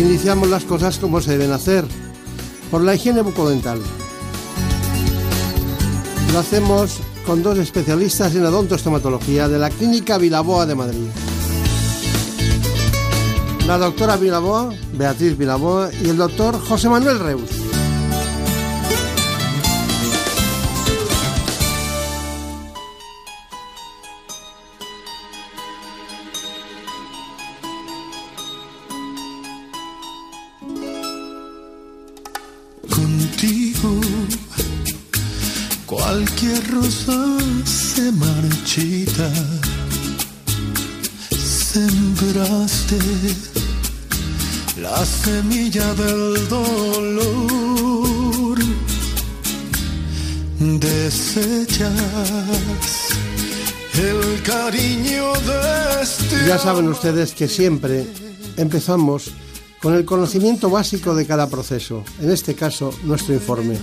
Iniciamos las cosas como se deben hacer, por la higiene bucodental. Lo hacemos con dos especialistas en odontostomatología de la Clínica Vilaboa de Madrid. La doctora Vilaboa, Beatriz Vilaboa, y el doctor José Manuel Reus. Del dolor. Desechas el cariño de este Ya saben ustedes que siempre empezamos con el conocimiento básico de cada proceso, en este caso nuestro informe.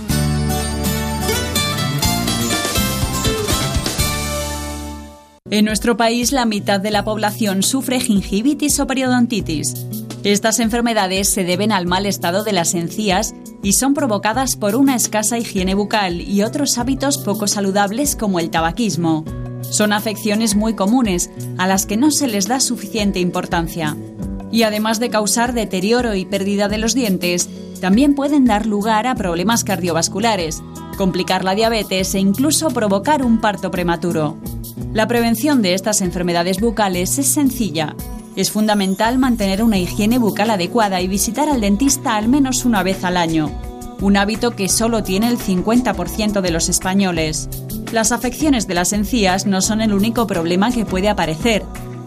En nuestro país, la mitad de la población sufre gingivitis o periodontitis. Estas enfermedades se deben al mal estado de las encías y son provocadas por una escasa higiene bucal y otros hábitos poco saludables como el tabaquismo. Son afecciones muy comunes a las que no se les da suficiente importancia. Y además de causar deterioro y pérdida de los dientes, también pueden dar lugar a problemas cardiovasculares, complicar la diabetes e incluso provocar un parto prematuro. La prevención de estas enfermedades bucales es sencilla. Es fundamental mantener una higiene bucal adecuada y visitar al dentista al menos una vez al año, un hábito que solo tiene el 50% de los españoles. Las afecciones de las encías no son el único problema que puede aparecer.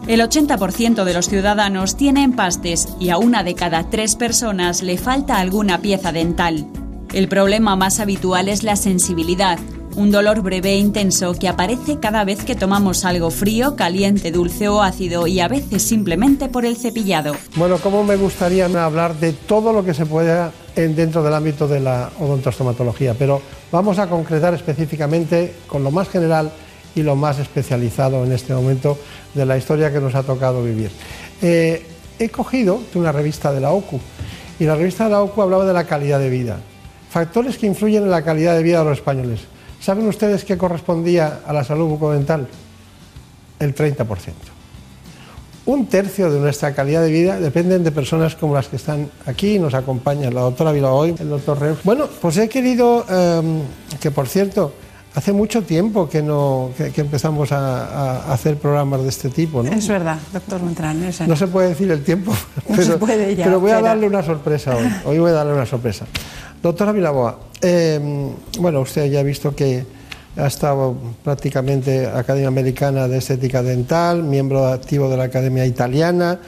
El 80% de los ciudadanos tiene empastes y a una de cada tres personas le falta alguna pieza dental. El problema más habitual es la sensibilidad, un dolor breve e intenso que aparece cada vez que tomamos algo frío, caliente, dulce o ácido y a veces simplemente por el cepillado. Bueno, ¿cómo me gustaría hablar de todo lo que se pueda en- dentro del ámbito de la odontostomatología? Pero vamos a concretar específicamente con lo más general y lo más especializado en este momento de la historia que nos ha tocado vivir. Eh, he cogido de una revista de la OCU y la revista de la OCU hablaba de la calidad de vida, factores que influyen en la calidad de vida de los españoles. ¿Saben ustedes qué correspondía a la salud bucodental? El 30%. Un tercio de nuestra calidad de vida dependen de personas como las que están aquí, nos acompañan la doctora Vilaoy, el doctor Reus. Bueno, pues he querido, eh, que por cierto, hace mucho tiempo que, no, que, que empezamos a, a hacer programas de este tipo, ¿no? Es verdad, doctor Montrán. es No se puede decir el tiempo, No pero, se puede ya, pero voy a darle una sorpresa hoy. Hoy voy a darle una sorpresa. Doctora Vilaboa, eh, bueno, usted ya ha visto que ha estado prácticamente Academia Americana de Estética Dental, miembro activo de la Academia Italiana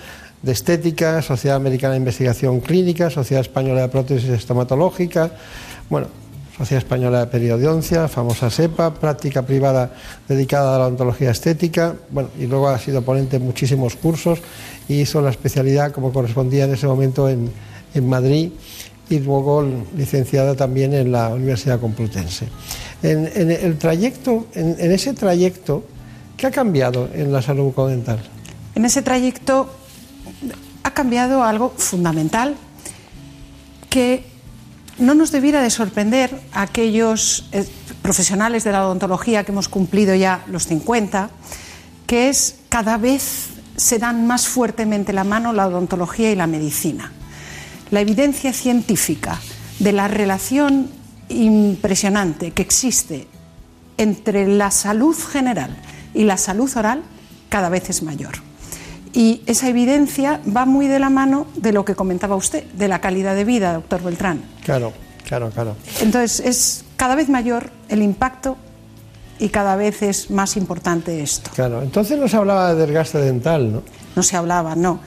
de Estética, Sociedad Americana de Investigación Clínica, Sociedad Española de Prótesis Estomatológica, bueno, Sociedad Española de Periodoncia, famosa SEPA, práctica privada dedicada a la odontología estética, bueno, y luego ha sido ponente en muchísimos cursos y hizo la especialidad como correspondía en ese momento en, en Madrid y luego licenciada también en la Universidad Complutense. En, el trayecto, en ese trayecto, ¿qué ha cambiado en la salud bucodental? En ese trayecto ha cambiado algo fundamental que no nos debiera de sorprender a aquellos eh, profesionales de la odontología que hemos cumplido ya los 50, que es cada vez se dan más fuertemente la mano la odontología y la medicina. La evidencia científica de la relación impresionante que existe entre la salud general y la salud oral cada vez es mayor. Y esa evidencia va muy de la mano de lo que comentaba usted, de la calidad de vida, doctor Beltrán. Claro, claro, claro. Entonces es cada vez mayor el impacto y cada vez es más importante esto. Claro, entonces no se hablaba de desgaste dental, ¿no? No se hablaba, no.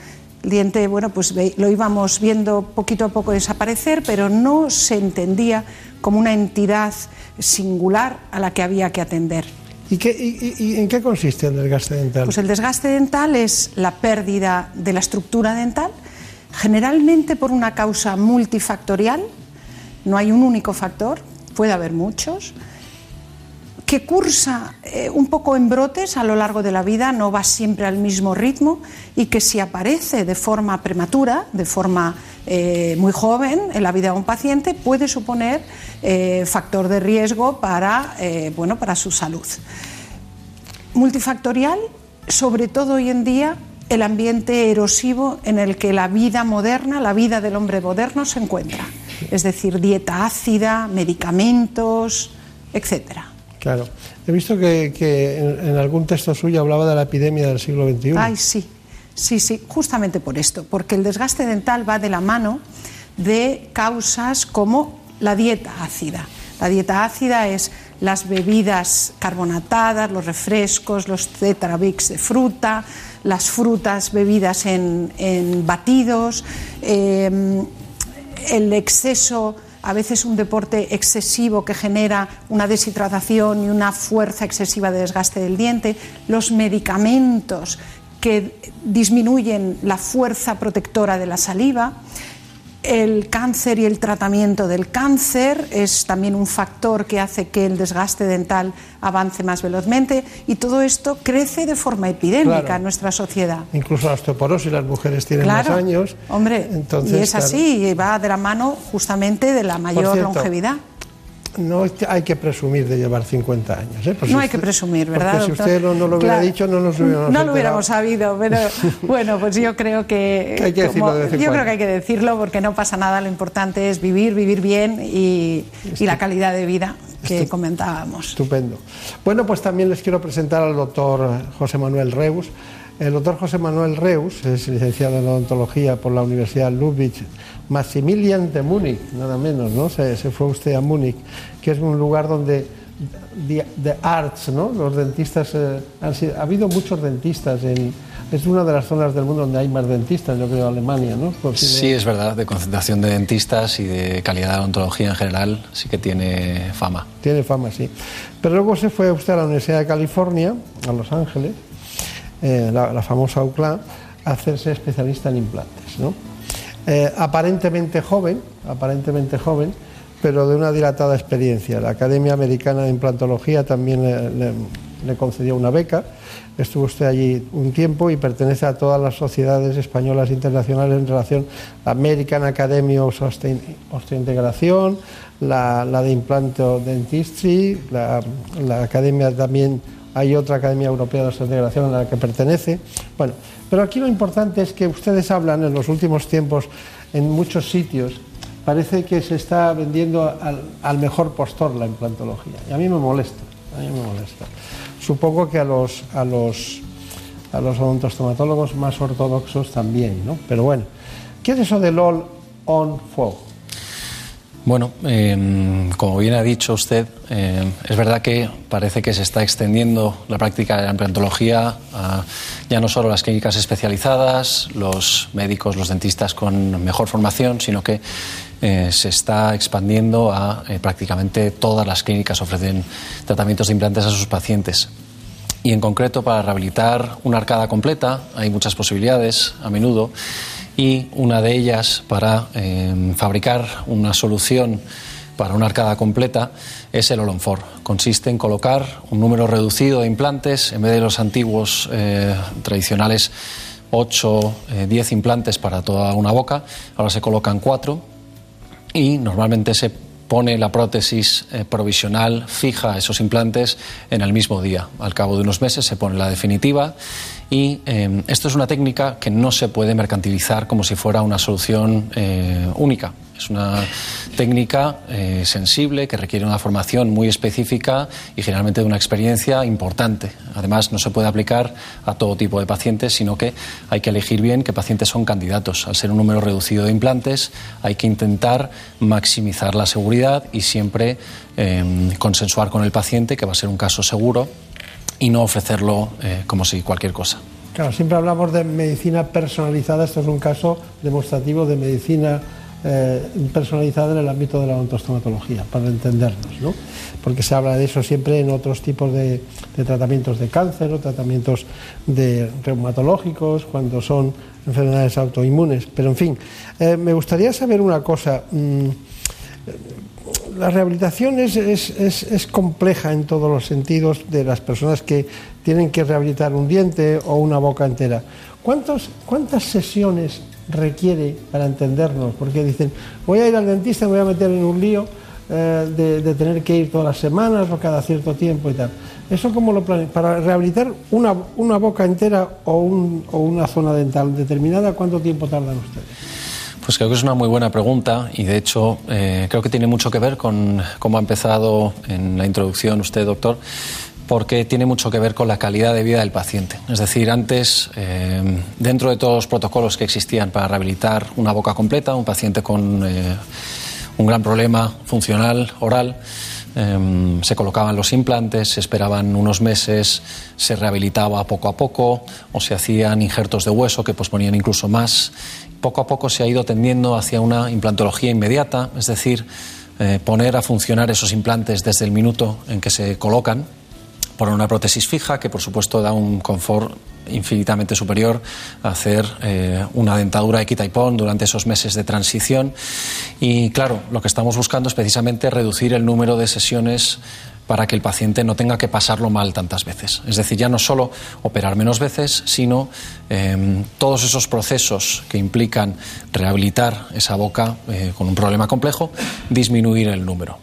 El diente, bueno, pues lo íbamos viendo poquito a poco desaparecer, pero no se entendía como una entidad singular a la que había que atender. ¿Y, qué, y, en qué consiste el desgaste dental? Pues el desgaste dental es la pérdida de la estructura dental, generalmente por una causa multifactorial, no hay un único factor, puede haber muchos, que cursa eh, un poco en brotes a lo largo de la vida, no va siempre al mismo ritmo y que si aparece de forma prematura, de forma eh, muy joven en la vida de un paciente, puede suponer eh, factor de riesgo para, bueno, para su salud. Multifactorial, sobre todo hoy en día, el ambiente erosivo en el que la vida moderna, la vida del hombre moderno se encuentra. Es decir, dieta ácida, medicamentos, etcétera. Claro. He visto que, en, algún texto suyo hablaba de la epidemia del siglo XXI. Ay, sí. Sí, sí, justamente por esto, porque el desgaste dental va de la mano de causas como la dieta ácida. La dieta ácida es las bebidas carbonatadas, los refrescos, los tetrabix de fruta, las frutas bebidas en, batidos, eh, el exceso a veces un deporte excesivo que genera una deshidratación y una fuerza excesiva de desgaste del diente, los medicamentos que disminuyen la fuerza protectora de la saliva, el cáncer y el tratamiento del cáncer es también un factor que hace que el desgaste dental avance más velozmente y todo esto crece de forma epidémica en nuestra sociedad. Incluso la osteoporosis, las mujeres tienen más años. Hombre, y es así, y va de la mano justamente de la mayor longevidad no hay que presumir de llevar 50 años. ¿eh? no hay que presumir, ¿verdad? si usted no, lo hubiera dicho, no nos hubiéramos No lo hubiéramos sabido, pero bueno, pues yo creo que. hay que decirlo Yo creo que hay que decirlo porque no pasa nada, lo importante es vivir, vivir bien y, la calidad de vida que comentábamos. Estupendo. Bueno, pues también les quiero presentar al doctor José Manuel Reus. El doctor José Manuel Reus es licenciado en odontología por la Universidad Ludwig Maximilian de Múnich, nada menos, ¿no? Se, fue usted a Múnich, que es un lugar donde de arts, ¿no? Los dentistas eh, han sido, ha habido muchos dentistas en, es una de las zonas del mundo donde hay más dentistas, yo creo, Alemania, ¿no? sí, es verdad, de concentración de dentistas y de calidad de odontología en general, sí que tiene fama. Tiene fama, sí. Pero luego se fue usted a la Universidad de California, a Los Ángeles, eh, la, la, famosa UCLA, a hacerse especialista en implantes, ¿no? Eh, aparentemente joven, aparentemente joven, pero de una dilatada experiencia. La Academia Americana de Implantología también le, concedió una beca. Estuvo usted allí un tiempo y pertenece a todas las sociedades españolas internacionales en relación a American Academy of Osteointegración, la, la de Implanto Dentistry, la, la academia también hay otra Academia Europea de Osteointegración a la que pertenece. Bueno, pero aquí lo importante es que ustedes hablan en los últimos tiempos en muchos sitios, parece que se está vendiendo al, mejor postor la implantología. Y a mí me molesta, a mí me molesta. Supongo que a los, a los, a los odontostomatólogos más ortodoxos también, ¿no? Pero bueno, ¿qué es eso del all on fog? Bueno, em, como bien ha dicho usted, em, es verdad que parece que se está extendiendo la práctica de la implantología a ya no solo las clínicas especializadas, los médicos, los dentistas con mejor formación, sino que eh, se está expandiendo a eh, prácticamente todas las clínicas ofrecen tratamientos de implantes a sus pacientes. Y en concreto, para rehabilitar una arcada completa hay muchas posibilidades a menudo y una de ellas para em, fabricar una solución para una arcada completa es el Olonfor. Consiste en colocar un número reducido de implantes en vez de los antiguos eh, tradicionales 8, 10 eh, implantes para toda una boca. Ahora se colocan 4 y normalmente se pone la prótesis eh, provisional fija a esos implantes en el mismo día. Al cabo de unos meses se pone la definitiva y eh, esto es una técnica que no se puede mercantilizar como si fuera una solución eh, única. Es una técnica eh, sensible que requiere una formación muy específica y generalmente de una experiencia importante. Además, no se puede aplicar a todo tipo de pacientes, sino que hay que elegir bien qué pacientes son candidatos. Al ser un número reducido de implantes, hay que intentar maximizar la seguridad y siempre consensuar con el paciente que va a ser un caso seguro y no ofrecerlo como si cualquier cosa. Claro, siempre hablamos de medicina personalizada, esto es un caso demostrativo de medicina eh, personalizada en el ámbito de la odontostomatología, para entendernos, ¿no? Porque se habla de eso siempre en otros tipos de, de tratamientos de cáncer o tratamientos de reumatológicos, cuando son enfermedades autoinmunes. Pero en fin, eh, me gustaría saber una cosa. Mm, la rehabilitación es, es, es, es, compleja en todos los sentidos de las personas que tienen que rehabilitar un diente o una boca entera. ¿Cuántos, ¿Cuántas sesiones requiere para entendernos? Porque dicen, voy a ir al dentista, me voy a meter en un lío eh, de, tener que ir todas las semanas o cada cierto tiempo y tal. ¿Eso cómo lo planean? Para rehabilitar una, una boca entera o, un, o una zona dental determinada, ¿cuánto tiempo tardan ustedes? Pues creo que es una muy buena pregunta y de hecho eh, creo que tiene mucho que ver con cómo ha empezado en la introducción usted, doctor, porque tiene mucho que ver con la calidad de vida del paciente. Es decir, antes, eh, dentro de todos los protocolos que existían para rehabilitar una boca completa, un paciente con eh, un gran problema funcional oral, eh, se colocaban los implantes, se esperaban unos meses, se rehabilitaba poco a poco o se hacían injertos de hueso que posponían incluso más poco a poco se ha ido tendiendo hacia una implantología inmediata, es decir, eh, poner a funcionar esos implantes desde el minuto en que se colocan, por una prótesis fija que por supuesto da un confort infinitamente superior a hacer eh, una dentadura equitaipón durante esos meses de transición. Y claro, lo que estamos buscando es precisamente reducir el número de sesiones para que el paciente no tenga que pasarlo mal tantas veces. Es decir, ya no solo operar menos veces, sino eh, todos esos procesos que implican rehabilitar esa boca eh, con un problema complejo, disminuir el número.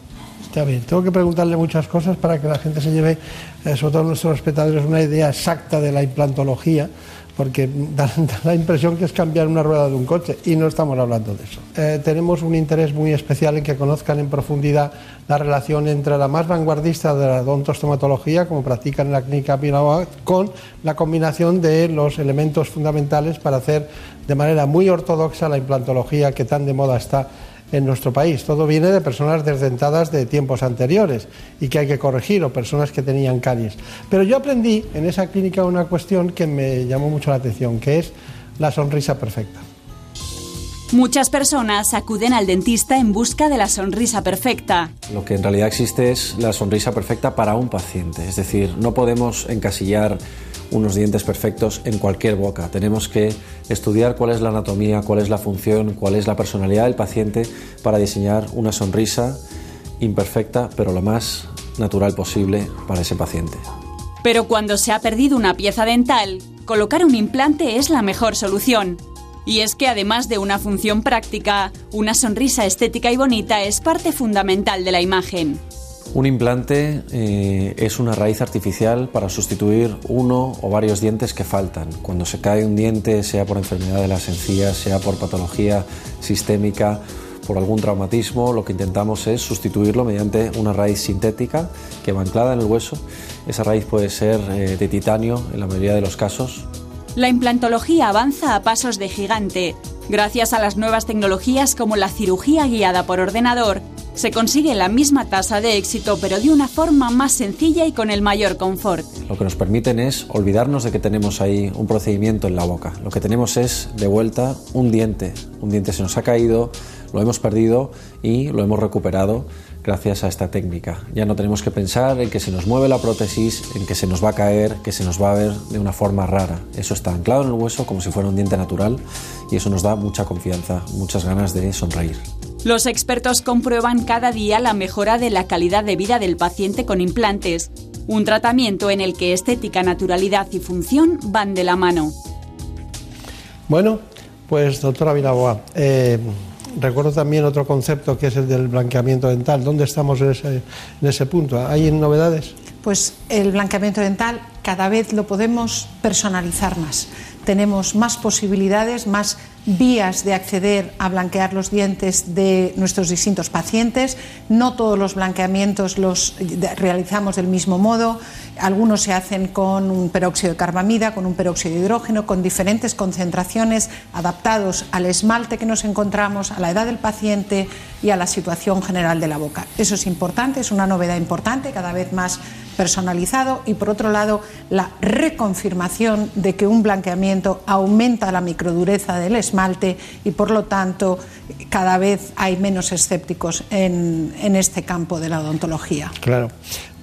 Está bien, tengo que preguntarle muchas cosas para que la gente se lleve, eh, sobre todo nuestros espectadores, una idea exacta de la implantología porque da, la impresión que es cambiar una rueda de un coche y no estamos hablando de eso. Eh, tenemos un interés muy especial en que conozcan en profundidad la relación entre la más vanguardista de la odontostomatología, como practican en la clínica Pinaoa, con la combinación de los elementos fundamentales para hacer de manera muy ortodoxa la implantología que tan de moda está en nuestro país. Todo viene de personas desdentadas de tiempos anteriores y que hay que corregir, o personas que tenían caries. Pero yo aprendí en esa clínica una cuestión que me llamó mucho la atención, que es la sonrisa perfecta. Muchas personas acuden al dentista en busca de la sonrisa perfecta. Lo que en realidad existe es la sonrisa perfecta para un paciente. Es decir, no podemos encasillar unos dientes perfectos en cualquier boca. Tenemos que estudiar cuál es la anatomía, cuál es la función, cuál es la personalidad del paciente para diseñar una sonrisa imperfecta, pero lo más natural posible para ese paciente. Pero cuando se ha perdido una pieza dental, colocar un implante es la mejor solución. Y es que además de una función práctica, una sonrisa estética y bonita es parte fundamental de la imagen. Un implante eh, es una raíz artificial para sustituir uno o varios dientes que faltan. Cuando se cae un diente, sea por enfermedad de las encías, sea por patología sistémica, por algún traumatismo, lo que intentamos es sustituirlo mediante una raíz sintética que va anclada en el hueso. Esa raíz puede ser eh, de titanio en la mayoría de los casos. La implantología avanza a pasos de gigante. Gracias a las nuevas tecnologías como la cirugía guiada por ordenador, se consigue la misma tasa de éxito pero de una forma más sencilla y con el mayor confort. Lo que nos permiten es olvidarnos de que tenemos ahí un procedimiento en la boca. Lo que tenemos es de vuelta un diente. Un diente se nos ha caído, lo hemos perdido y lo hemos recuperado gracias a esta técnica. Ya no tenemos que pensar en que se nos mueve la prótesis, en que se nos va a caer, que se nos va a ver de una forma rara. Eso está anclado en el hueso como si fuera un diente natural y eso nos da mucha confianza, muchas ganas de sonreír. Los expertos comprueban cada día la mejora de la calidad de vida del paciente con implantes, un tratamiento en el que estética, naturalidad y función van de la mano. Bueno, pues doctora Vilaboa, eh, recuerdo también otro concepto que es el del blanqueamiento dental. ¿Dónde estamos en ese, en ese punto? ¿Hay novedades? Pues el blanqueamiento dental cada vez lo podemos personalizar más. tenemos más posibilidades, más vías de acceder a blanquear los dientes de nuestros distintos pacientes. No todos los blanqueamientos los realizamos del mismo modo. Algunos se hacen con un peróxido de carbamida, con un peróxido de hidrógeno, con diferentes concentraciones adaptados al esmalte que nos encontramos, a la edad del paciente y a la situación general de la boca. Eso es importante, es una novedad importante, cada vez más personalizado y por otro lado la reconfirmación de que un blanqueamiento aumenta la microdureza del esmalte y por lo tanto cada vez hay menos escépticos en, en este campo de la odontología. Claro.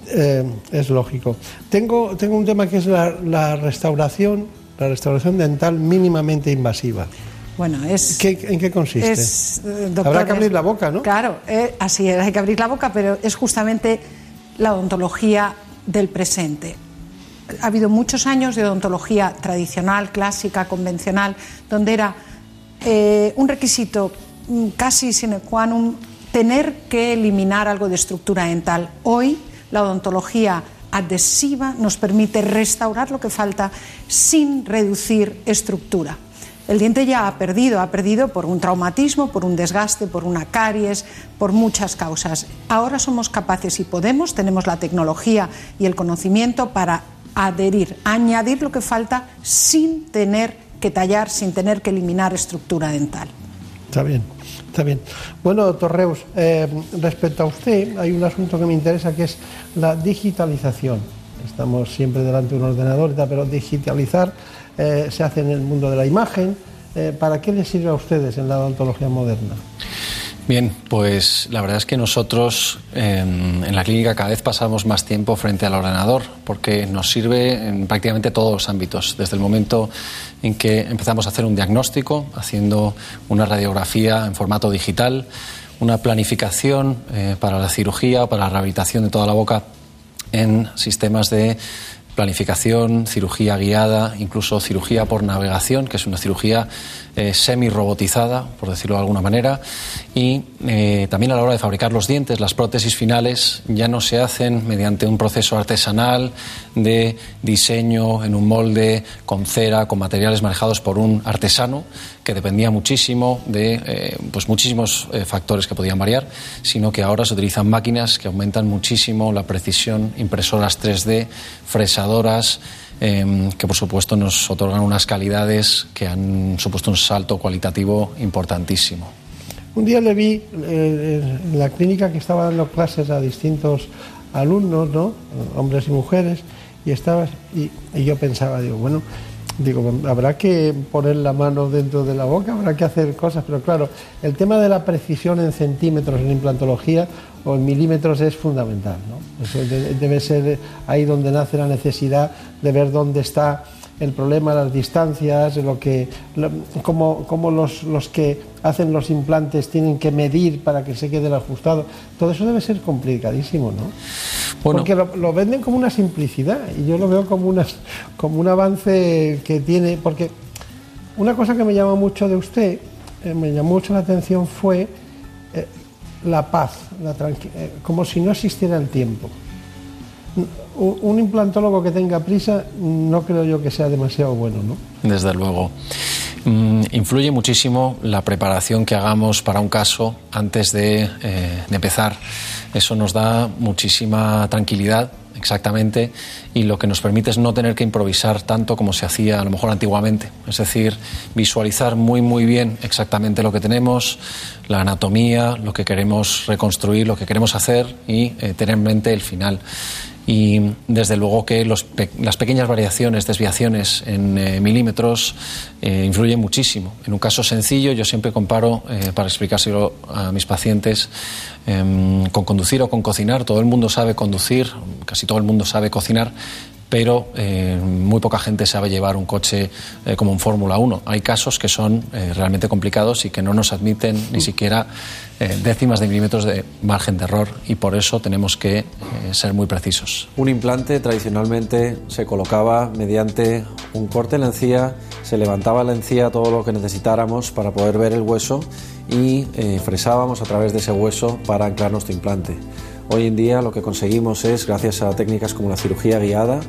Eh, es lógico. Tengo, tengo un tema que es la, la restauración, la restauración dental mínimamente invasiva. Bueno, es, ¿Qué- ¿En qué consiste? es, eh, doctor, Habrá que abrir la boca, ¿no? Claro, eh, así es, hay que abrir la boca, pero es justamente la odontología del presente. Ha habido muchos años de odontología tradicional, clásica, convencional, donde era eh, un requisito mm, casi sine qua non tener que eliminar algo de estructura dental. Hoy la odontología adhesiva nos permite restaurar lo que falta sin reducir estructura. El diente ya ha perdido, ha perdido por un traumatismo, por un desgaste, por una caries, por muchas causas. Ahora somos capaces y podemos, tenemos la tecnología y el conocimiento para adherir, añadir lo que falta sin tener que tallar, sin tener que eliminar estructura dental. Está bien, está bien. Bueno, doctor Reus, eh, respecto a usted, hay un asunto que me interesa que es la digitalización. Estamos siempre delante de un ordenador, pero digitalizar eh, se hace en el mundo de la imagen. Eh, ¿Para qué les sirve a ustedes en la odontología moderna? Bien, pues la verdad es que nosotros eh, en la clínica cada vez pasamos más tiempo frente al ordenador porque nos sirve en prácticamente todos los ámbitos, desde el momento en que empezamos a hacer un diagnóstico, haciendo una radiografía en formato digital, una planificación eh, para la cirugía o para la rehabilitación de toda la boca en sistemas de planificación, cirugía guiada, incluso cirugía por navegación, que es una cirugía eh, semi-robotizada, por decirlo de alguna manera, y eh, también a la hora de fabricar los dientes, las prótesis finales ya no se hacen mediante un proceso artesanal de diseño en un molde con cera, con materiales manejados por un artesano, que dependía muchísimo de eh, pues muchísimos factores que podían variar, sino que ahora se utilizan máquinas que aumentan muchísimo la precisión, impresoras 3D, fresadoras, eh, que por supuesto nos otorgan unas calidades que han supuesto un salto cualitativo importantísimo. Un día le vi eh, en la clínica que estaba dando clases a distintos alumnos, ¿no? hombres y mujeres, y estaba y yo pensaba, digo, bueno, digo, habrá que poner la mano dentro de la boca, habrá que hacer cosas, pero claro, el tema de la precisión en centímetros en implantología o en milímetros es fundamental, ¿no? Eso de- debe ser ahí donde nace la necesidad de ver dónde está el problema, las distancias, lo que, lo- cómo, cómo los, los que hacen los implantes tienen que medir para que se quede ajustado. Todo eso debe ser complicadísimo, ¿no? Bueno. Porque lo, lo venden como una simplicidad y yo lo veo como, una, como un avance que tiene. Porque una cosa que me llama mucho de usted, eh, me llamó mucho la atención fue eh, la paz, la eh, como si no existiera el tiempo. Un, implantólogo que tenga prisa no creo yo que sea demasiado bueno, ¿no? Desde luego. Mm, influye muchísimo la preparación que hagamos para un caso antes de, eh, de empezar. Eso nos da muchísima tranquilidad, exactamente, y lo que nos permite es no tener que improvisar tanto como se hacía a lo mejor antiguamente. Es decir, visualizar muy, muy bien exactamente lo que tenemos, la anatomía, lo que queremos reconstruir, lo que queremos hacer y eh, tener en mente el final y desde luego que los las pequeñas variaciones, desviaciones en eh, milímetros eh, influyen muchísimo. En un caso sencillo yo siempre comparo, eh, para explicárselo a mis pacientes, em, con conducir o con cocinar. Todo el mundo sabe conducir, casi todo el mundo sabe cocinar, pero eh, muy poca gente sabe llevar un coche eh, como un Fórmula 1. Hay casos que son eh, realmente complicados y que no nos admiten ni siquiera eh, décimas de milímetros de margen de error y por eso tenemos que ser muy precisos. Un implante tradicionalmente se colocaba mediante un corte en la encía, se levantaba la encía todo lo que necesitáramos para poder ver el hueso y fresábamos a través de ese hueso para anclar nuestro implante. Hoy en día lo que conseguimos es, gracias a técnicas como la cirugía guiada,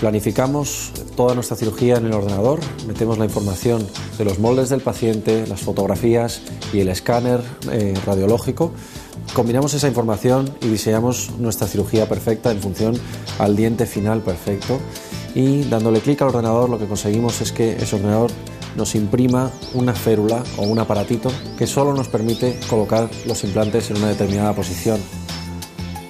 Planificamos toda nuestra cirugía en el ordenador, metemos la información de los moldes del paciente, las fotografías y el escáner eh, radiológico. Combinamos esa información y diseñamos nuestra cirugía perfecta en función al diente final perfecto. Y dándole clic al ordenador lo que conseguimos es que ese ordenador nos imprima una férula o un aparatito que solo nos permite colocar los implantes en una determinada posición.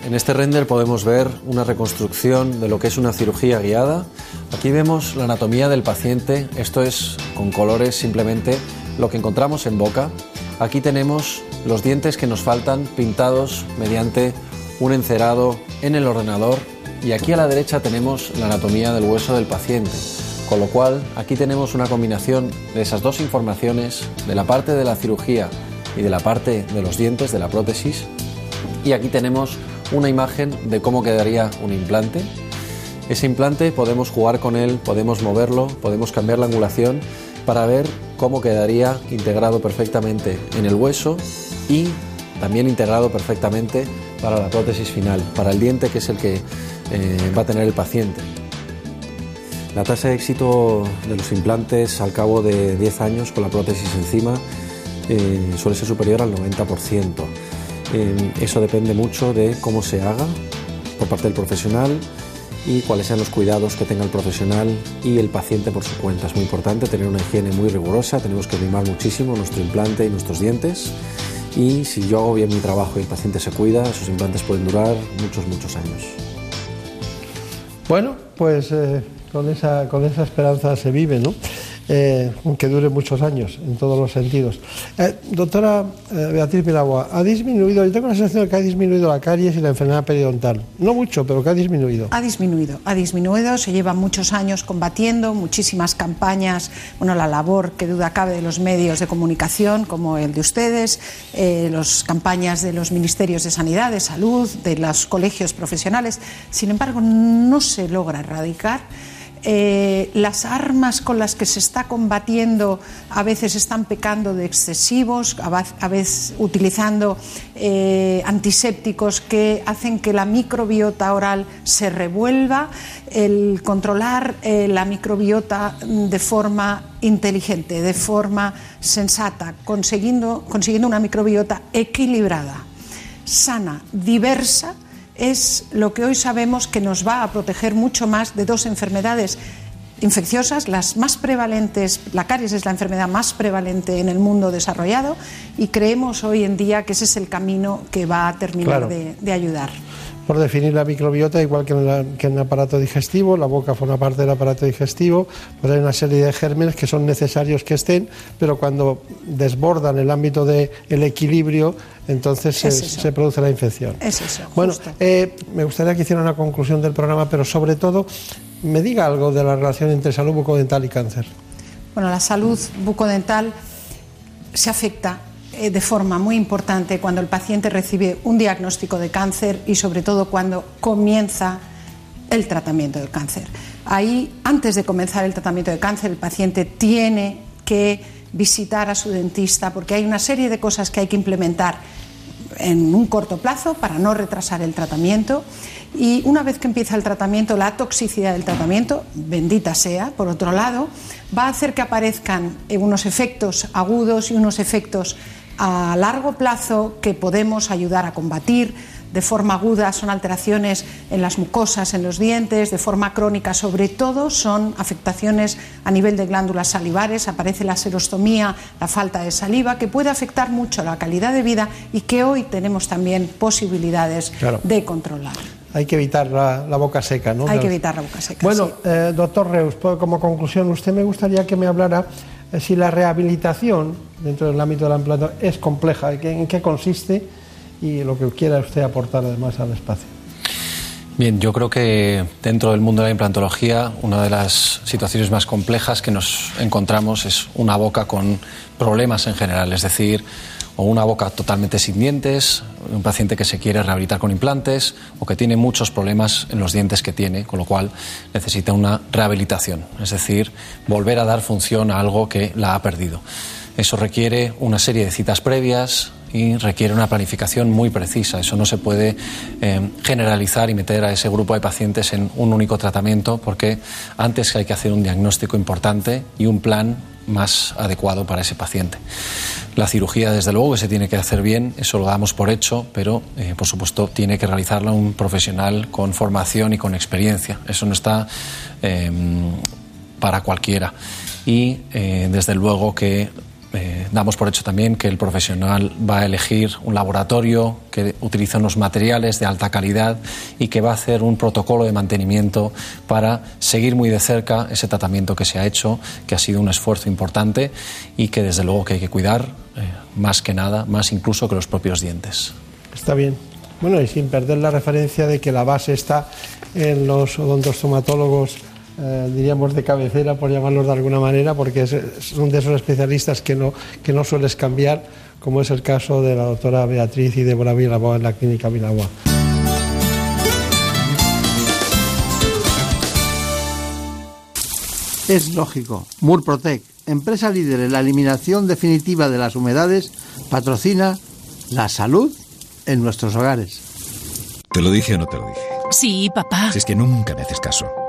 En este render podemos ver una reconstrucción de lo que es una cirugía guiada. Aquí vemos la anatomía del paciente, esto es con colores simplemente lo que encontramos en boca. Aquí tenemos los dientes que nos faltan pintados mediante un encerado en el ordenador y aquí a la derecha tenemos la anatomía del hueso del paciente. Con lo cual aquí tenemos una combinación de esas dos informaciones, de la parte de la cirugía y de la parte de los dientes, de la prótesis. Y aquí tenemos una imagen de cómo quedaría un implante. Ese implante podemos jugar con él, podemos moverlo, podemos cambiar la angulación para ver cómo quedaría integrado perfectamente en el hueso y también integrado perfectamente para la prótesis final, para el diente que es el que eh, va a tener el paciente. La tasa de éxito de los implantes al cabo de 10 años con la prótesis encima eh, suele ser superior al 90%. Eh, eso depende mucho de cómo se haga por parte del profesional y cuáles sean los cuidados que tenga el profesional y el paciente por su cuenta. Es muy importante tener una higiene muy rigurosa, tenemos que mimar muchísimo nuestro implante y nuestros dientes y si yo hago bien mi trabajo y el paciente se cuida, esos implantes pueden durar muchos, muchos años. Bueno, pues eh, con, esa, con esa esperanza se vive, ¿no? Eh, que dure muchos años en todos los sentidos. Eh, doctora eh, Beatriz Milagua, ha disminuido, yo tengo la sensación de que ha disminuido la caries y la enfermedad periodontal. No mucho, pero que ha disminuido. Ha disminuido, ha disminuido, se lleva muchos años combatiendo, muchísimas campañas, bueno, la labor que duda cabe de los medios de comunicación como el de ustedes, eh, las campañas de los ministerios de Sanidad, de Salud, de los colegios profesionales. Sin embargo, no se logra erradicar eh, las armas con las que se está combatiendo a veces están pecando de excesivos, a veces utilizando eh, antisépticos que hacen que la microbiota oral se revuelva, el controlar eh, la microbiota de forma inteligente, de forma sensata, consiguiendo, consiguiendo una microbiota equilibrada, sana, diversa, es lo que hoy sabemos que nos va a proteger mucho más de dos enfermedades infecciosas, las más prevalentes, la caries es la enfermedad más prevalente en el mundo desarrollado y creemos hoy en día que ese es el camino que va a terminar de, de ayudar por definir la microbiota, igual que en, el aparato digestivo, la boca forma parte del aparato digestivo, pues hay una serie de gérmenes que son necesarios que estén, pero cuando desbordan el ámbito del equilibrio, entonces se, produce la infección. Es eso. Bueno, eh, me gustaría que hiciera una conclusión del programa, pero sobre todo me diga algo de la relación entre salud bucodental y cáncer. Bueno, la salud bucodental se afecta de forma muy importante cuando el paciente recibe un diagnóstico de cáncer y sobre todo cuando comienza el tratamiento del cáncer. Ahí, antes de comenzar el tratamiento de cáncer, el paciente tiene que visitar a su dentista porque hay una serie de cosas que hay que implementar en un corto plazo para no retrasar el tratamiento y una vez que empieza el tratamiento, la toxicidad del tratamiento, bendita sea, por otro lado, va a hacer que aparezcan unos efectos agudos y unos efectos a largo plazo que podemos ayudar a combatir. De forma aguda son alteraciones en las mucosas, en los dientes, de forma crónica sobre todo son afectaciones a nivel de glándulas salivares, aparece la serostomía, la falta de saliva, que puede afectar mucho la calidad de vida y que hoy tenemos también posibilidades de controlar. Hay que evitar la, boca seca, ¿no? Hay que evitar la boca seca. Bueno, eh, doctor Reus, pues, como conclusión, usted me gustaría que me hablara si la rehabilitación dentro del ámbito de la implantación es compleja, en qué consiste y lo que quiera usted aportar además al espacio. Bien, yo creo que dentro del mundo de la implantología una de las situaciones más complejas que nos encontramos es una boca con problemas en general, es decir, o una boca totalmente sin dientes, un paciente que se quiere rehabilitar con implantes o que tiene muchos problemas en los dientes que tiene, con lo cual necesita una rehabilitación, es decir, volver a dar función a algo que la ha perdido. Eso requiere una serie de citas previas, y requiere una planificación muy precisa. Eso no se puede eh, generalizar y meter a ese grupo de pacientes en un único tratamiento porque antes hay que hacer un diagnóstico importante y un plan más adecuado para ese paciente. La cirugía, desde luego, que se tiene que hacer bien, eso lo damos por hecho, pero eh, por supuesto tiene que realizarla un profesional con formación y con experiencia. Eso no está eh, para cualquiera. Y eh, desde luego que eh, damos por hecho también que el profesional va a elegir un laboratorio que utiliza unos materiales de alta calidad y que va a hacer un protocolo de mantenimiento para seguir muy de cerca ese tratamiento que se ha hecho, que ha sido un esfuerzo importante y que desde luego que hay que cuidar eh, más que nada, más incluso que los propios dientes. Está bien. Bueno, y sin perder la referencia de que la base está en los odontostomatólogos eh, diríamos de cabecera, por llamarlos de alguna manera, porque es, son de esos especialistas que no, que no sueles cambiar, como es el caso de la doctora Beatriz y Débora Vilaboa en la clínica Vilaboa. Es lógico, Murprotec, empresa líder en la eliminación definitiva de las humedades, patrocina la salud en nuestros hogares. ¿Te lo dije o no te lo dije? Sí, papá. Si es que nunca me haces caso.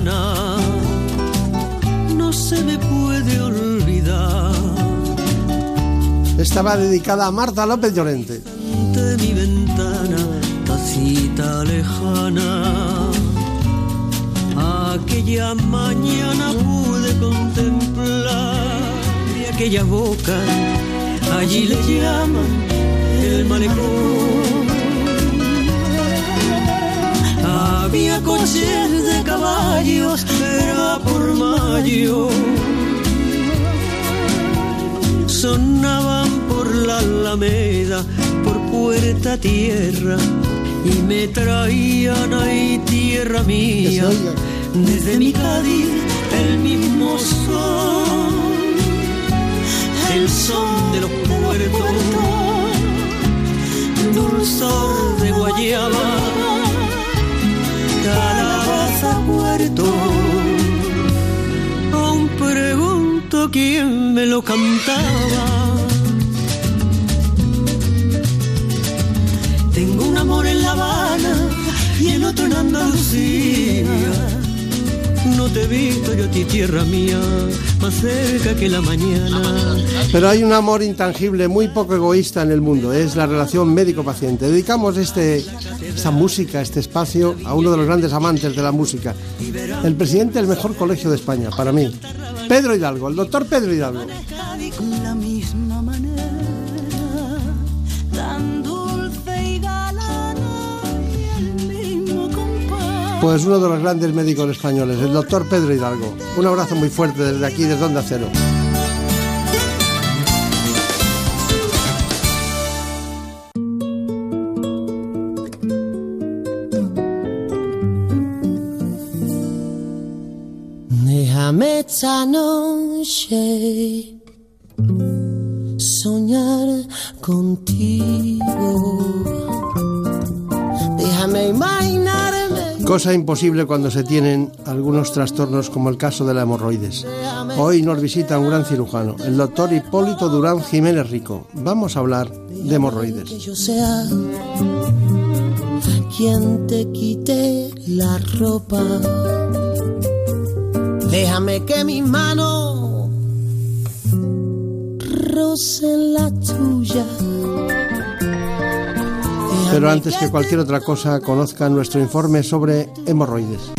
no se me puede olvidar. Estaba dedicada a Marta López Llorente. De mi ventana, tacita lejana, aquella mañana pude contemplar de aquella boca, allí le llaman el malecón. Había coches de caballos, era por mayo. Sonaban por la alameda, por puerta tierra, y me traían ahí tierra mía. Desde mi Cádiz, el mismo son, el son de los puertos, dulzor de guayaba calabaza puerto. Aún pregunto quién me lo cantaba. Tengo un amor en La Habana y el otro en Andalucía. No te he visto yo a ti, tierra mía, más cerca que la mañana. Pero hay un amor intangible muy poco egoísta en el mundo, es la relación médico-paciente. Dedicamos este, esta música, este espacio, a uno de los grandes amantes de la música, el presidente del mejor colegio de España, para mí, Pedro Hidalgo, el doctor Pedro Hidalgo. Pues uno de los grandes médicos españoles, el doctor Pedro Hidalgo. Un abrazo muy fuerte desde aquí, desde Onda Cero. Noche soñar contigo. Cosa imposible cuando se tienen algunos trastornos como el caso de la hemorroides. Hoy nos visita un gran cirujano, el doctor Hipólito Durán Jiménez Rico. Vamos a hablar de hemorroides. Que yo sea quien te quite la ropa. Déjame que mis manos rocen la tuya. Pero antes que cualquier otra cosa, conozca nuestro informe sobre hemorroides.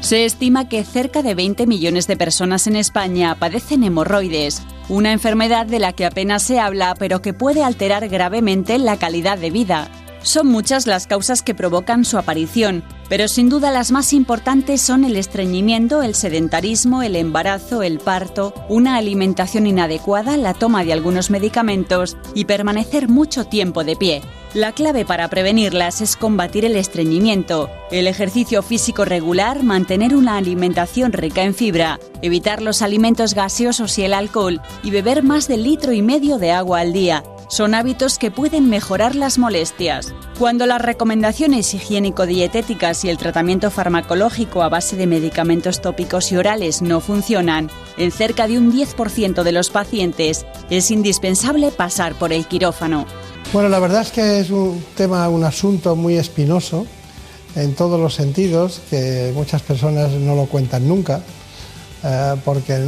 Se estima que cerca de 20 millones de personas en España padecen hemorroides, una enfermedad de la que apenas se habla pero que puede alterar gravemente la calidad de vida. Son muchas las causas que provocan su aparición, pero sin duda las más importantes son el estreñimiento, el sedentarismo, el embarazo, el parto, una alimentación inadecuada, la toma de algunos medicamentos y permanecer mucho tiempo de pie. La clave para prevenirlas es combatir el estreñimiento, el ejercicio físico regular, mantener una alimentación rica en fibra, evitar los alimentos gaseosos y el alcohol y beber más de litro y medio de agua al día. Son hábitos que pueden mejorar las molestias. Cuando las recomendaciones higiénico-dietéticas y el tratamiento farmacológico a base de medicamentos tópicos y orales no funcionan, en cerca de un 10% de los pacientes es indispensable pasar por el quirófano. Bueno, la verdad es que es un tema, un asunto muy espinoso en todos los sentidos, que muchas personas no lo cuentan nunca, eh, porque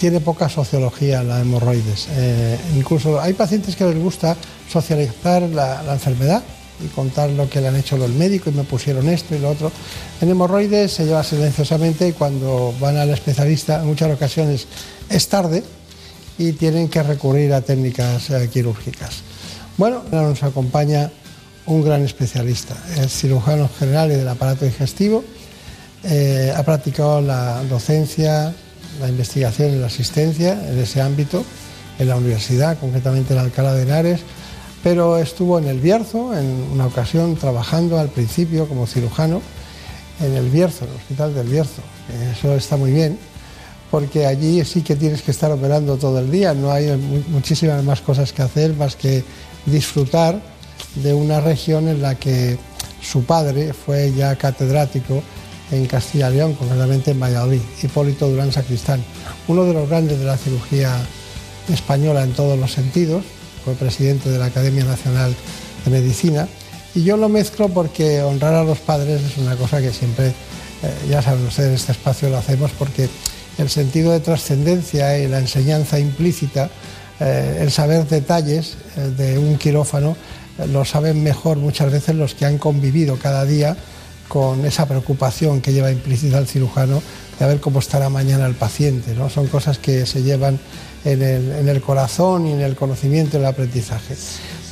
tiene poca sociología la hemorroides. Eh, incluso hay pacientes que les gusta socializar la, enfermedad y contar lo que le han hecho los médicos y me pusieron esto y lo otro. En hemorroides se lleva silenciosamente y cuando van al especialista, en muchas ocasiones es tarde y tienen que recurrir a técnicas eh, quirúrgicas. Bueno, nos acompaña un gran especialista, es cirujano general y del aparato digestivo. Eh, ha practicado la docencia, la investigación y la asistencia en ese ámbito, en la universidad, concretamente en Alcalá de Henares, pero estuvo en el Bierzo, en una ocasión trabajando al principio como cirujano en el Bierzo, en el Hospital del Bierzo. Eso está muy bien, porque allí sí que tienes que estar operando todo el día, no hay muchísimas más cosas que hacer más que disfrutar de una región en la que su padre fue ya catedrático en Castilla y León, concretamente en Valladolid, Hipólito Durán Sacristán, uno de los grandes de la cirugía española en todos los sentidos, fue presidente de la Academia Nacional de Medicina, y yo lo mezclo porque honrar a los padres es una cosa que siempre, eh, ya saben ustedes, en este espacio lo hacemos porque el sentido de trascendencia y la enseñanza implícita eh, el saber detalles eh, de un quirófano lo saben mejor muchas veces los que han convivido cada día con esa preocupación que lleva implícita el cirujano de ver cómo estará mañana el paciente. ¿no? Son cosas que se llevan en el, corazón y en el conocimiento y el aprendizaje.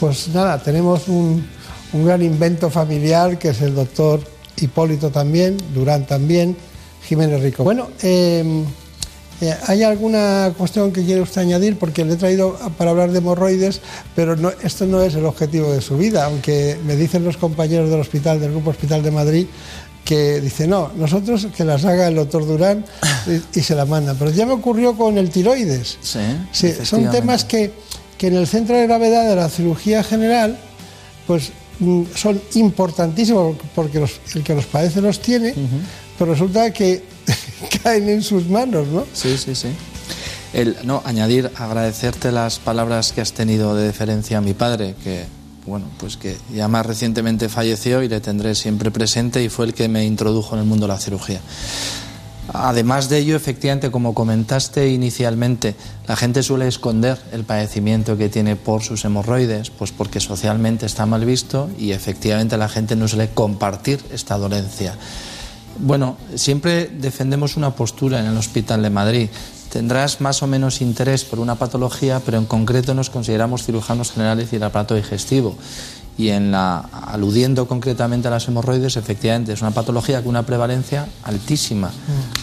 Pues nada, tenemos un, gran invento familiar que es el doctor Hipólito también, Durán también, Jiménez Rico. Bueno, eh, ¿Hay alguna cuestión que quiere usted añadir? Porque le he traído para hablar de hemorroides, pero no, esto no es el objetivo de su vida, aunque me dicen los compañeros del hospital, del Grupo Hospital de Madrid, que dice, no, nosotros que las haga el doctor Durán y, se la mandan. Pero ya me ocurrió con el tiroides. Sí, son temas que, que en el centro de gravedad de la cirugía general, pues mm, son importantísimos porque el que los padece los tiene, pero resulta que caen en sus manos, ¿no? Sí, sí, sí. El, no, añadir, agradecerte las palabras que has tenido de deferencia a mi padre, que bueno, pues que ya más recientemente falleció y le tendré siempre presente y fue el que me introdujo en el mundo de la cirugía. Además de ello, efectivamente, como comentaste inicialmente, la gente suele esconder el padecimiento que tiene por sus hemorroides, pues porque socialmente está mal visto y efectivamente la gente no suele compartir esta dolencia. Bueno, siempre defendemos una postura en el Hospital de Madrid. Tendrás más o menos interés por una patología, pero en concreto nos consideramos cirujanos generales y el aparato digestivo. Y en la, aludiendo concretamente a las hemorroides, efectivamente es una patología con una prevalencia altísima.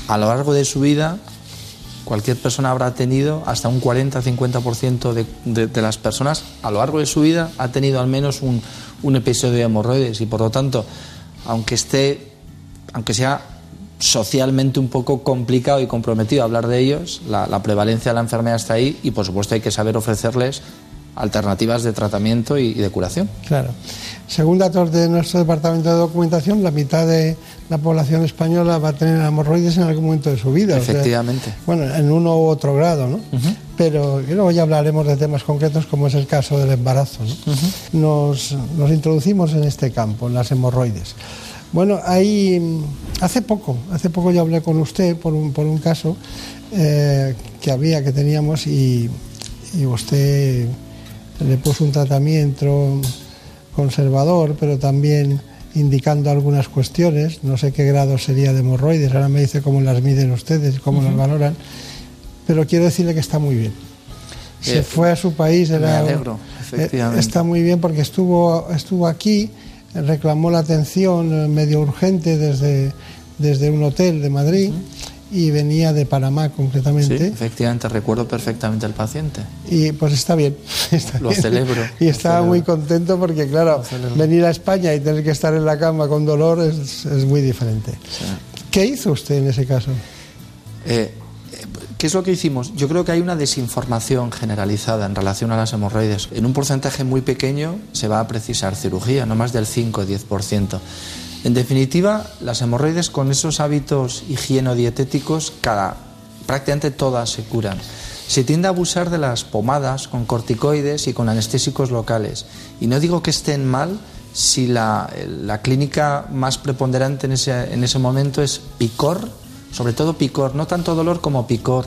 A lo largo de su vida, cualquier persona habrá tenido hasta un 40-50% de, de, las personas a lo largo de su vida ha tenido al menos un, un episodio de hemorroides y por lo tanto, aunque esté aunque sea socialmente un poco complicado y comprometido hablar de ellos, la, prevalencia de la enfermedad está ahí y por supuesto hay que saber ofrecerles alternativas de tratamiento y, de curación. Claro. Según datos de nuestro departamento de documentación, la mitad de la población española va a tener hemorroides en algún momento de su vida. Efectivamente. bueno, en uno u otro grado, ¿no? Pero luego ya hablaremos de temas concretos como es el caso del embarazo. nos, nos introducimos en este campo, en las hemorroides. Bueno, ahí hace poco, hace poco yo hablé con usted por un, por un caso eh, que había, que teníamos y, usted le puso un tratamiento conservador, pero también indicando algunas cuestiones. No sé qué grado sería de hemorroides, ahora me dice cómo las miden ustedes, cómo las valoran, pero quiero decirle que está muy bien. Se Eh, fue a su país, me era, alegro, eh, efectivamente. está muy bien porque estuvo, estuvo aquí, reclamó la atención eh, medio urgente desde, desde un hotel de Madrid y venía de Panamá Sí, concretamente. efectivamente, recuerdo perfectamente al paciente. Y pues está bien. está Lo bien. celebro, Y estaba celebro. muy contento porque, claro, venir a España y tener que estar en la cama con dolor es, es muy diferente. ¿Qué hizo usted en ese caso? Eh, ¿Qué es lo que hicimos? Yo creo que hay una desinformación generalizada en relación a las hemorroides. En un porcentaje muy pequeño se va a precisar cirugía, no más del 5 o 10%. En definitiva, las hemorroides con esos hábitos higienodietéticos, cada, prácticamente todas se curan. Se tiende a abusar de las pomadas con corticoides y con anestésicos locales. Y no digo que estén mal si la, la clínica más preponderante en ese, en ese momento es picor, sobre todo picor, no tanto dolor como picor.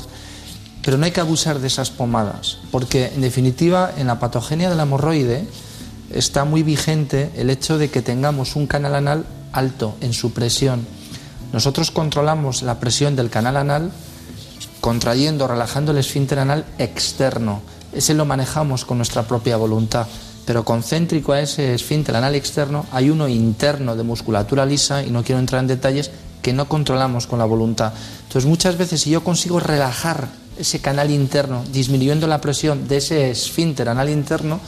Pero no hay que abusar de esas pomadas, porque en definitiva en la patogenia del hemorroide está muy vigente el hecho de que tengamos un canal anal alto en su presión. Nosotros controlamos la presión del canal anal contrayendo, relajando el esfínter anal externo. Ese lo manejamos con nuestra propia voluntad, pero concéntrico a ese esfínter anal externo hay uno interno de musculatura lisa, y no quiero entrar en detalles, que no controlamos con la voluntad. Entonces muchas veces si yo consigo relajar ese canal interno, disminuyendo la presión de ese esfínter anal interno,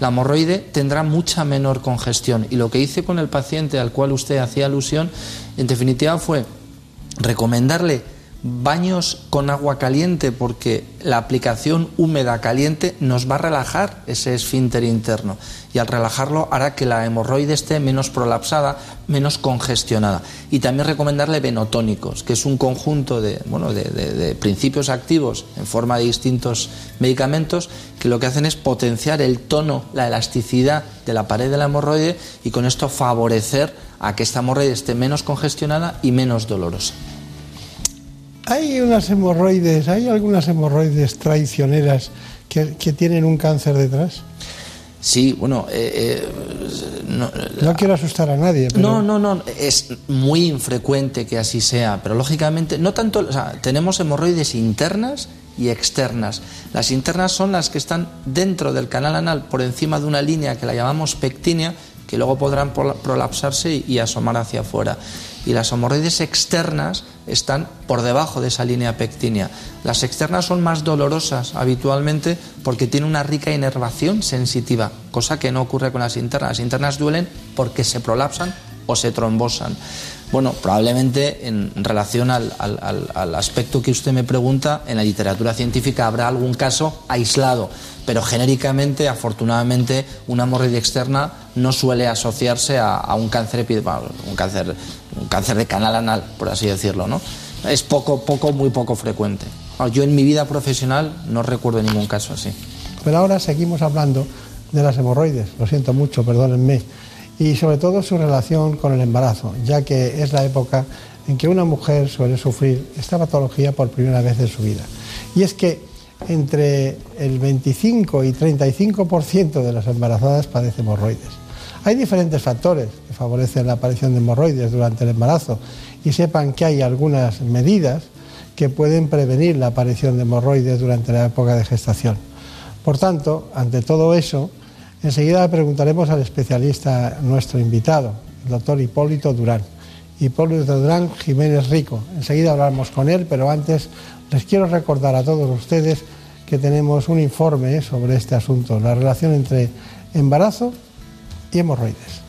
la hemorroide tendrá mucha menor congestión. Y lo que hice con el paciente al cual usted hacía alusión, en definitiva fue recomendarle baños con agua caliente porque la aplicación húmeda caliente nos va a relajar ese esfínter interno y al relajarlo hará que la hemorroide esté menos prolapsada, menos congestionada. Y también recomendarle venotónicos, que es un conjunto de, bueno, de, de- de principios activos en forma de distintos medicamentos que lo que hacen es potenciar el tono, la elasticidad de la pared de la hemorroide y con esto favorecer a que esta hemorroide esté menos congestionada y menos dolorosa. Hay unas hemorroides, hay algunas hemorroides traicioneras que, que tienen un cáncer detrás. Sí, bueno, eh, eh, no, No quiero asustar a nadie, pero no, no, no, es muy infrecuente que así sea, pero lógicamente no tanto, o sea, tenemos hemorroides internas y externas. Las internas son las que están dentro del canal anal por encima de una línea que la llamamos pectínea, que luego podrán prola- prolapsarse y, y asomar hacia afuera. Y las hemorroides externas están por debajo de esa línea pectínea. Las externas son más dolorosas habitualmente porque tienen una rica inervación sensitiva, cosa que no ocurre con las internas. Las internas duelen porque se prolapsan o se trombosan. Bueno, probablemente en relación al, al- al- aspecto que usted me pregunta, en la literatura científica habrá algún caso aislado, pero genéricamente, afortunadamente, una hemorroide externa no suele asociarse a, un cáncer epi- bueno, un cáncer, un cáncer de canal anal, por así decirlo, ¿no? Es poco, poco, muy poco frecuente. Yo en mi vida profesional no recuerdo ningún caso así. Pero ahora seguimos hablando de las hemorroides, lo siento mucho, perdónenme, y sobre todo su relación con el embarazo, ya que es la época en que una mujer suele sufrir esta patología por primera vez en su vida. Y es que entre el 25 y 35% de las embarazadas padecen hemorroides. Hay diferentes factores que favorecen la aparición de hemorroides durante el embarazo y sepan que hay algunas medidas que pueden prevenir la aparición de hemorroides durante la época de gestación. Por tanto, ante todo eso, enseguida preguntaremos al especialista, nuestro invitado, el doctor Hipólito Durán. Hipólito Durán Jiménez Rico. Enseguida hablamos con él, pero antes les quiero recordar a todos ustedes que tenemos un informe sobre este asunto, la relación entre embarazo y hemorroides.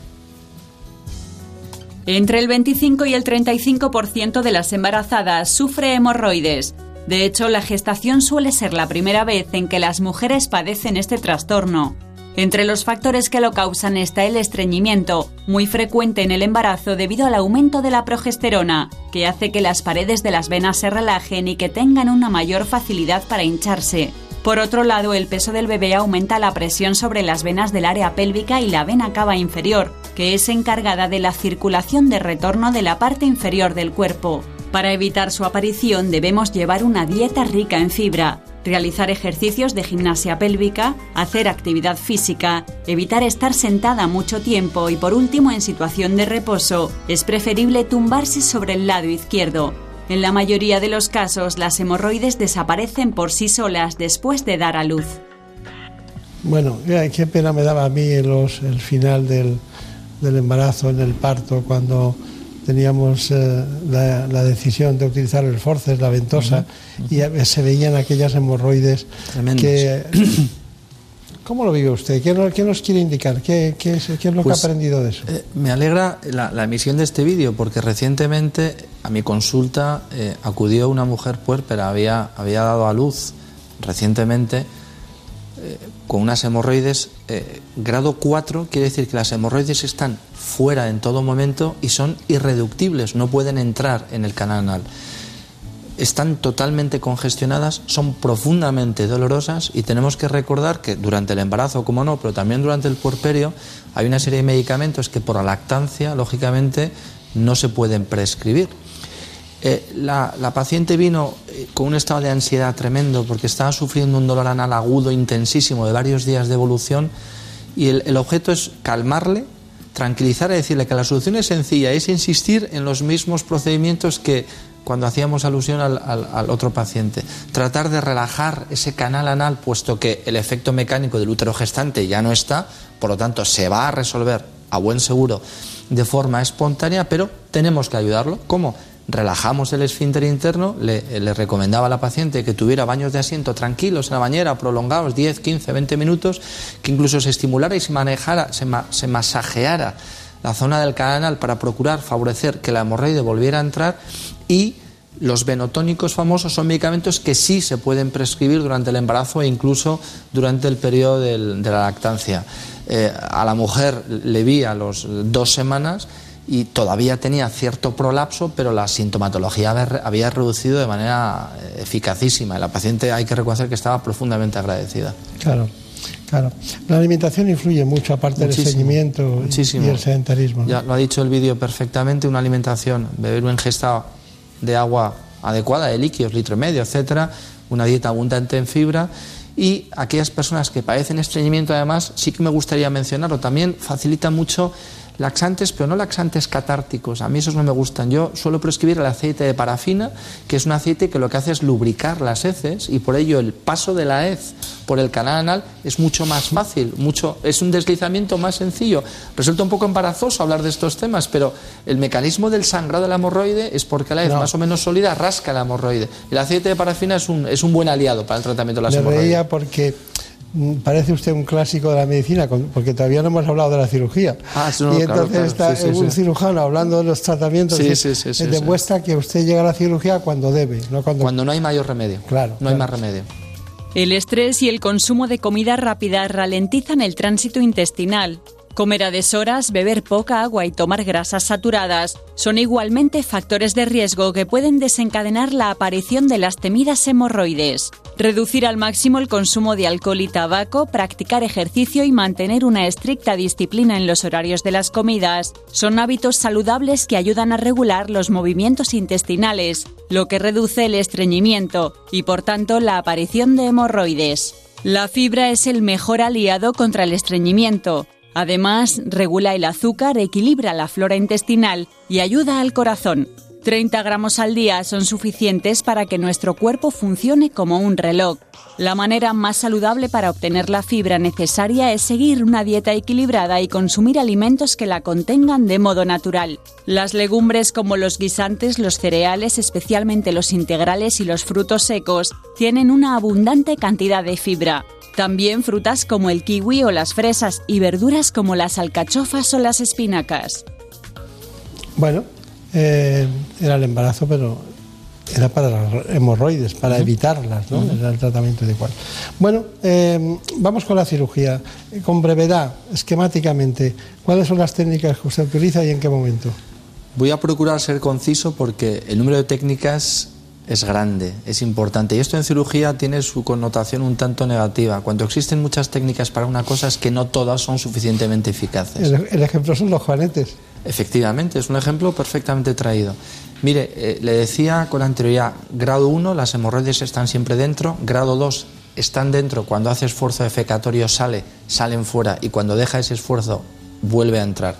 Entre el 25 y el 35% de las embarazadas sufre hemorroides. De hecho, la gestación suele ser la primera vez en que las mujeres padecen este trastorno. Entre los factores que lo causan está el estreñimiento, muy frecuente en el embarazo debido al aumento de la progesterona, que hace que las paredes de las venas se relajen y que tengan una mayor facilidad para hincharse. Por otro lado, el peso del bebé aumenta la presión sobre las venas del área pélvica y la vena cava inferior, que es encargada de la circulación de retorno de la parte inferior del cuerpo. Para evitar su aparición debemos llevar una dieta rica en fibra. Realizar ejercicios de gimnasia pélvica, hacer actividad física, evitar estar sentada mucho tiempo y por último en situación de reposo, es preferible tumbarse sobre el lado izquierdo. En la mayoría de los casos las hemorroides desaparecen por sí solas después de dar a luz. Bueno, qué pena me daba a mí el final del, embarazo, en el parto, cuando teníamos eh, la, decisión de utilizar el forceps, la ventosa, y se veían aquellas hemorroides que... ¿Cómo lo vive usted? ¿Qué, nos quiere indicar? ¿Qué, es, lo que ha pues, aprendido de eso? Eh, me alegra la, emisión de este vídeo porque recientemente a mi consulta eh, acudió una mujer puérpera, había, había dado a luz recientemente con unas hemorroides grado 4, quiere decir que las hemorroides están fuera en todo momento y son irreductibles, no pueden entrar en el canal anal. Están totalmente congestionadas, son profundamente dolorosas y tenemos que recordar que durante el embarazo, como no, pero también durante el puerperio, hay una serie de medicamentos que por la lactancia, lógicamente, no se pueden prescribir. Eh, la, paciente vino eh, con un estado de ansiedad tremendo porque estaba sufriendo un dolor anal agudo intensísimo de varios días de evolución y el objeto es calmarle tranquilizar y decirle que la solución es sencilla, es insistir en los mismos procedimientos que cuando hacíamos alusión al, otro paciente. Tratar de relajar ese canal anal, puesto que el efecto mecánico del útero gestante ya no está, por lo tanto se va a resolver a buen seguro de forma espontánea, pero tenemos que ayudarlo. ¿Cómo? Relajamos el esfínter interno, le, recomendaba a la paciente que tuviera baños de asiento tranquilos en la bañera, prolongados 10, 15, 20 minutos, que incluso se estimulara y se manejara, se, masajeara la zona del canal para procurar favorecer que la hemorroide volviera a entrar y los venotónicos famosos son medicamentos que sí se pueden prescribir durante el embarazo e incluso durante el periodo de la lactancia. Eh, a la mujer le vi a los dos semanas y todavía tenía cierto prolapso, pero la sintomatología había reducido de manera eh, eficacísima. La paciente hay que reconocer que estaba profundamente agradecida. Claro. Claro, la alimentación influye mucho, aparte del seguimiento y el sedentarismo. Ya lo ha dicho el vídeo perfectamente, una alimentación, beber una ingesta de agua adecuada, de líquidos, litro y medio, etcétera, una dieta abundante en fibra y aquellas personas que padecen estreñimiento, además, sí que me gustaría mencionarlo, también facilita mucho laxantes, pero no laxantes catárticos. A mí esos no me gustan. Yo suelo prescribir el aceite de parafina, que es un aceite que lo que hace es lubricar las heces y por ello el paso de la hez por el canal anal es mucho más fácil, mucho, es un deslizamiento más sencillo. Resulta un poco embarazoso hablar de estos temas, pero el mecanismo del sangrado de la hemorroide es porque la hez más o menos sólida rasca la hemorroide. El aceite de parafina es un, es un buen aliado para el tratamiento de las hemorroides. porque parece usted un clásico de la medicina, porque todavía no hemos hablado de la cirugía. Ah, y entonces está un cirujano hablando de los tratamientos, y demuestra que usted llega a la cirugía cuando debe, no cuando... Cuando no hay mayor remedio. Claro. No hay más remedio. El estrés y el consumo de comida rápida ralentizan el tránsito intestinal. Comer a deshoras, beber poca agua y tomar grasas saturadas son igualmente factores de riesgo que pueden desencadenar la aparición de las temidas hemorroides. Reducir al máximo el consumo de alcohol y tabaco, practicar ejercicio y mantener una estricta disciplina en los horarios de las comidas son hábitos saludables que ayudan a regular los movimientos intestinales, lo que reduce el estreñimiento y por tanto la aparición de hemorroides. La fibra es el mejor aliado contra el estreñimiento. Además, regula el azúcar, equilibra la flora intestinal y ayuda al corazón. 30 gramos al día son suficientes para que nuestro cuerpo funcione como un reloj. La manera más saludable para obtener la fibra necesaria es seguir una dieta equilibrada y consumir alimentos que la contengan de modo natural. Las legumbres como los guisantes, los cereales, especialmente los integrales y los frutos secos, tienen una abundante cantidad de fibra. También frutas como el kiwi o las fresas y verduras como las alcachofas o las espinacas. Bueno, eh, era el embarazo, pero era para las hemorroides, para evitarlas, ¿no? Era el tratamiento adecuado. Bueno, eh, vamos con la cirugía. Con brevedad, esquemáticamente, ¿cuáles son las técnicas que usted utiliza y en qué momento? Voy a procurar ser conciso porque el número de técnicas es grande, es importante. Y esto en cirugía tiene su connotación un tanto negativa. Cuando existen muchas técnicas para una cosa es que no todas son suficientemente eficaces. El, ejemplo son los juanetes. Efectivamente, es un ejemplo perfectamente traído. Mire, eh, le decía con anterioridad, grado 1, las hemorroides están siempre dentro, grado 2, están dentro, cuando hace esfuerzo defecatorio sale, salen fuera y cuando deja ese esfuerzo vuelve a entrar.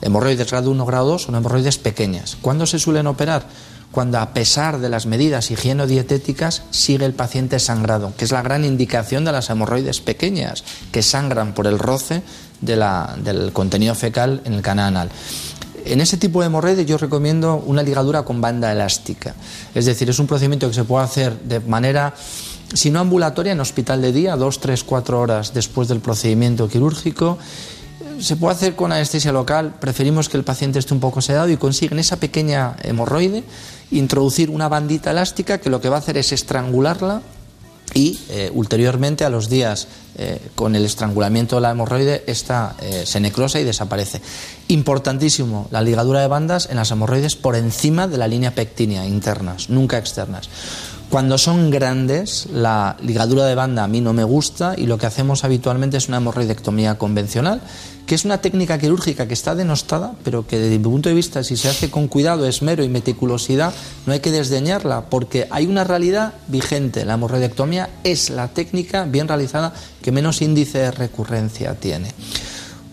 Hemorroides grado 1, grado 2 son hemorroides pequeñas. ¿Cuándo se suelen operar? Cuando a pesar de las medidas higienodietéticas sigue el paciente sangrado, que es la gran indicación de las hemorroides pequeñas, que sangran por el roce del contenido fecal en el canal anal. En ese tipo de hemorroides yo recomiendo una ligadura con banda elástica. Es decir, es un procedimiento que se puede hacer de manera, si no ambulatoria, en hospital de día, dos, tres, cuatro horas después del procedimiento quirúrgico. Se puede hacer con anestesia local, preferimos que el paciente esté un poco sedado y consiguen esa pequeña hemorroide introducir una bandita elástica que lo que va a hacer es estrangularla y eh, ulteriormente a los días eh, con el estrangulamiento de la hemorroide esta eh, se necrosa y desaparece. Importantísimo la ligadura de bandas en las hemorroides por encima de la línea pectínea internas, nunca externas. Cuando son grandes, la ligadura de banda a mí no me gusta y lo que hacemos habitualmente es una hemorroidectomía convencional, que es una técnica quirúrgica que está denostada, pero que desde mi punto de vista, si se hace con cuidado, esmero y meticulosidad, no hay que desdeñarla, porque hay una realidad vigente. La hemorroidectomía es la técnica bien realizada que menos índice de recurrencia tiene.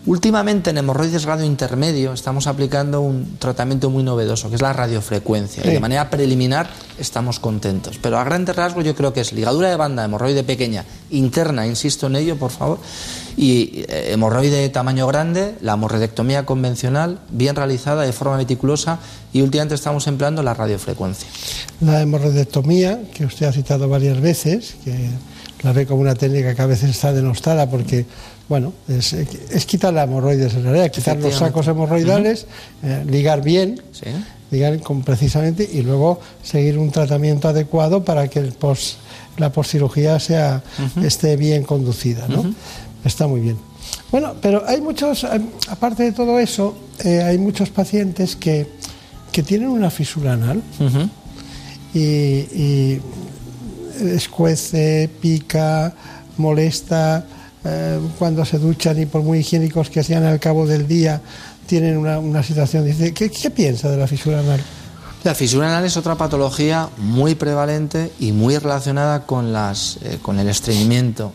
Últimamente en hemorroides radio intermedio estamos aplicando un tratamiento muy novedoso, que es la radiofrecuencia. Y de manera preliminar estamos contentos. Pero a grandes rasgos yo creo que es ligadura de banda, hemorroide pequeña, interna, insisto en ello, por favor, y eh, hemorroide de tamaño grande, la hemorroidectomía convencional, bien realizada de forma meticulosa, y últimamente estamos empleando la radiofrecuencia. La hemorroidectomía, que usted ha citado varias veces, que la ve como una técnica que a veces está denostada porque bueno, es, quitar la hemorroides en realidad, quitar los sacos hemorroidales, eh, ligar bien, ligar con, precisamente y luego seguir un tratamiento adecuado para que el la postcirugía sea, esté bien conducida, ¿no? Está muy bien. Bueno, pero hay muchos, eh, aparte de todo eso, eh, hay muchos pacientes que, que, tienen una fisura anal. Y, y escuece, pica, molesta eh, cuando se duchan y por muy higiénicos que sean al cabo del día tienen una, situación. Dice, ¿qué, piensa de la fisura anal? La fisura anal es otra patología muy prevalente y muy relacionada con, las, eh, con el estreñimiento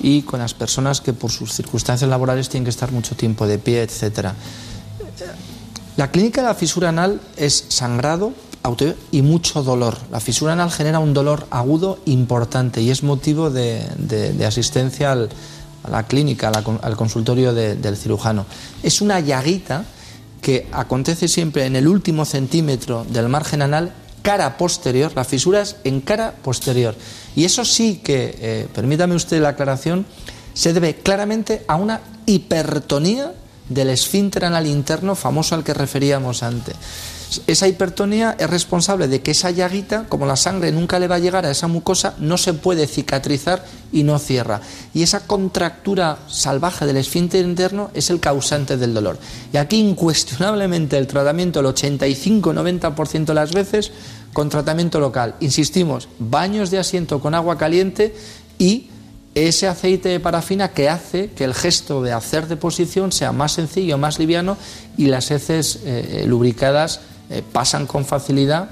y con las personas que por sus circunstancias laborales tienen que estar mucho tiempo de pie, etc. La clínica de la fisura anal es sangrado y mucho dolor. La fisura anal genera un dolor agudo importante y es motivo de, asistencia a la clínica, al consultorio del cirujano. Es una llaguita que acontece siempre en el último centímetro del margen anal, cara posterior, la fisura es en cara posterior. Y eso sí que, eh, permítame usted la aclaración, se debe claramente a una hipertonía del esfínter anal interno famoso al que referíamos antes. Esa hipertonía es responsable de que esa llaguita, como la sangre nunca le va a llegar a esa mucosa, no se puede cicatrizar y no cierra. Y esa contractura salvaje del esfínter interno es el causante del dolor. Y aquí incuestionablemente el tratamiento, el 85-90% de las veces, con tratamiento local. Insistimos, baños de asiento con agua caliente y ese aceite de parafina que hace que el gesto de hacer deposición sea más sencillo, más liviano y las heces eh, lubricadas eh, pasan con facilidad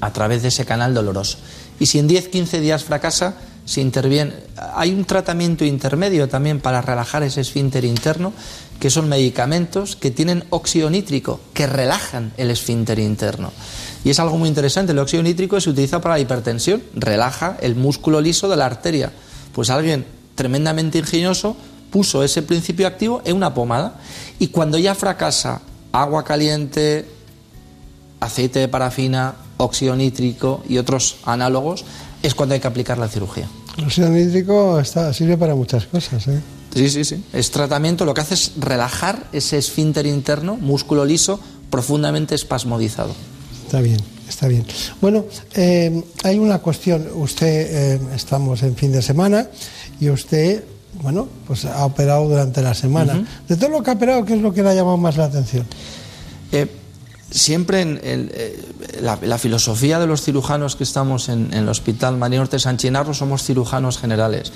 a través de ese canal doloroso. Y si en 10-15 días fracasa, se interviene. Hay un tratamiento intermedio también para relajar ese esfínter interno, que son medicamentos que tienen óxido nítrico, que relajan el esfínter interno. Y es algo muy interesante, el óxido nítrico se utiliza para la hipertensión, relaja el músculo liso de la arteria. Pues alguien tremendamente ingenioso puso ese principio activo en una pomada y cuando ya fracasa agua caliente, aceite de parafina, óxido nítrico y otros análogos, es cuando hay que aplicar la cirugía. El óxido nítrico está, sirve para muchas cosas. ¿eh? Sí, sí, sí. Es tratamiento, lo que hace es relajar ese esfínter interno, músculo liso, profundamente espasmodizado. Está bien, está bien. Bueno, eh, hay una cuestión. Usted, eh, estamos en fin de semana y usted, bueno, pues ha operado durante la semana. De todo lo que ha operado, ¿qué es lo que le ha llamado más la atención? Siempre en eh, la, filosofía de los cirujanos que estamos en, el Hospital María Norte San Chinarro somos cirujanos generales.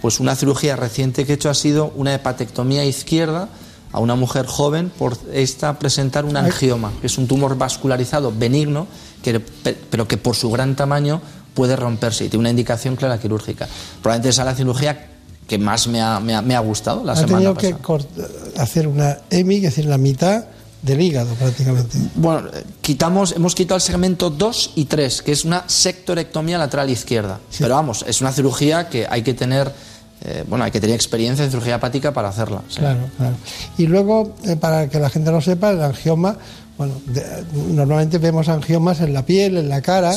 Pues una cirugía reciente que he hecho ha sido una hepatectomía izquierda a una mujer joven por esta presentar un angioma, que es un tumor vascularizado benigno, que, pero que por su gran tamaño puede romperse y tiene una indicación clara quirúrgica. Probablemente esa es la cirugía que más me ha, me ha, me ha gustado la ha semana tenido que hacer una EMI, es decir, la mitad del hígado prácticamente. Bueno, quitamos, hemos quitado el segmento 2 y 3, que es una sectorectomía lateral izquierda. Pero vamos, es una cirugía que hay que tener, eh, bueno, hay que tener experiencia en cirugía hepática para hacerla. Claro, claro. Y luego, eh, para que la gente lo sepa, el angioma bueno, normalmente vemos angiomas en la piel, en la cara,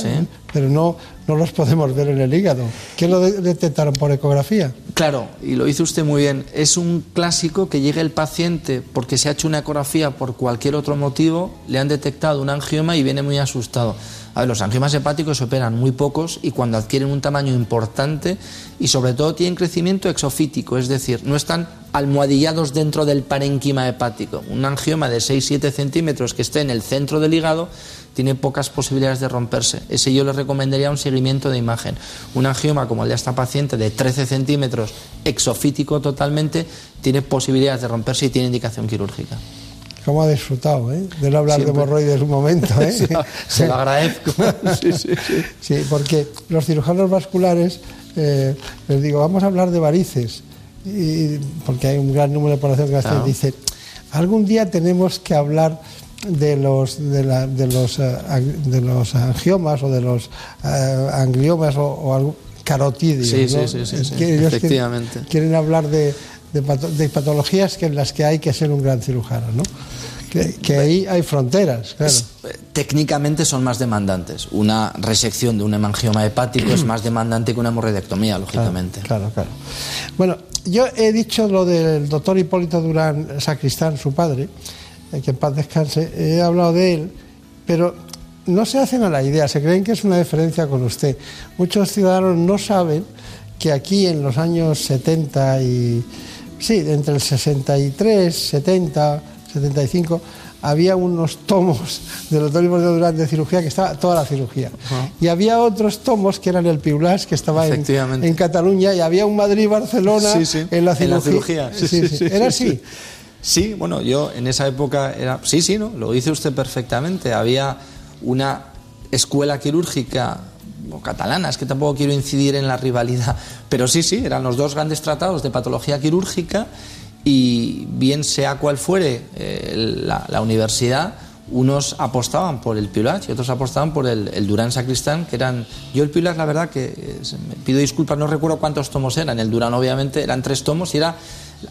pero no, no los podemos ver en el hígado. ¿Qué lo detectaron por ecografía? Claro, y lo hizo usted muy bien. Es un clásico que llega el paciente porque se ha hecho una ecografía por cualquier otro motivo, le han detectado un angioma y viene muy asustado. A ver, los angiomas hepáticos operan muy pocos y cuando adquieren un tamaño importante y sobre todo tienen crecimiento exofítico, es decir, no están almohadillados dentro del parénquima hepático. Un angioma de 6-7 centímetros que esté en el centro del hígado tiene pocas posibilidades de romperse. Ese yo le recomendaría un seguimiento de imagen. Un angioma como el de esta paciente de 13 centímetros, exofítico totalmente, tiene posibilidades de romperse y tiene indicación quirúrgica. ¿Cómo ha disfrutado eh? de no hablar de hemorroides un momento? ¿eh? se, lo agradezco. sí, sí, sí. sí, porque los cirujanos vasculares, eh, les digo, vamos a hablar de varices, y, porque hay un gran número de población que claro. dice, algún día tenemos que hablar de los de, la, de los uh, de los angiomas o de los uh, angliomas o, o carotidios sí, ¿no? sí, sí, sí, sí. efectivamente quieren, quieren hablar de, de, de, patologías que en las que hay que ser un gran cirujano ¿no? que, que ahí hay fronteras claro. es, técnicamente son más demandantes una resección de un hemangioma hepático es más demandante que una hemorroidectomía lógicamente claro, claro, claro. bueno yo he dicho lo del doctor Hipólito Durán Sacristán su padre que en paz descanse, he hablado de él, pero no se hacen a la idea, se creen que es una diferencia con usted. Muchos ciudadanos no saben que aquí en los años 70 y... Sí, entre el 63, 70, 75, había unos tomos del doctor Hipólito Durán de cirugía que estaba toda la cirugía. Uh -huh. Y había otros tomos que eran el Piulás, que estaba en, en, Cataluña, y había un Madrid-Barcelona sí, sí. en la cirugía. En la cirugía. Sí, sí, Era así. Sí, bueno, yo en esa época era. Sí, sí, ¿no? Lo dice usted perfectamente. Había una escuela quirúrgica o catalana, es que tampoco quiero incidir en la rivalidad, pero sí, sí, eran los dos grandes tratados de patología quirúrgica y bien sea cual fuere eh, la, la, universidad, unos apostaban por el Piulach y otros apostaban por el, el Durán Sacristán, que eran... Yo el Piulach, la verdad que eh, me pido disculpas, no recuerdo cuántos tomos eran, el Durán obviamente eran tres tomos y era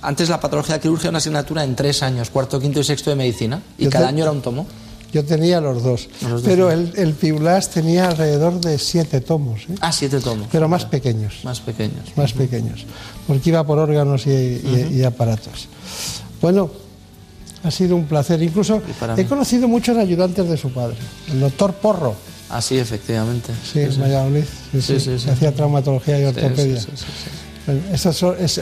antes la patología quirúrgica era una asignatura en tres años, cuarto, quinto y sexto de medicina, y cada año era un tomo. Yo tenía los dos, los pero el, el Piulás tenía alrededor de siete tomos. ¿eh? Ah, siete tomos. Pero más pequeños. Más pequeños. Más pequeños, porque iba por órganos y, y, -huh. y, aparatos. Bueno, ha sido un placer. Incluso he conocido muchos ayudantes de su padre, el doctor Porro. Ah, sí, efectivamente. Sí, en Valladolid. Sí, sí, sí, sí, Hacía traumatología y ortopedia. Esas son, es,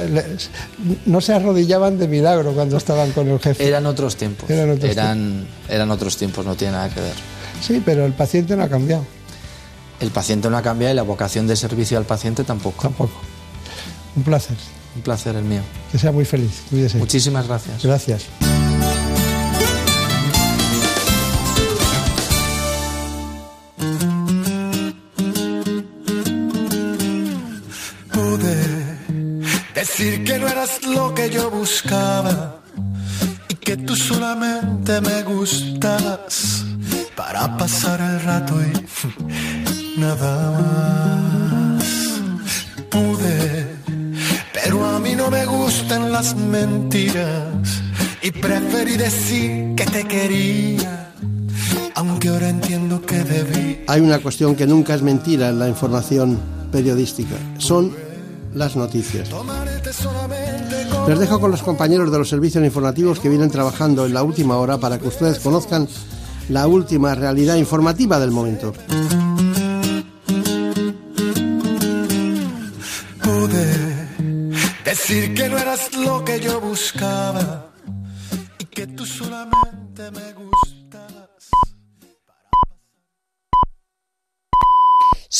no se arrodillaban de milagro cuando estaban con el jefe. Eran otros tiempos. Eran otros, eran, tiempos. eran otros tiempos, no tiene nada que ver. Sí, pero el paciente no ha cambiado. El paciente no ha cambiado y la vocación de servicio al paciente tampoco. Tampoco. Un placer. Un placer el mío. Que sea muy feliz. Cuídese. Muchísimas gracias. Gracias. Decir que no eras lo que yo buscaba y que tú solamente me gustabas para pasar el rato y nada más. Pude, pero a mí no me gustan las mentiras y preferí decir que te quería. Aunque ahora entiendo que debí. Hay una cuestión que nunca es mentira en la información periodística. Son las noticias. Les dejo con los compañeros de los servicios informativos que vienen trabajando en la última hora para que ustedes conozcan la última realidad informativa del momento. Pude decir que no eras lo que yo buscaba y que tú solamente me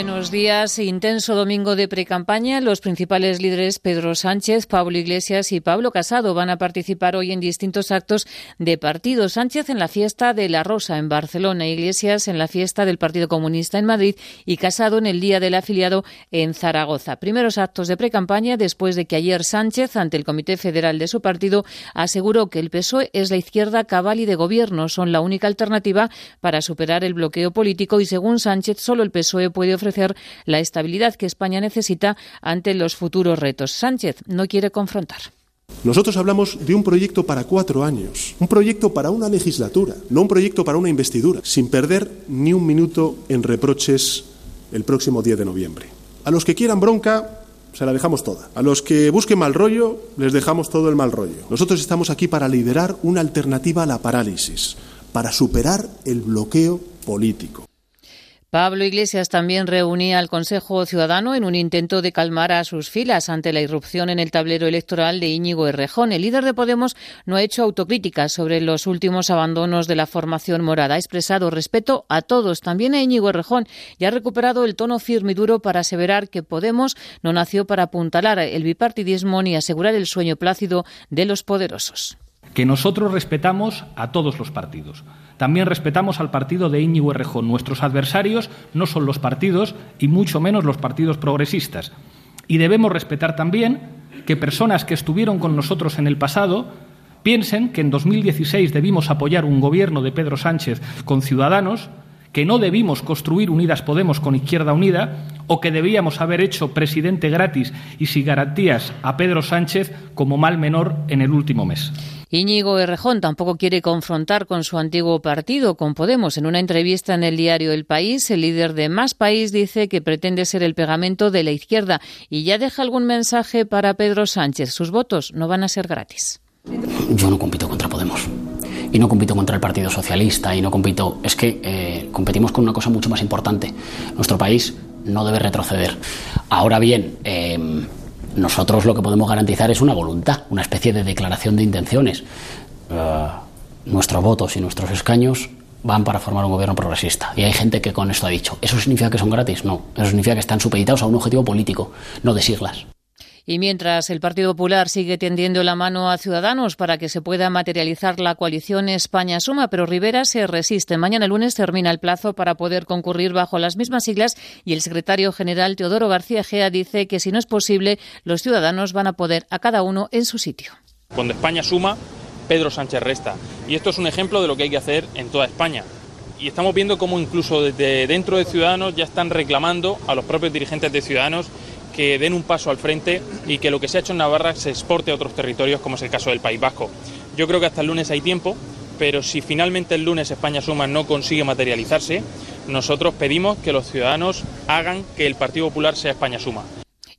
Buenos días. Intenso domingo de precampaña. Los principales líderes Pedro Sánchez, Pablo Iglesias y Pablo Casado van a participar hoy en distintos actos de partido. Sánchez en la fiesta de la Rosa en Barcelona, Iglesias en la fiesta del Partido Comunista en Madrid y Casado en el Día del Afiliado en Zaragoza. Primeros actos de precampaña después de que ayer Sánchez, ante el Comité Federal de su partido, aseguró que el PSOE es la izquierda cabal y de gobierno. Son la única alternativa para superar el bloqueo político y, según Sánchez, solo el PSOE puede ofrecer la estabilidad que España necesita ante los futuros retos. Sánchez no quiere confrontar. Nosotros hablamos de un proyecto para cuatro años, un proyecto para una legislatura, no un proyecto para una investidura, sin perder ni un minuto en reproches el próximo 10 de noviembre. A los que quieran bronca, se la dejamos toda. A los que busquen mal rollo, les dejamos todo el mal rollo. Nosotros estamos aquí para liderar una alternativa a la parálisis, para superar el bloqueo político. Pablo Iglesias también reunía al Consejo Ciudadano en un intento de calmar a sus filas ante la irrupción en el tablero electoral de Íñigo Errejón. El líder de Podemos no ha hecho autocrítica sobre los últimos abandonos de la formación morada. Ha expresado respeto a todos, también a Íñigo Errejón, y ha recuperado el tono firme y duro para aseverar que Podemos no nació para apuntalar el bipartidismo ni asegurar el sueño plácido de los poderosos. Que nosotros respetamos a todos los partidos también respetamos al partido de Íñigo Errejón. Nuestros adversarios no son los partidos y mucho menos los partidos progresistas. Y debemos respetar también que personas que estuvieron con nosotros en el pasado piensen que en 2016 debimos apoyar un gobierno de Pedro Sánchez con Ciudadanos, que no debimos construir Unidas Podemos con Izquierda Unida o que debíamos haber hecho presidente gratis y sin garantías a Pedro Sánchez como mal menor en el último mes. Íñigo Errejón tampoco quiere confrontar con su antiguo partido, con Podemos. En una entrevista en el diario El País, el líder de Más País dice que pretende ser el pegamento de la izquierda y ya deja algún mensaje para Pedro Sánchez. Sus votos no van a ser gratis. Yo no compito contra Podemos y no compito contra el Partido Socialista y no compito. Es que eh, competimos con una cosa mucho más importante. Nuestro país no debe retroceder. Ahora bien, eh, nosotros lo que podemos garantizar es una voluntad, una especie de declaración de intenciones. Eh, nuestros votos y nuestros escaños van para formar un gobierno progresista. Y hay gente que con esto ha dicho, ¿eso significa que son gratis? No, eso significa que están supeditados a un objetivo político, no de siglas. Y mientras el Partido Popular sigue tendiendo la mano a Ciudadanos para que se pueda materializar la coalición España Suma, pero Rivera se resiste. Mañana lunes termina el plazo para poder concurrir bajo las mismas siglas y el secretario general Teodoro García Gea dice que si no es posible, los ciudadanos van a poder a cada uno en su sitio. Cuando España suma, Pedro Sánchez resta. Y esto es un ejemplo de lo que hay que hacer en toda España. Y estamos viendo cómo incluso desde dentro de Ciudadanos ya están reclamando a los propios dirigentes de Ciudadanos que den un paso al frente y que lo que se ha hecho en Navarra se exporte a otros territorios, como es el caso del País Vasco. Yo creo que hasta el lunes hay tiempo, pero si finalmente el lunes España Suma no consigue materializarse, nosotros pedimos que los ciudadanos hagan que el Partido Popular sea España Suma.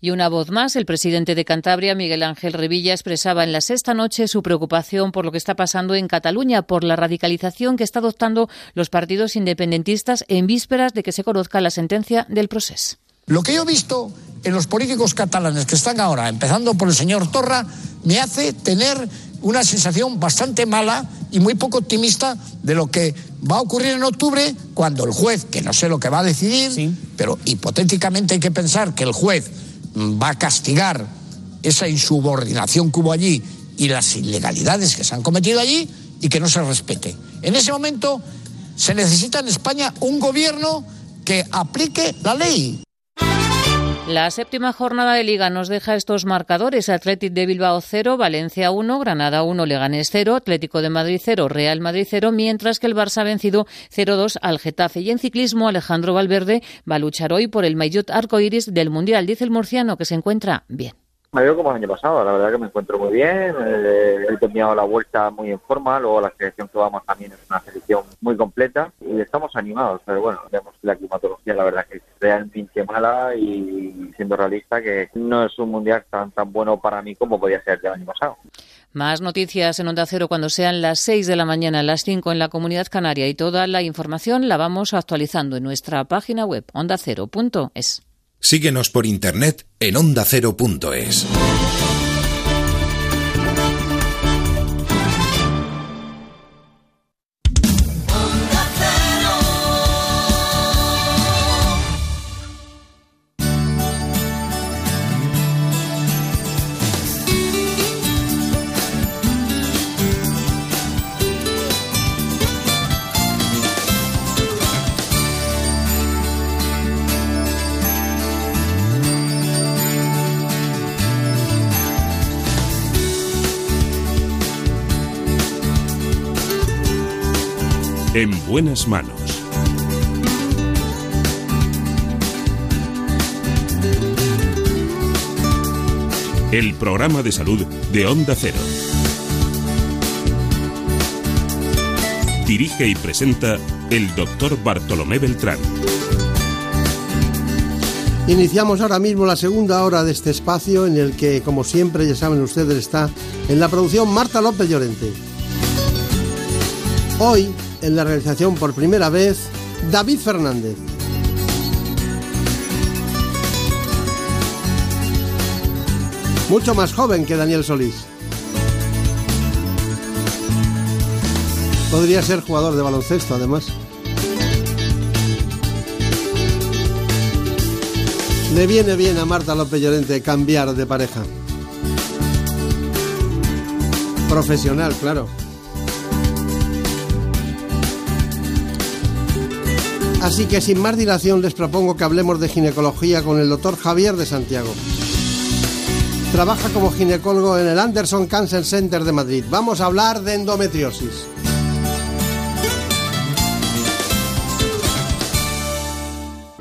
Y una voz más, el presidente de Cantabria, Miguel Ángel Revilla, expresaba en la sexta noche su preocupación por lo que está pasando en Cataluña, por la radicalización que está adoptando los partidos independentistas en vísperas de que se conozca la sentencia del proceso. Lo que yo he visto en los políticos catalanes que están ahora, empezando por el señor Torra, me hace tener una sensación bastante mala y muy poco optimista de lo que va a ocurrir en octubre cuando el juez, que no sé lo que va a decidir, pero hipotéticamente hay que pensar que el juez va a castigar esa insubordinación que hubo allí y las ilegalidades que se han cometido allí y que no se respete. En ese momento se necesita en España un gobierno que aplique la ley. La séptima jornada de Liga nos deja estos marcadores. Atlético de Bilbao 0, Valencia 1, Granada 1, Leganés 0, Atlético de Madrid 0, Real Madrid 0, mientras que el Barça ha vencido 0-2 al Getafe. Y en ciclismo, Alejandro Valverde va a luchar hoy por el maillot arcoiris del Mundial, dice el murciano, que se encuentra bien. Me veo como el año pasado, la verdad que me encuentro muy bien, eh, he terminado la vuelta muy en forma, luego la selección que vamos también es una selección muy completa y estamos animados, pero bueno, vemos la climatología la verdad que es realmente mala y siendo realista que no es un mundial tan tan bueno para mí como podía ser el año pasado. Más noticias en Onda Cero cuando sean las 6 de la mañana, las 5 en la Comunidad Canaria y toda la información la vamos actualizando en nuestra página web ondacero.es. Síguenos por internet en ondacero.es. En buenas manos. El programa de salud de Onda Cero. Dirige y presenta el doctor Bartolomé Beltrán. Iniciamos ahora mismo la segunda hora de este espacio en el que, como siempre, ya saben ustedes, está en la producción Marta López Llorente. Hoy, en la realización por primera vez, David Fernández. Mucho más joven que Daniel Solís. Podría ser jugador de baloncesto, además. Le viene bien a Marta López Llorente cambiar de pareja. Profesional, claro. Así que sin más dilación les propongo que hablemos de ginecología con el doctor Javier de Santiago. Trabaja como ginecólogo en el Anderson Cancer Center de Madrid. Vamos a hablar de endometriosis.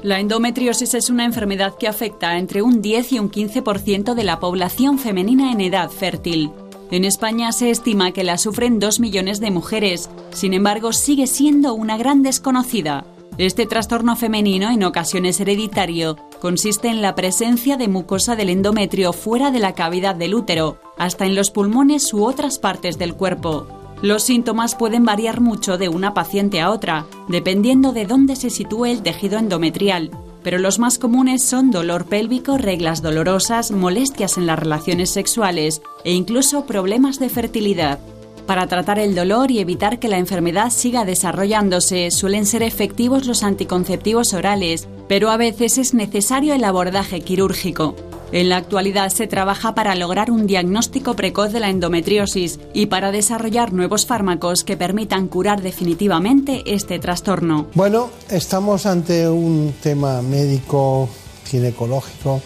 La endometriosis es una enfermedad que afecta a entre un 10 y un 15% de la población femenina en edad fértil. En España se estima que la sufren 2 millones de mujeres, sin embargo sigue siendo una gran desconocida. Este trastorno femenino, en ocasiones hereditario, consiste en la presencia de mucosa del endometrio fuera de la cavidad del útero, hasta en los pulmones u otras partes del cuerpo. Los síntomas pueden variar mucho de una paciente a otra, dependiendo de dónde se sitúe el tejido endometrial, pero los más comunes son dolor pélvico, reglas dolorosas, molestias en las relaciones sexuales e incluso problemas de fertilidad. Para tratar el dolor y evitar que la enfermedad siga desarrollándose, suelen ser efectivos los anticonceptivos orales, pero a veces es necesario el abordaje quirúrgico. En la actualidad se trabaja para lograr un diagnóstico precoz de la endometriosis y para desarrollar nuevos fármacos que permitan curar definitivamente este trastorno. Bueno, estamos ante un tema médico, ginecológico,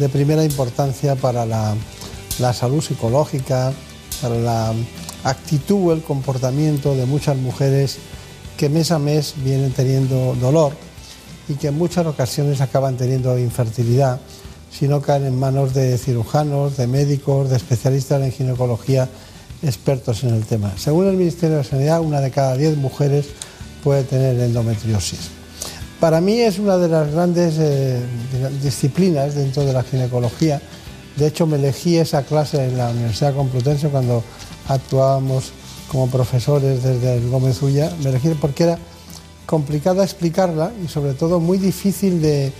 de primera importancia para la, salud psicológica, para la actitud o el comportamiento de muchas mujeres que mes a mes vienen teniendo dolor y que en muchas ocasiones acaban teniendo infertilidad si no caen en manos de cirujanos, de médicos, de especialistas en ginecología expertos en el tema. Según el Ministerio de Sanidad, una de cada diez mujeres puede tener endometriosis. Para mí es una de las grandes eh, disciplinas dentro de la ginecología. De hecho, me elegí esa clase en la Universidad Complutense cuando actuábamos como profesores desde el Gómez Ulla. Me elegí porque era complicada explicarla y sobre todo muy difícil de,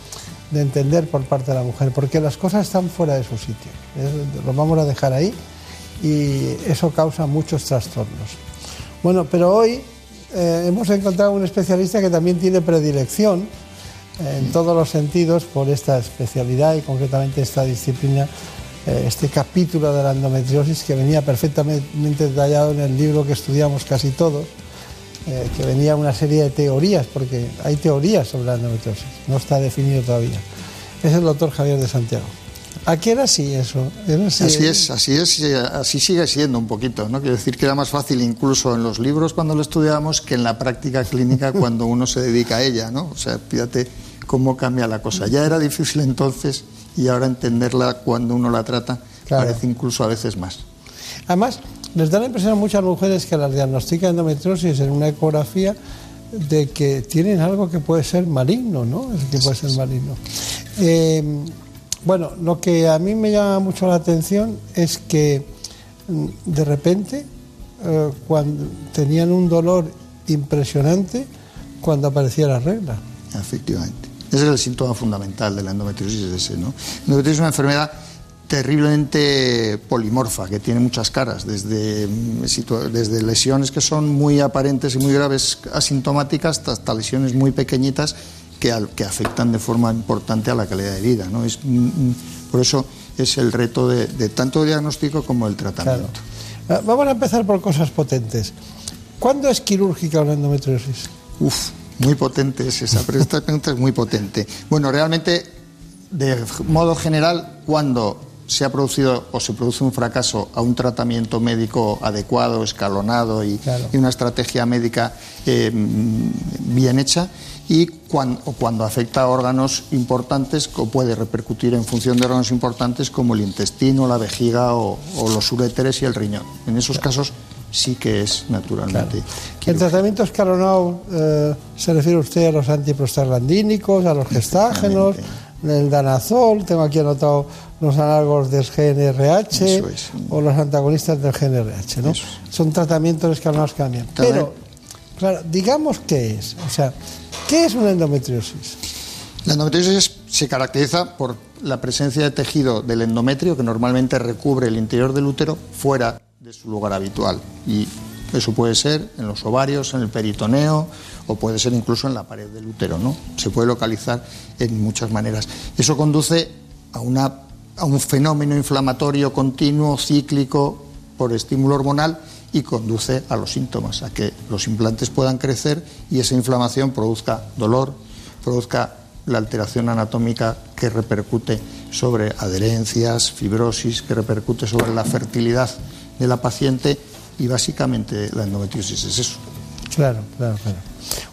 de entender por parte de la mujer, porque las cosas están fuera de su sitio. Lo vamos a dejar ahí y eso causa muchos trastornos. Bueno, pero hoy eh, hemos encontrado un especialista que también tiene predilección eh, en todos los sentidos por esta especialidad y concretamente esta disciplina, este capítulo de la endometriosis que venía perfectamente detallado en el libro que estudiamos casi todos eh, que venía una serie de teorías, porque hay teorías sobre la endometriosis, no está definido todavía. Es el doctor Javier de Santiago. Aquí era así eso. así, es, así es, así sigue siendo un poquito. ¿no? Quiero decir que era más fácil incluso en los libros cuando lo estudiábamos que en la práctica clínica cuando uno se dedica a ella. ¿no? O sea, fíjate cómo cambia la cosa. Ya era difícil entonces y ahora entenderla cuando uno la trata parece incluso a veces más. Además, les da la impresión a muchas mujeres que las diagnostican endometriosis en una ecografía de que tienen algo que puede ser maligno, ¿no? que puede ser maligno. Eh, bueno, lo que a mí me llama mucho la atención es que mm, de repente, eh, cuando tenían un dolor impresionante cuando aparecía la regla. Efectivamente. Ese es el síntoma fundamental de la endometriosis, ese, ¿no? La endometriosis es una enfermedad terriblemente polimorfa, que tiene muchas caras, desde, desde lesiones que son muy aparentes y muy graves asintomáticas hasta lesiones muy pequeñitas que, que afectan de forma importante a la calidad de vida. ¿no? Es, mm, mm, por eso es el reto de, tanto diagnóstico como el tratamiento. Ah, vamos a empezar por cosas potentes. ¿Cuándo es quirúrgica una endometriosis? Uf, muy potente es esa, pero esta pregunta es muy potente. Bueno, realmente, de modo general, cuando se ha producido o se produce un fracaso a un tratamiento médico adecuado, escalonado y, y una estrategia médica eh, bien hecha y cuando, cuando, afecta a órganos importantes o puede repercutir en función de órganos importantes como el intestino, la vejiga o, o los uréteres y el riñón. En esos casos sí que es naturalmente. El tratamiento escalonado eh, se refiere usted a los antiprostaglandínicos, a los gestágenos, el danazol, tengo aquí anotado los análogos del GNRH o los antagonistas del GNRH, ¿no? Son tratamientos escalonados también. Pero, claro, digamos qué es, o sea, ¿qué es una endometriosis? La endometriosis se caracteriza por la presencia de tejido del endometrio que normalmente recubre el interior del útero fuera de su lugar habitual. Y eso puede ser en los ovarios, en el peritoneo o puede ser incluso en la pared del útero, ¿no? Se puede localizar en muchas maneras. Eso conduce a, una, a un fenómeno inflamatorio continuo, cíclico, por estímulo hormonal y conduce a los síntomas, a que los implantes puedan crecer y esa inflamación produzca dolor, produzca la alteración anatómica que repercute sobre adherencias, fibrosis, que repercute sobre la fertilidad de la paciente y básicamente la endometriosis es eso. Claro, claro, claro.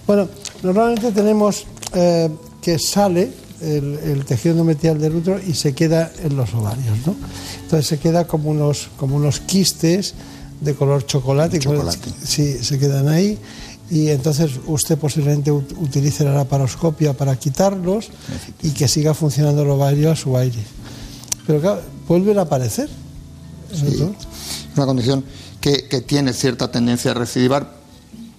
Bueno, normalmente tenemos eh, que sale el, tejido endometrial del útero y se queda en los ovarios, ¿no? Entonces se queda como unos, como unos quistes de color chocolate. chocolate. sí, se quedan ahí y entonces usted posiblemente utilice la laparoscopia para quitarlos y que siga funcionando el ovario a su aire. Pero claro, vuelven a aparecer. Sí una condición que, tiene cierta tendencia a recidivar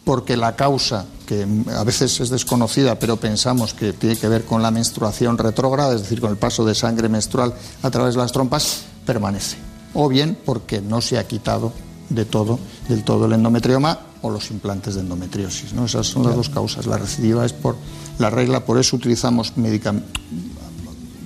porque la causa, que a veces es desconocida, pero pensamos que tiene que ver con la menstruación retrógrada, es decir, con el paso de sangre menstrual a través de las trompas, permanece. O bien porque no se ha quitado de todo, del todo el endometrioma o los implantes de endometriosis. ¿no? Esas son las dos causas. La recidiva es por la regla, por eso utilizamos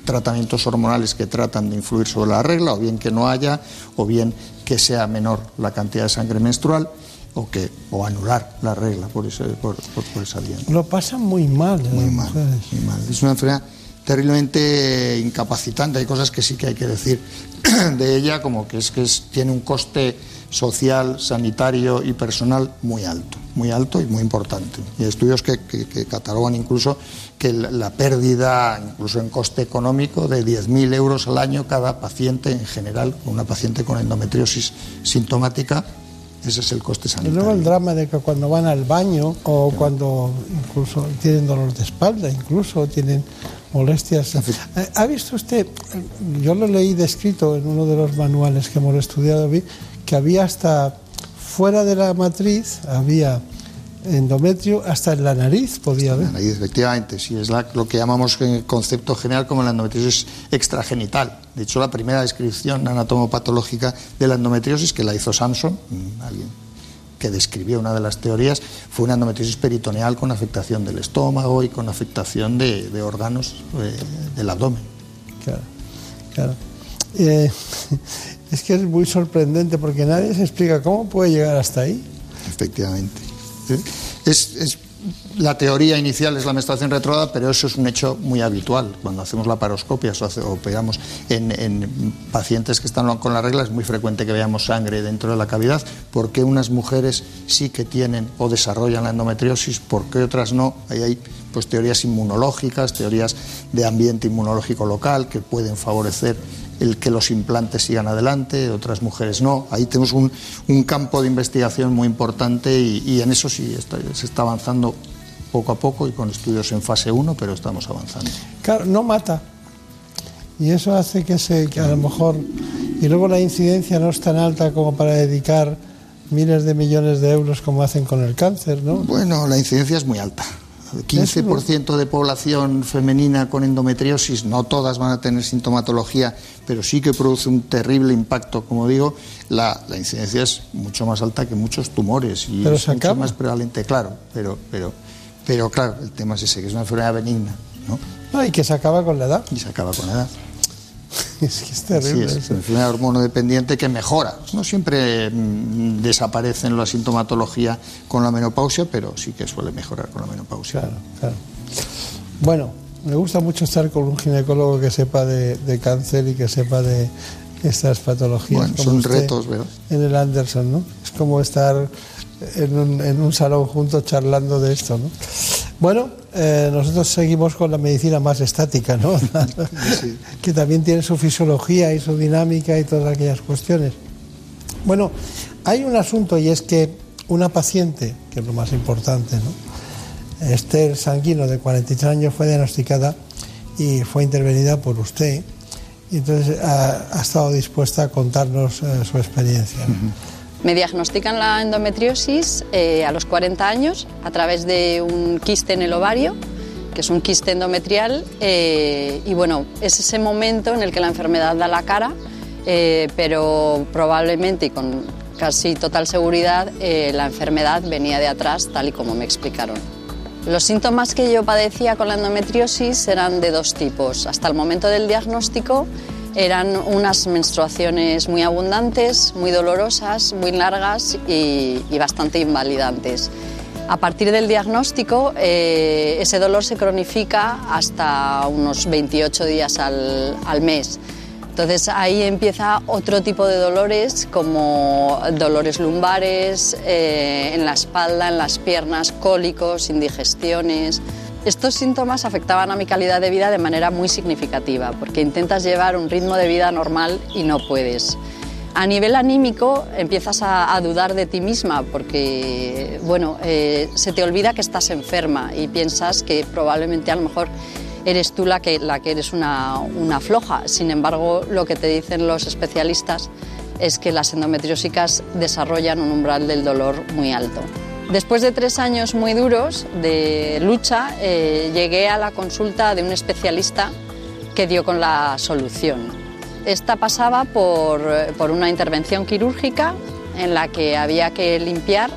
tratamientos hormonales que tratan de influir sobre la regla, o bien que no haya, o bien que sea menor la cantidad de sangre menstrual, o, que, o anular la regla por, ese, por, esa vía. Lo pasan muy mal. Muy mal, muy mal. Es una enfermedad terriblemente incapacitante. Hay cosas que sí que hay que decir de ella, como que es que tiene un coste social, sanitario y personal muy alto, muy alto y muy importante. Y estudios que, que catalogan incluso que la pérdida, incluso en coste económico, de 10.000 euros al año cada paciente en general, una paciente con endometriosis sintomática, ese es el coste sanitario. Y luego el drama de que cuando van al baño o cuando incluso tienen dolor de espalda, incluso tienen molestias. Eh, ¿Ha visto usted? Yo lo leí descrito en uno de los manuales que hemos estudiado, vi que había hasta fuera de la matriz, había endometrio hasta en la nariz podía haber. La nariz, efectivamente, sí, es lo que llamamos en concepto general como la endometriosis extragenital. De hecho, la primera descripción anatomopatológica de la endometriosis, que la hizo Samson, mm, alguien que describió una de las teorías, fue una endometriosis peritoneal con afectación del estómago y con afectación de, órganos eh, del abdomen. Claro, claro. Eh, es que es muy sorprendente porque nadie se explica cómo puede llegar hasta ahí. Efectivamente. Es, la teoría inicial es la menstruación retrógrada, pero eso es un hecho muy habitual. Cuando hacemos la paroscopia o, operamos en, pacientes que están con la regla, es muy frecuente que veamos sangre dentro de la cavidad. ¿Por qué unas mujeres sí que tienen o desarrollan la endometriosis? ¿Por qué otras no? Ahí hay pues, teorías inmunológicas, teorías de ambiente inmunológico local que pueden favorecer el que los implantes sigan adelante, otras mujeres no. Ahí tenemos un, campo de investigación muy importante y, en eso sí se está avanzando poco a poco y con estudios en fase 1, pero estamos avanzando. Claro, no mata. Y eso hace que, se, que a lo mejor... Y luego la incidencia no es tan alta como para dedicar miles de millones de euros como hacen con el cáncer, ¿no? Bueno, la incidencia es muy alta. 15% de población femenina con endometriosis, no todas van a tener sintomatología, pero sí que produce un terrible impacto, como digo, la, incidencia es mucho más alta que muchos tumores y es mucho más prevalente, claro, pero, pero, pero claro, el tema es ese, que es una enfermedad benigna, ¿no? no y que se acaba con la edad. Y se acaba con la edad. es que es terrible. es, una enfermedad hormonodependiente que mejora. No siempre mm, desaparece en la sintomatología con la menopausia, pero sí que suele mejorar con la menopausia. Claro, claro. Bueno, me gusta mucho estar con un ginecólogo que sepa de, de cáncer y que sepa de estas patologías. Bueno, como son usted retos, ¿verdad? En el Anderson, ¿no? Es como estar en un, en un salón juntos charlando de esto, ¿no? Bueno, eh, nosotros seguimos con la medicina más estática, ¿no? que también tiene su fisiología y su dinámica y todas aquellas cuestiones. Bueno, hay un asunto y es que una paciente, que es lo más importante, ¿no? Esther Sanguino, de 43 años, fue diagnosticada y fue intervenida por usted. Y entonces ha, ha estado dispuesta a contarnos eh, su experiencia. Me diagnostican la endometriosis eh, a los 40 años a través de un quiste en el ovario, que es un quiste endometrial, eh, y bueno, es ese momento en el que la enfermedad da la cara, eh, pero probablemente y con casi total seguridad la enfermedad venía de atrás, tal y como me explicaron. Los síntomas que yo padecía con la endometriosis eran de dos tipos. Hasta el momento del diagnóstico eran unas menstruaciones muy abundantes, muy dolorosas, muy largas y, y bastante invalidantes. A partir del diagnóstico, eh, ese dolor se cronifica hasta unos 28 días al, al mes. Entonces ahí empieza otro tipo de dolores como dolores lumbares, eh, en la espalda, en las piernas, cólicos, indigestiones. Estos síntomas afectaban a mi calidad de vida de manera muy significativa porque intentas llevar un ritmo de vida normal y no puedes. A nivel anímico empiezas a, dudar de ti misma porque bueno, eh, se te olvida que estás enferma y piensas que probablemente a lo mejor eres tú la que, la que eres una, una floja. Sin embargo, lo que te dicen los especialistas es que las endometriósicas desarrollan un umbral del dolor muy alto. Después de tres años muy duros de lucha, eh, llegué a la consulta de un especialista que dio con la solución. Esta pasaba por, por una intervención quirúrgica en la que había que limpiar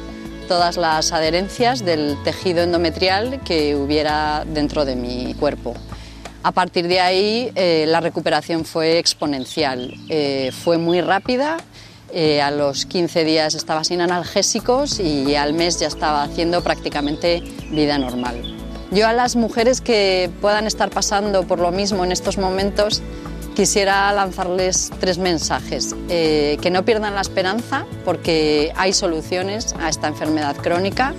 todas las adherencias del tejido endometrial que hubiera dentro de mi cuerpo. A partir de ahí eh, la recuperación fue exponencial, eh, fue muy rápida, eh, a los 15 días estaba sin analgésicos y al mes ya estaba haciendo prácticamente vida normal. Yo a las mujeres que puedan estar pasando por lo mismo en estos momentos quisiera lanzarles tres mensajes. Eh, que no pierdan la esperanza porque hay soluciones a esta enfermedad crónica.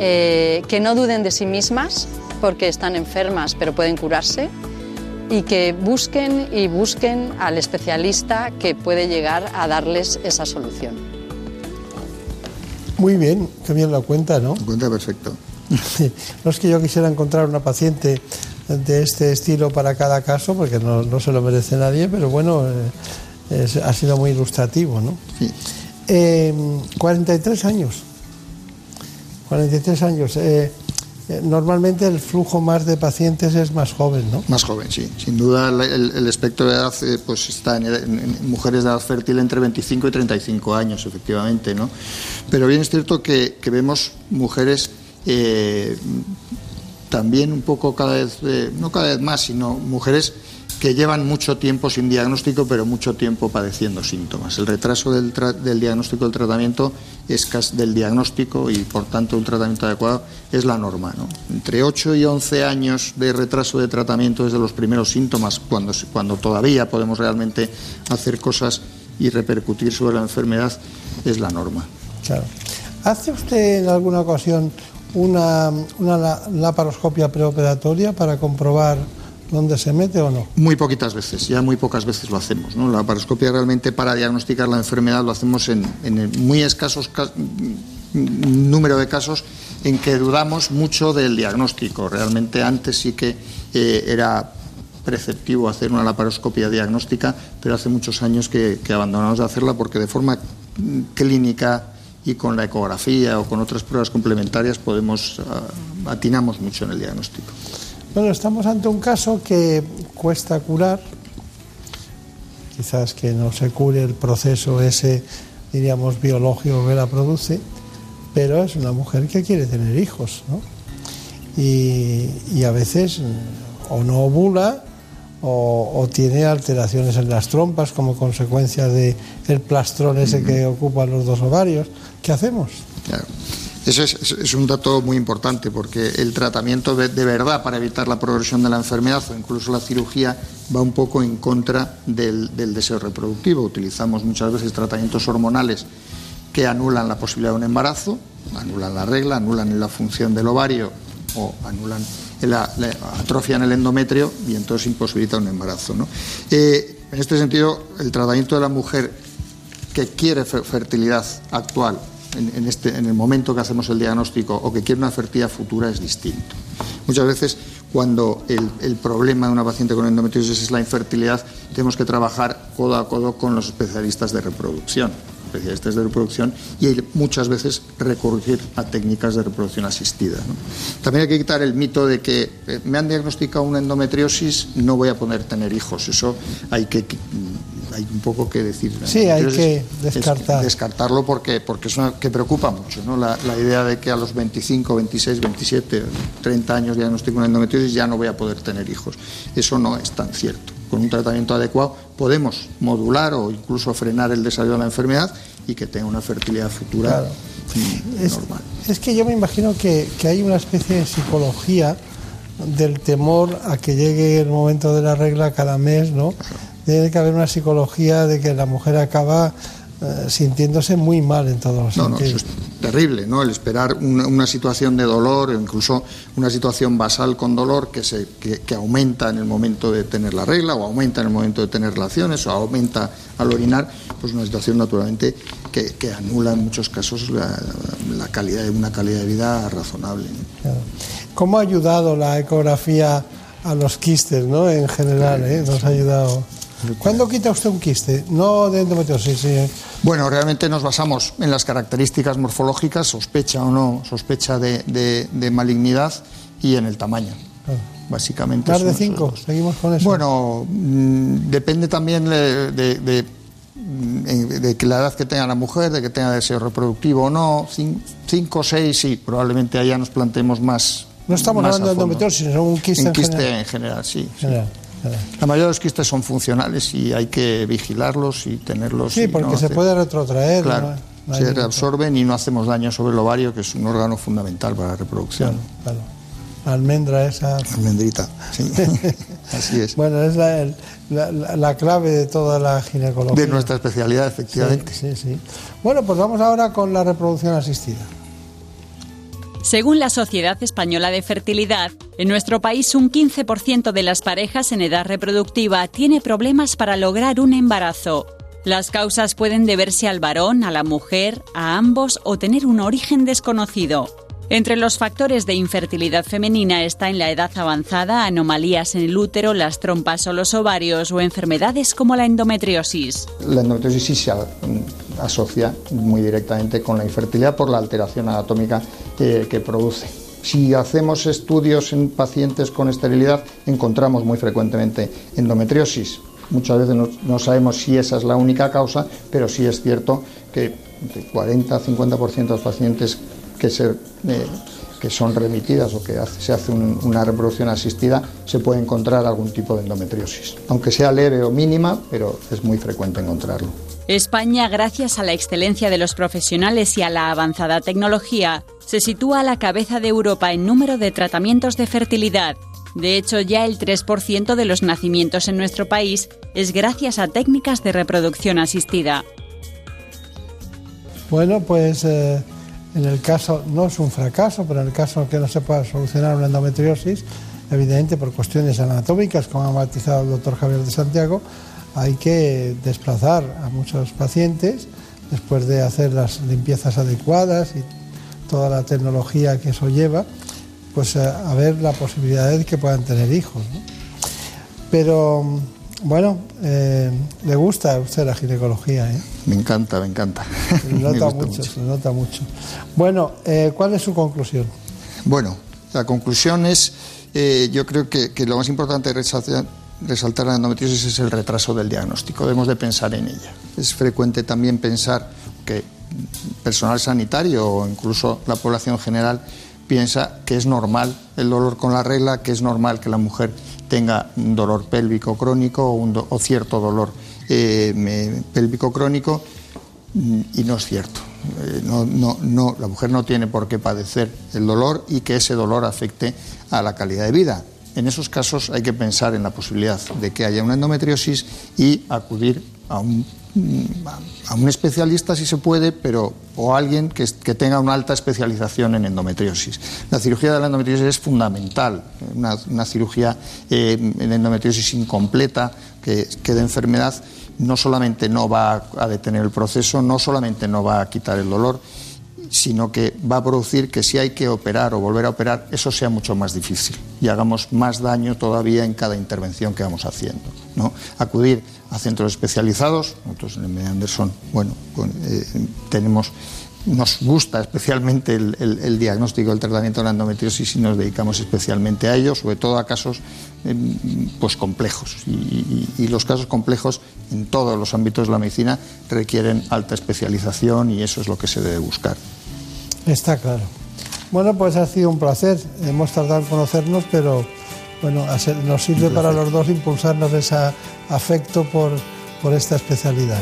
Eh, que no duden de sí mismas porque están enfermas pero pueden curarse. Y que busquen y busquen al especialista que puede llegar a darles esa solución. Muy bien, qué bien lo cuenta, ¿no? Cuenta perfecto. no es que yo quisiera encontrar una paciente de este estilo para cada caso, porque no, no se lo merece nadie, pero bueno, eh, es- ha sido muy ilustrativo, ¿no? Eh, 43 años. 43 años. Eh, eh, normalmente el flujo más de pacientes es más joven, ¿no? Más joven, sí. Sin duda el, espectro de edad eh, pues está en, en- mujeres de edad fértil entre 25 y 35 años, efectivamente, ¿no? Pero bien es cierto que, vemos mujeres eh, también un poco cada vez, eh, no cada vez más, sino mujeres que llevan mucho tiempo sin diagnóstico, pero mucho tiempo padeciendo síntomas. El retraso del, diagnóstico del tratamiento es cas- del diagnóstico y, por tanto, un tratamiento adecuado es la norma. ¿no? Entre 8 y 11 años de retraso de tratamiento desde los primeros síntomas, cuando, cuando todavía podemos realmente hacer cosas y repercutir sobre la enfermedad, es la norma. Claro. ¿Hace usted en alguna ocasión una, una la- laparoscopia preoperatoria para comprobar dónde se mete o no? Muy poquitas veces, ya muy pocas veces lo hacemos. La laparoscopia realmente para diagnosticar la enfermedad lo hacemos en, en muy escasos ca- número de casos en que dudamos mucho del diagnóstico. Realmente antes sí que eh, era preceptivo hacer una laparoscopia diagnóstica, pero hace muchos años que, que abandonamos de hacerla porque de forma mm, clínica y con la ecografía o con otras pruebas complementarias podemos ah, atinamos mucho en el diagnóstico. Bueno, estamos ante un caso que cuesta curar, quizás que no se cure el proceso ese, diríamos, biológico que la produce, pero es una mujer que quiere tener hijos, ¿no? Y, y a veces o no ovula o, o tiene alteraciones en las trompas como consecuencia de el plastrón ese que ocupa los dos ovarios. ¿Qué hacemos? Claro. Eso es, un dato muy importante porque el tratamiento de, verdad para evitar la progresión de la enfermedad o incluso la cirugía va un poco en contra del, deseo reproductivo. Utilizamos muchas veces tratamientos hormonales que anulan la posibilidad de un embarazo, anulan la regla, anulan la función del ovario o anulan la, atrofia en el endometrio y entonces imposibilita un embarazo. Eh, en este sentido, el tratamiento de la mujer que quiere fertilidad actual en, este, en el momento que hacemos el diagnóstico o que quiere una fertilidad futura es distinto. Muchas veces cuando el, problema de una paciente con endometriosis es la infertilidad, tenemos que trabajar codo a codo con los especialistas de reproducción especialistas de reproducción y muchas veces recurrir a técnicas de reproducción asistida. También hay que quitar el mito de que eh, me han diagnosticado una endometriosis, no voy a poder tener hijos. Eso hay que hay un poco que decir. Sí, hay que descartar. descartarlo porque, porque es una que preocupa mucho, ¿no? La, idea de que a los 25, 26, 27, 30 años diagnostico una endometriosis ya no voy a poder tener hijos. Eso no es tan cierto. Con un tratamiento adecuado podemos modular o incluso frenar el desarrollo de la enfermedad y que tenga una fertilidad futura es, normal. Es que yo me imagino que, que hay una especie de psicología del temor a que llegue el momento de la regla cada mes, ¿no? Tiene que haber una psicología de que la mujer acaba eh, sintiéndose muy mal en todos los no, No, eso es terrible, ¿no? El esperar una, situación de dolor, o incluso una situación basal con dolor que, se, que, aumenta en el momento de tener la regla, o aumenta en el momento de tener relaciones, o aumenta al orinar, pues una situación naturalmente que, anula en muchos casos la, calidad de una calidad de vida razonable. ¿Cómo ha ayudado la ecografía a los quistes, ¿no? En general, ¿eh? Nos ha ayudado. ¿Cuándo quita usted un quiste? No de endometriosis. Sí. Bueno, realmente nos basamos en las características morfológicas, sospecha o no sospecha de, malignidad y en el tamaño. Ah. Básicamente. ¿Más de cinco? ¿Seguimos con eso? Bueno, mm, depende también de, de, de, la edad que tenga la mujer, de que tenga deseo reproductivo o no. Cinco o seis, sí, probablemente allá nos planteemos más. No estamos hablando de endometriosis, sino un quiste, en, quiste en general. sí. La mayoría de los quistes son funcionales y hay que vigilarlos y tenerlos. Sí, porque se puede retrotraer. Claro, se reabsorben y no hacemos daño sobre el ovario, que es un órgano fundamental para la reproducción. Claro, La almendra esa. Almendrita, sí. Así es. Bueno, es la, la, clave de toda la ginecología. De nuestra especialidad, efectivamente. sí, sí. Bueno, pues vamos ahora con la reproducción asistida. Según la Sociedad Española de Fertilidad, en nuestro país un 15% de las parejas en edad reproductiva tiene problemas para lograr un embarazo. Las causas pueden deberse al varón, a la mujer, a ambos o tener un origen desconocido. Entre los factores de infertilidad femenina está en la edad avanzada anomalías en el útero, las trompas o los ovarios o enfermedades como la endometriosis. La endometriosis se asocia muy directamente con la infertilidad por la alteración anatómica que produce. Si hacemos estudios en pacientes con esterilidad, encontramos muy frecuentemente endometriosis. Muchas veces no, sabemos si esa es la única causa, pero sí es cierto que entre 40-50% de los pacientes que, se, eh, que son remitidas o que se hace una reproducción asistida, se puede encontrar algún tipo de endometriosis. Aunque sea leve o mínima, pero es muy frecuente encontrarlo. España, gracias a la excelencia de los profesionales y a la avanzada tecnología, se sitúa a la cabeza de Europa en número de tratamientos de fertilidad. De hecho, ya el 3% de los nacimientos en nuestro país es gracias a técnicas de reproducción asistida. Bueno, pues eh, en el caso, no es un fracaso, pero en el caso que no se pueda solucionar una endometriosis, evidentemente por cuestiones anatómicas, como ha matizado el doctor Javier de Santiago, hay que desplazar a muchos pacientes después de hacer las limpiezas adecuadas y toda la tecnología que eso lleva, pues eh, a, ver la posibilidad de que puedan tener hijos. Pero bueno, eh, le gusta a usted la ginecología, ¿eh? Me encanta, me encanta. Se nota mucho, se nota mucho. Bueno, eh, ¿cuál es su conclusión? Bueno, la conclusión es, yo creo que, lo más importante de resaltar, resaltar la endometriosis es el retraso del diagnóstico. Debemos de pensar en ella. Es frecuente también pensar que personal sanitario o incluso la población general piensa que es normal el dolor con la regla, que es normal que la mujer tenga un dolor pélvico crónico o, cierto dolor eh, pélvico crónico y no es cierto. eh, no, no, no, la mujer no tiene por qué padecer el dolor y que ese dolor afecte a la calidad de vida. En esos casos hay que pensar en la posibilidad de que haya una endometriosis y acudir a un, a un especialista si se puede, pero o alguien que, tenga una alta especialización en endometriosis. La cirugía de la endometriosis es fundamental, una, cirugía eh, en endometriosis incompleta que, que de enfermedad no solamente no va a detener el proceso, no solamente no va a quitar el dolor, sino que va a producir que si hay que operar o volver a operar, eso sea mucho más difícil y hagamos más daño todavía en cada intervención que vamos haciendo. Acudir a centros especializados, nosotros en el Media Anderson, bueno, eh, tenemos nos gusta especialmente el, el, el, diagnóstico del tratamiento de la endometriosis y nos dedicamos especialmente a ello, sobre todo a casos eh, pues complejos. Y, los casos complejos en todos los ámbitos de la medicina requieren alta especialización y eso es lo que se debe buscar. Está claro. Bueno, pues ha sido un placer. Hemos tardado en conocernos, pero bueno, nos sirve para los dos impulsarnos ese afecto por, por esta especialidad.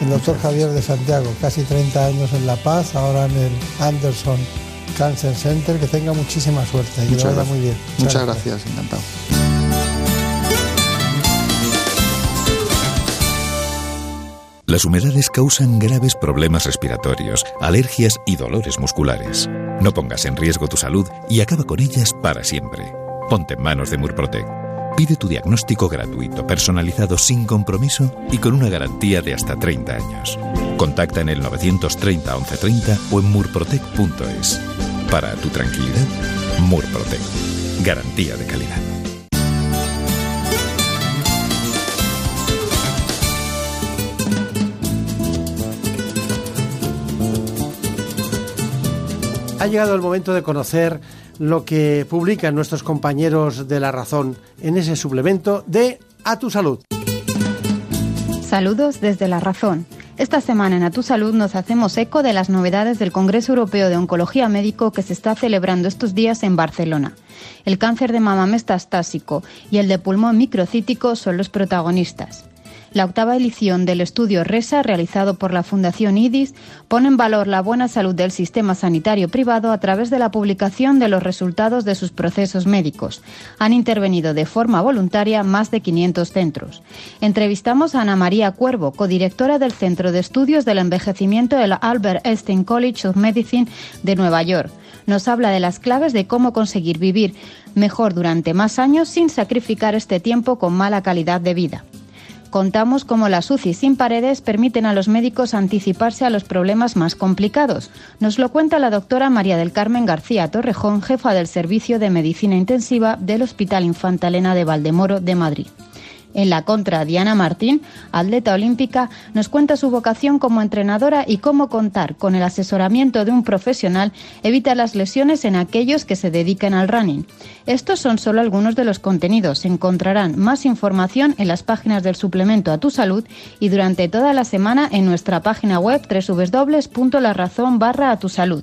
El doctor Javier de Santiago, casi 30 años en La Paz, ahora en el Anderson Cancer Center. Que tenga muchísima suerte y que lo vaya muy bien. Muchas, Muchas gracias. gracias, encantado. Las humedades causan graves problemas respiratorios, alergias y dolores musculares. No pongas en riesgo tu salud y acaba con ellas para siempre. Ponte en manos de Murprotec. Pide tu diagnóstico gratuito, personalizado sin compromiso y con una garantía de hasta 30 años. Contacta en el 930 1130 o en murprotec.es. Para tu tranquilidad, Murprotec. Garantía de calidad. Ha llegado el momento de conocer lo que publican nuestros compañeros de La Razón en ese suplemento de A Tu Salud. Saludos desde La Razón. Esta semana en A Tu Salud nos hacemos eco de las novedades del Congreso Europeo de Oncología Médico que se está celebrando estos días en Barcelona. El cáncer de mama metastásico y el de pulmón microcítico son los protagonistas. La octava edición del estudio RESA, realizado por la Fundación IDIS, pone en valor la buena salud del sistema sanitario privado a través de la publicación de los resultados de sus procesos médicos. Han intervenido de forma voluntaria más de 500 centros. Entrevistamos a Ana María Cuervo, codirectora del Centro de Estudios del Envejecimiento del Albert Einstein College of Medicine de Nueva York nos habla de las claves de cómo conseguir vivir mejor durante más años sin sacrificar este tiempo con mala calidad de vida. Contamos cómo las UCI sin paredes permiten a los médicos anticiparse a los problemas más complicados. Nos lo cuenta la doctora María del Carmen García Torrejón, jefa del Servicio de Medicina Intensiva del Hospital Infanta Elena de Valdemoro de Madrid. En la contra, Diana Martín, atleta olímpica, nos cuenta su vocación como entrenadora y cómo contar con el asesoramiento de un profesional evita las lesiones en aquellos que se dedican al running. Estos son solo algunos de los contenidos. Encontrarán más información en las páginas del suplemento a tu salud y durante toda la semana en nuestra página web www.larazón barra a tu salud.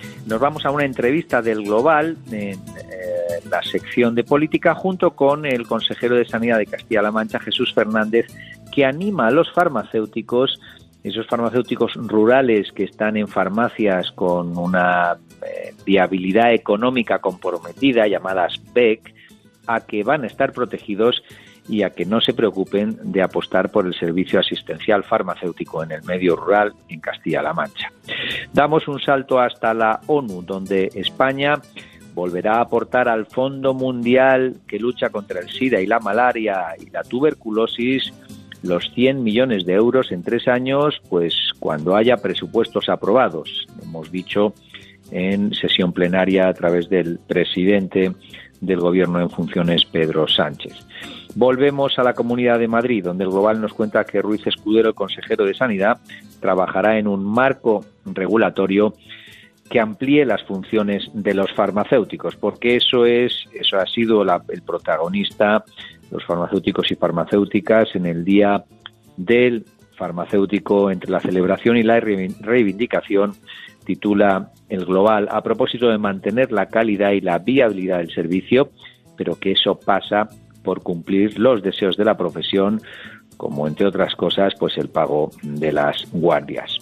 Nos vamos a una entrevista del Global en eh, la sección de política junto con el consejero de Sanidad de Castilla-La Mancha, Jesús Fernández, que anima a los farmacéuticos, esos farmacéuticos rurales que están en farmacias con una eh, viabilidad económica comprometida, llamadas PEC, a que van a estar protegidos y a que no se preocupen de apostar por el servicio asistencial farmacéutico en el medio rural en Castilla-La Mancha. Damos un salto hasta la ONU, donde España volverá a aportar al Fondo Mundial que lucha contra el SIDA y la malaria y la tuberculosis los 100 millones de euros en tres años, pues cuando haya presupuestos aprobados. Hemos dicho en sesión plenaria a través del presidente del Gobierno en funciones, Pedro Sánchez. Volvemos a la Comunidad de Madrid, donde el Global nos cuenta que Ruiz Escudero, el consejero de Sanidad, trabajará en un marco regulatorio que amplíe las funciones de los farmacéuticos, porque eso es, eso ha sido el protagonista, los farmacéuticos y farmacéuticas en el día del farmacéutico entre la celebración y la reivindicación, titula el global, a propósito de mantener la calidad y la viabilidad del servicio, pero que eso pasa por cumplir los deseos de la profesión, como entre otras cosas, pues el pago de las guardias.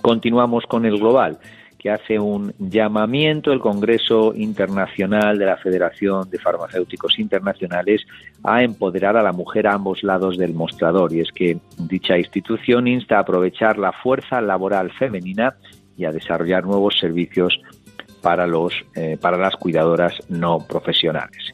Continuamos con el global que hace un llamamiento el Congreso Internacional de la Federación de Farmacéuticos Internacionales a empoderar a la mujer a ambos lados del mostrador. Y es que dicha institución insta a aprovechar la fuerza laboral femenina y a desarrollar nuevos servicios para, los, eh, para las cuidadoras no profesionales.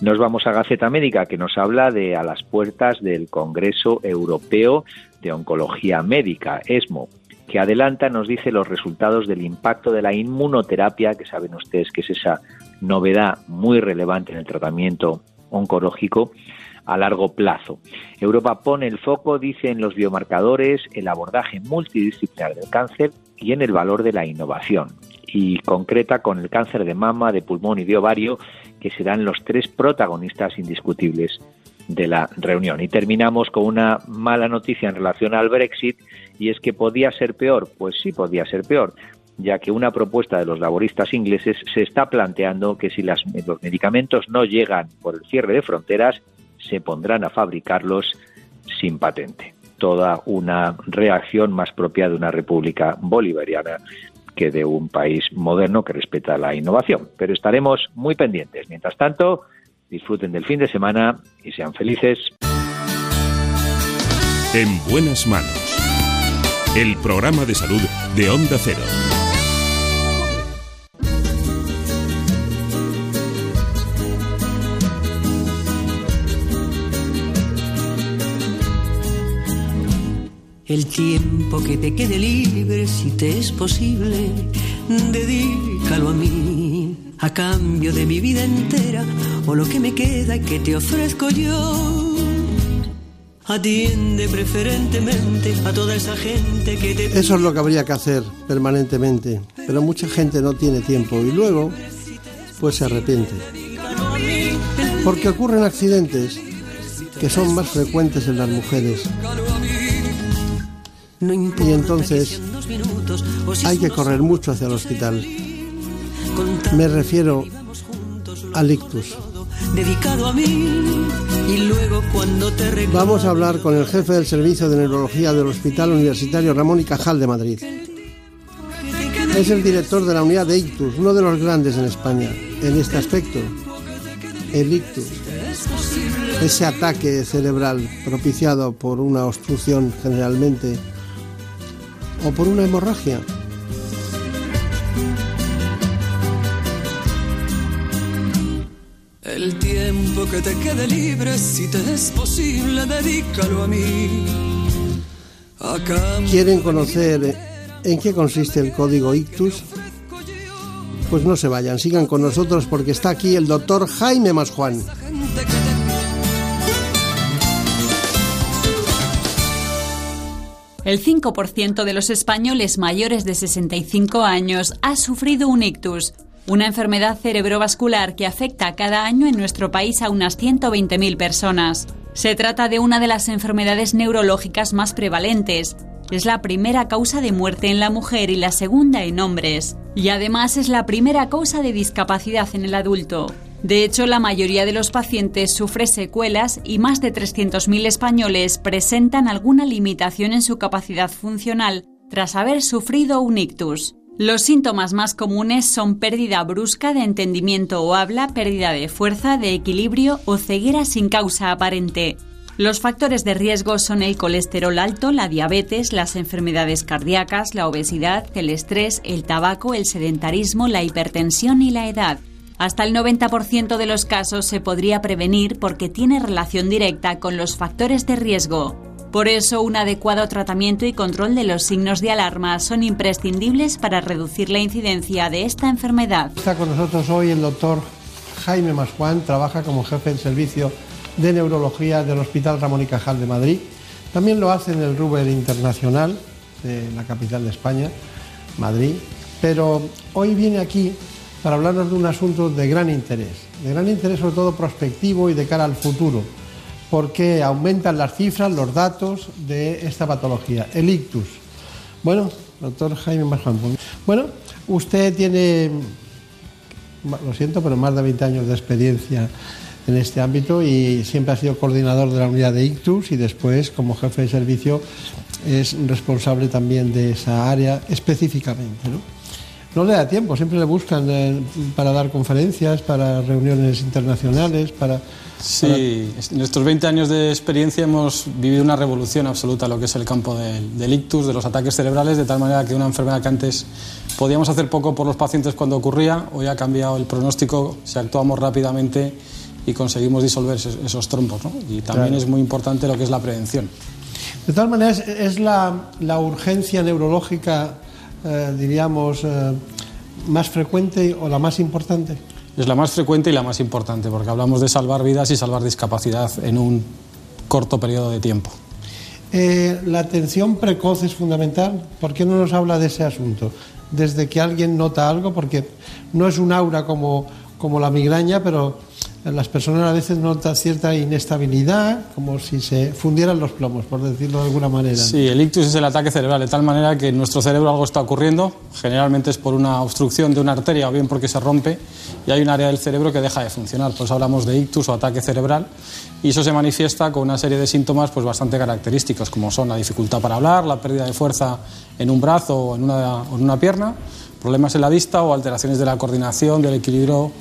Nos vamos a Gaceta Médica, que nos habla de a las puertas del Congreso Europeo de Oncología Médica, ESMO que adelanta nos dice los resultados del impacto de la inmunoterapia, que saben ustedes que es esa novedad muy relevante en el tratamiento oncológico a largo plazo. Europa pone el foco, dice, en los biomarcadores, el abordaje multidisciplinar del cáncer y en el valor de la innovación. Y concreta con el cáncer de mama, de pulmón y de ovario, que serán los tres protagonistas indiscutibles de la reunión. Y terminamos con una mala noticia en relación al Brexit y es que podía ser peor. Pues sí, podía ser peor, ya que una propuesta de los laboristas ingleses se está planteando que si los medicamentos no llegan por el cierre de fronteras, se pondrán a fabricarlos sin patente. Toda una reacción más propia de una república bolivariana que de un país moderno que respeta la innovación. Pero estaremos muy pendientes. Mientras tanto, disfruten del fin de semana y sean felices. En buenas manos. El programa de salud de Onda Cero. El tiempo que te quede libre, si te es posible, dedícalo a mí, a cambio de mi vida entera, o lo que me queda que te ofrezco yo. Atiende preferentemente a toda esa gente que te... Eso es lo que habría que hacer permanentemente, pero mucha gente no tiene tiempo y luego pues se arrepiente. Porque ocurren accidentes que son más frecuentes en las mujeres. Y entonces hay que correr mucho hacia el hospital. Me refiero al ictus Vamos a hablar con el jefe del Servicio de Neurología del Hospital Universitario Ramón y Cajal de Madrid. Es el director de la unidad de ictus, uno de los grandes en España en este aspecto. El ictus, ese ataque cerebral propiciado por una obstrucción generalmente o por una hemorragia El tiempo que te quede libre, si te es posible, dedícalo a mí. ¿Quieren conocer en qué consiste el código Ictus? Pues no se vayan, sigan con nosotros porque está aquí el doctor Jaime Masjuan. El 5% de los españoles mayores de 65 años ha sufrido un ictus, una enfermedad cerebrovascular que afecta cada año en nuestro país a unas 120.000 personas. Se trata de una de las enfermedades neurológicas más prevalentes. Es la primera causa de muerte en la mujer y la segunda en hombres. Y además es la primera causa de discapacidad en el adulto. De hecho, la mayoría de los pacientes sufre secuelas y más de 300.000 españoles presentan alguna limitación en su capacidad funcional tras haber sufrido un ictus. Los síntomas más comunes son pérdida brusca de entendimiento o habla, pérdida de fuerza, de equilibrio o ceguera sin causa aparente. Los factores de riesgo son el colesterol alto, la diabetes, las enfermedades cardíacas, la obesidad, el estrés, el tabaco, el sedentarismo, la hipertensión y la edad. Hasta el 90% de los casos se podría prevenir porque tiene relación directa con los factores de riesgo. Por eso, un adecuado tratamiento y control de los signos de alarma son imprescindibles para reducir la incidencia de esta enfermedad. Está con nosotros hoy el doctor Jaime Masjuan, trabaja como jefe del servicio de Neurología del Hospital Ramón y Cajal de Madrid. También lo hace en el Ruber Internacional de la capital de España, Madrid. Pero hoy viene aquí para hablarnos de un asunto de gran interés, de gran interés sobre todo prospectivo y de cara al futuro, porque aumentan las cifras, los datos de esta patología, el ictus. Bueno, doctor Jaime Marján, bueno, usted tiene, lo siento, pero más de 20 años de experiencia en este ámbito y siempre ha sido coordinador de la unidad de ictus y después como jefe de servicio es responsable también de esa área específicamente. ¿no? No le da tiempo, siempre le buscan eh, para dar conferencias, para reuniones internacionales, para... Sí, en estos 20 años de experiencia hemos vivido una revolución absoluta en lo que es el campo del, ictus, de los ataques cerebrales, de tal manera que una enfermedad que antes podíamos hacer poco por los pacientes cuando ocurría, hoy ha cambiado el pronóstico, si actuamos rápidamente y conseguimos disolver esos, trombos. Y también es muy importante lo que es la prevención. De todas maneras, es la, la urgencia neurológica eh, diríamos, eh, más frecuente o la más importante? Es la más frecuente y la más importante, porque hablamos de salvar vidas y salvar discapacidad en un corto periodo de tiempo. Eh, la atención precoz es fundamental. ¿Por qué no nos habla de ese asunto? Desde que alguien nota algo, porque no es un aura como, como la migraña, pero las personas a veces notan cierta inestabilidad, como si se fundieran los plomos, por decirlo de alguna manera. Sí, el ictus es el ataque cerebral, de tal manera que en nuestro cerebro algo está ocurriendo, generalmente es por una obstrucción de una arteria o bien porque se rompe y hay un área del cerebro que deja de funcionar. Por eso hablamos de ictus o ataque cerebral y eso se manifiesta con una serie de síntomas pues, bastante característicos, como son la dificultad para hablar, la pérdida de fuerza en un brazo o en una, o en una pierna, problemas en la vista o alteraciones de la coordinación, del equilibrio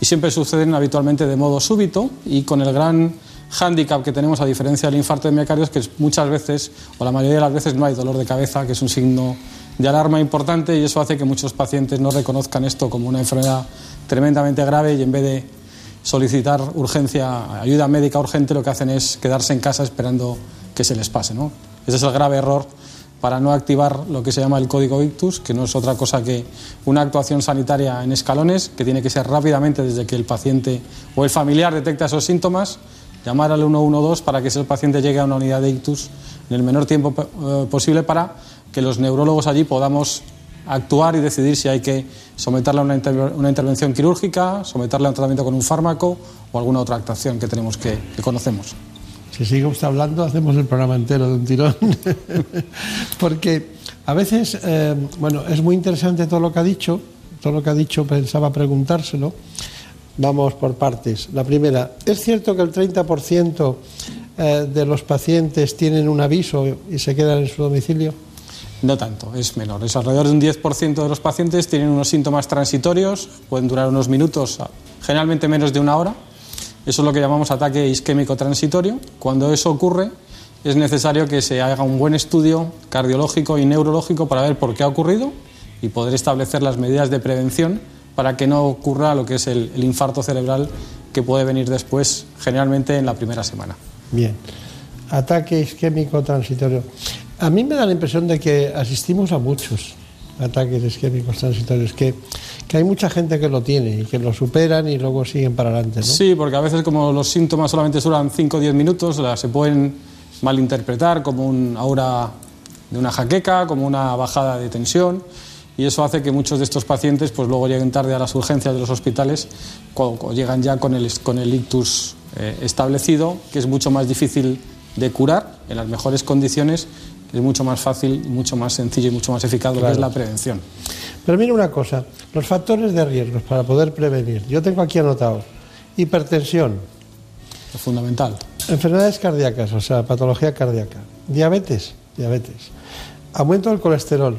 y siempre suceden habitualmente de modo súbito y con el gran hándicap que tenemos a diferencia del infarto de miocardio que muchas veces o la mayoría de las veces no hay dolor de cabeza, que es un signo de alarma importante y eso hace que muchos pacientes no reconozcan esto como una enfermedad tremendamente grave y en vez de solicitar urgencia, ayuda médica urgente, lo que hacen es quedarse en casa esperando que se les pase. ¿no? Ese es el grave error para no activar lo que se llama el código ictus, que no es otra cosa que una actuación sanitaria en escalones, que tiene que ser rápidamente desde que el paciente o el familiar detecta esos síntomas, llamar al 112 para que ese paciente llegue a una unidad de ictus en el menor tiempo eh, posible para que los neurólogos allí podamos actuar y decidir si hay que someterle a una, intervención quirúrgica, someterle a un tratamiento con un fármaco o alguna otra actuación que tenemos que, que conocemos si sigue usted hablando, hacemos el programa entero de un tirón. Porque a veces, eh, bueno, es muy interesante todo lo que ha dicho, todo lo que ha dicho pensaba preguntárselo. Vamos por partes. La primera, ¿es cierto que el 30% eh, de los pacientes tienen un aviso y se quedan en su domicilio? No tanto, es menor. Es alrededor de un 10% de los pacientes tienen unos síntomas transitorios, pueden durar unos minutos, generalmente menos de una hora, eso es lo que llamamos ataque isquémico transitorio. Cuando eso ocurre, es necesario que se haga un buen estudio cardiológico y neurológico para ver por qué ha ocurrido y poder establecer las medidas de prevención para que no ocurra lo que es el, infarto cerebral que puede venir después, generalmente en la primera semana. Bien, ataque isquémico transitorio. A mí me da la impresión de que asistimos a muchos ataques isquémicos transitorios, que, que, hay mucha gente que lo tiene y que lo superan y luego siguen para adelante. Sí, porque a veces como los síntomas solamente duran 5 o 10 minutos, se pueden malinterpretar como un aura de una jaqueca, como una bajada de tensión y eso hace que muchos de estos pacientes pues luego lleguen tarde a las urgencias de los hospitales cuando, llegan ya con el, con el ictus eh, establecido, que es mucho más difícil de curar en las mejores condiciones es mucho más fácil, mucho más sencillo y mucho más eficaz lo que es la prevención. Pero mira una cosa, los factores de riesgo para poder prevenir. Yo tengo aquí anotado hipertensión. Es fundamental. Enfermedades cardíacas, o sea, patología cardíaca. Diabetes, diabetes. Aumento del colesterol.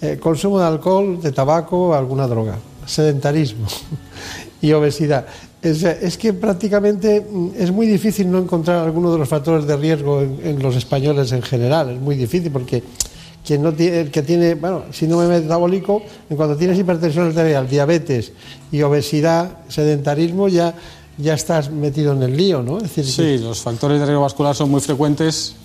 Eh, consumo de alcohol, de tabaco, alguna droga. Sedentarismo y obesidad. Es, que prácticamente mm, es muy difícil no encontrar alguno de los factores de riesgo en, los españoles en general. Es muy difícil porque quien no tiene, el que tiene, bueno, síndrome metabólico, en cuanto tienes hipertensión arterial, diabetes y obesidad, sedentarismo, ya, ya estás metido en el lío, ¿no? decir, sí, los factores de riesgo vascular son muy frecuentes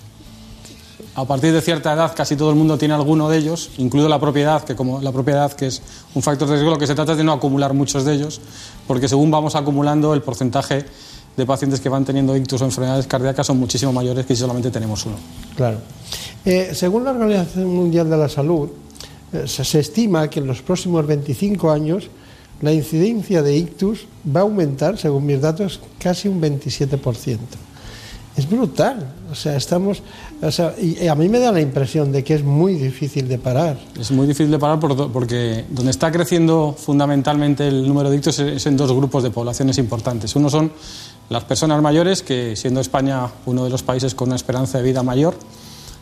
a partir de cierta edad casi todo el mundo tiene alguno de ellos, incluido la propiedad, que como la propiedad que es un factor de riesgo, lo que se trata es de no acumular muchos de ellos, porque según vamos acumulando el porcentaje de pacientes que van teniendo ictus o enfermedades cardíacas son muchísimo mayores que si solamente tenemos uno. Claro. Eh, según la Organización Mundial de la Salud, eh, se, se estima que en los próximos 25 años la incidencia de ictus va a aumentar, según mis datos, casi un 27%. Es brutal. O sea, estamos. O sea, y a mí me da la impresión de que es muy difícil de parar. Es muy difícil de parar por- porque donde está creciendo fundamentalmente el número de ictus es en dos grupos de poblaciones importantes. Uno son las personas mayores, que siendo España uno de los países con una esperanza de vida mayor,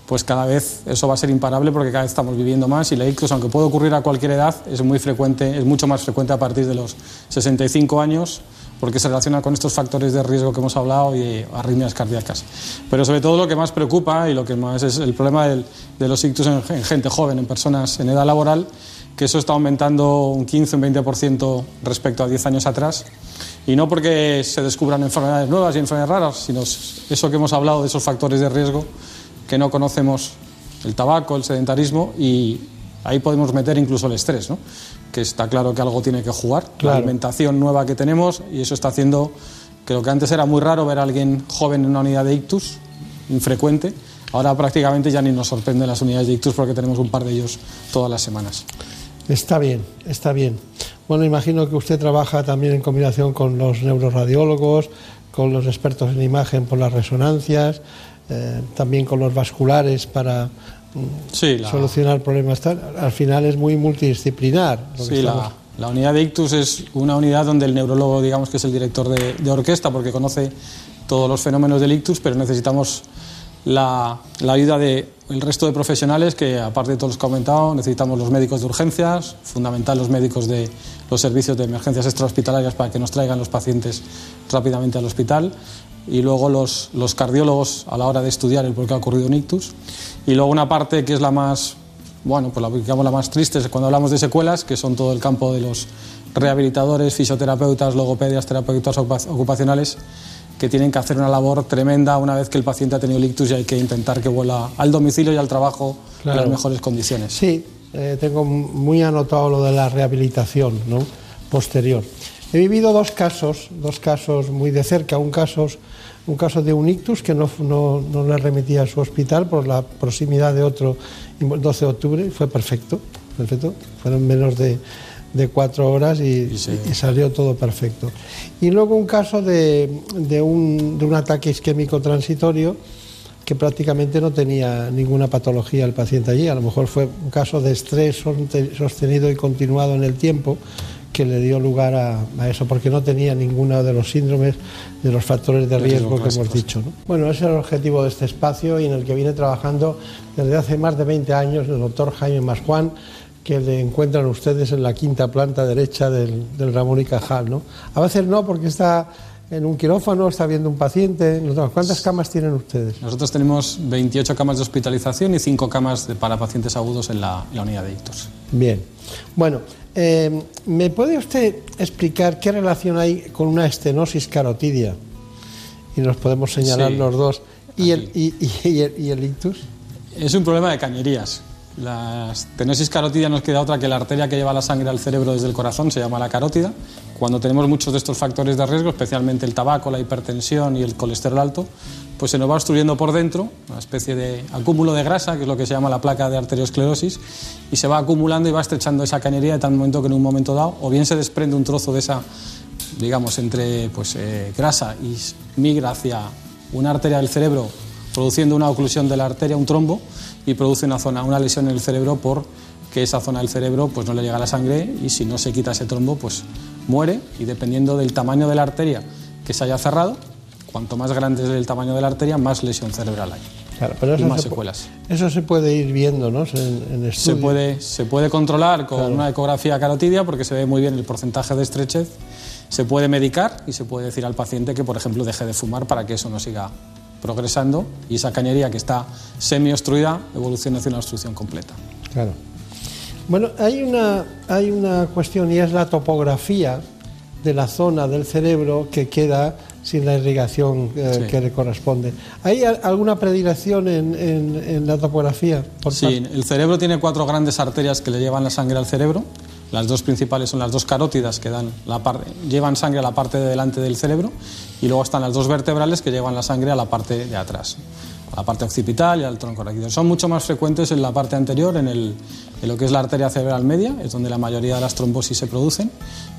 pues cada vez eso va a ser imparable porque cada vez estamos viviendo más y la ictus, aunque puede ocurrir a cualquier edad, es muy frecuente, es mucho más frecuente a partir de los 65 años porque se relaciona con estos factores de riesgo que hemos hablado y arritmias cardíacas. Pero sobre todo lo que más preocupa y lo que más es el problema de los ictus en, en gente joven, en personas en edad laboral, que eso está aumentando un 15, un 20% respecto a 10 años atrás. Y no porque se descubran enfermedades nuevas y enfermedades raras, sino eso que hemos hablado de esos factores de riesgo que no conocemos, el tabaco, el sedentarismo, y ahí podemos meter incluso el estrés, ¿no? que está claro que algo tiene que jugar, la alimentación nueva que tenemos, y eso está haciendo que lo que antes era muy raro ver a alguien joven en una unidad de ictus, infrecuente, ahora prácticamente ya ni nos sorprenden las unidades de ictus porque tenemos un par de ellos todas las semanas. Está bien, está bien. Bueno, imagino que usted trabaja también en combinación con los neuroradiólogos, con los expertos en imagen por las resonancias, eh, también con los vasculares para Sí, la- solucionar problemas. tal. Al final es muy multidisciplinar. lo que Sí, estamos- la, la unidad de ictus es una unidad donde el neurólogo, digamos que es el director de, de orquesta porque conoce todos los fenómenos del ictus, pero necesitamos la, la ayuda del resto de profesionales que, aparte de todos los que he comentado, necesitamos los médicos de urgencias, fundamental los médicos de los servicios de emergencias extrahospitalarias para que nos traigan los pacientes rápidamente al hospital y luego los, los cardiólogos a la hora de estudiar el por qué ha ocurrido un ictus y luego una parte que es la más bueno, pues la, digamos la más triste es cuando hablamos de secuelas, que son todo el campo de los rehabilitadores, fisioterapeutas, logopedias, terapeutas ocupa- ocupacionales, que tienen que hacer una labor tremenda una vez que el paciente ha tenido el ictus y hay que intentar que vuelva al domicilio y al trabajo en Claro. las mejores condiciones. Sí, eh, tengo muy anotado lo de la rehabilitación ¿no? posterior. He vivido dos casos, dos casos muy de cerca, un caso, un caso de un ictus que no, no, no le remitía a su hospital por la proximidad de otro el 12 de octubre y fue perfecto, perfecto. Fueron menos de, de cuatro horas y, y salió todo perfecto. Y luego un caso de, de un, de un ataque isquémico transitorio que prácticamente no tenía ninguna patología el paciente allí. A lo mejor fue un caso de estrés sostenido y continuado en el tiempo que le dio lugar a, a eso, porque no tenía ninguno de los síndromes, de los factores de riesgo que hemos dicho. ¿no? Bueno, ese es el objetivo de este espacio y en el que viene trabajando desde hace más de 20 años el doctor Jaime Masjuan, que le encuentran ustedes en la quinta planta derecha del, del Ramón y Cajal. ¿no? A veces no, porque está en un quirófano, está viendo un paciente. ¿Cuántas camas tienen ustedes? Nosotros tenemos 28 camas de hospitalización y 5 camas de- para pacientes agudos en la, en la unidad de ictus. Bien. Bueno, eh, ¿me puede usted explicar qué relación hay con una estenosis carotidia? Y nos podemos señalar Sí. los dos. ¿Y el, y, y- y el, y el ictus? Es un problema de cañerías. La estenosis carótida nos queda otra que la arteria que lleva la sangre al cerebro desde el corazón se llama la carótida. Cuando tenemos muchos de estos factores de riesgo, especialmente el tabaco, la hipertensión y el colesterol alto, pues se nos va obstruyendo por dentro, una especie de acúmulo de grasa, que es lo que se llama la placa de arteriosclerosis, y se va acumulando y va estrechando esa cañería de tal momento que en un momento dado, o bien se desprende un trozo de esa, digamos, entre pues, eh, grasa y migra hacia una arteria del cerebro, produciendo una oclusión de la arteria, un trombo, y produce una zona, una lesión en el cerebro por que esa zona del cerebro pues no le llega la sangre y si no se quita ese trombo pues muere y dependiendo del tamaño de la arteria que se haya cerrado, cuanto más grande es el tamaño de la arteria, más lesión cerebral hay. Claro, pero y más se secuelas. Eso se puede ir viendo, ¿no? En, en Se estudio. puede, se puede controlar con Claro. una ecografía carotidia porque se ve muy bien el porcentaje de estrechez. Se puede medicar y se puede decir al paciente que, por ejemplo, deje de fumar para que eso no siga progresando y esa cañería que está semi-obstruida evolucione hacia una obstrucción completa. Claro. Bueno, hay una, hay una cuestión y es la topografía de la zona del cerebro que queda sin la irrigación eh, Sí. que le corresponde. ¿Hay alguna predilección en, en- en la topografía? Por Sí, el cerebro tiene cuatro grandes arterias que le llevan la sangre al cerebro. Las dos principales son las dos carótidas que dan la parte, llevan sangre a la parte de delante del cerebro y luego están las dos vertebrales que llevan la sangre a la parte de atrás, la parte occipital y al tronco raquídeo. Son mucho más frecuentes en la parte anterior, en, el, en lo que es la arteria cerebral media, es donde la mayoría de las trombosis se producen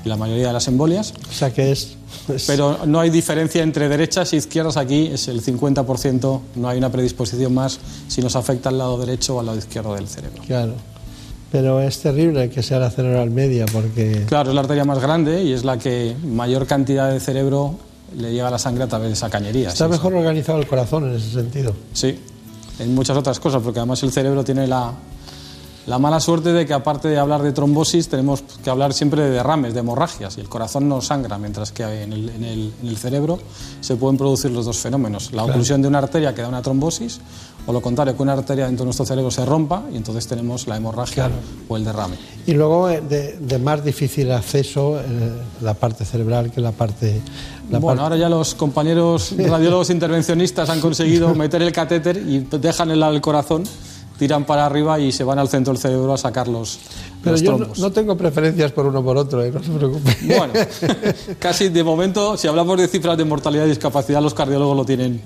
y la mayoría de las embolias. O sea que es... es- Pero no hay diferencia entre derechas y izquierdas aquí, es el 50%, no hay una predisposición más si nos afecta al lado derecho o al lado izquierdo del cerebro. Claro. Pero es terrible que sea la cerebral media porque... Claro, es la arteria más grande y es la que mayor cantidad de cerebro le llega la sangre a través de esa cañería. Está sí, mejor organizado el corazón en ese sentido. Sí, en muchas otras cosas, porque además el cerebro tiene la, la mala suerte de que aparte de hablar de trombosis, tenemos que hablar siempre de derrames, de hemorragias, y el corazón no sangra, mientras que en el, en el- en el cerebro se pueden producir los dos fenómenos, la Claro. oclusión de una arteria que da una trombosis, o lo contrario, que una arteria dentro de nuestro cerebro se rompa y entonces tenemos la hemorragia o el derrame. Y luego eh, de, de más difícil acceso eh, la parte cerebral que la parte... La bueno, parte- ahora ya los compañeros radiólogos intervencionistas han conseguido meter el catéter y dejan el, el corazón, tiran para arriba y se van al centro del cerebro a sacar los, Pero los yo no, trombos. no tengo preferencias por uno por otro, eh, no se preocupe. Bueno, casi de momento, si hablamos de cifras de mortalidad y discapacidad, los cardiólogos lo tienen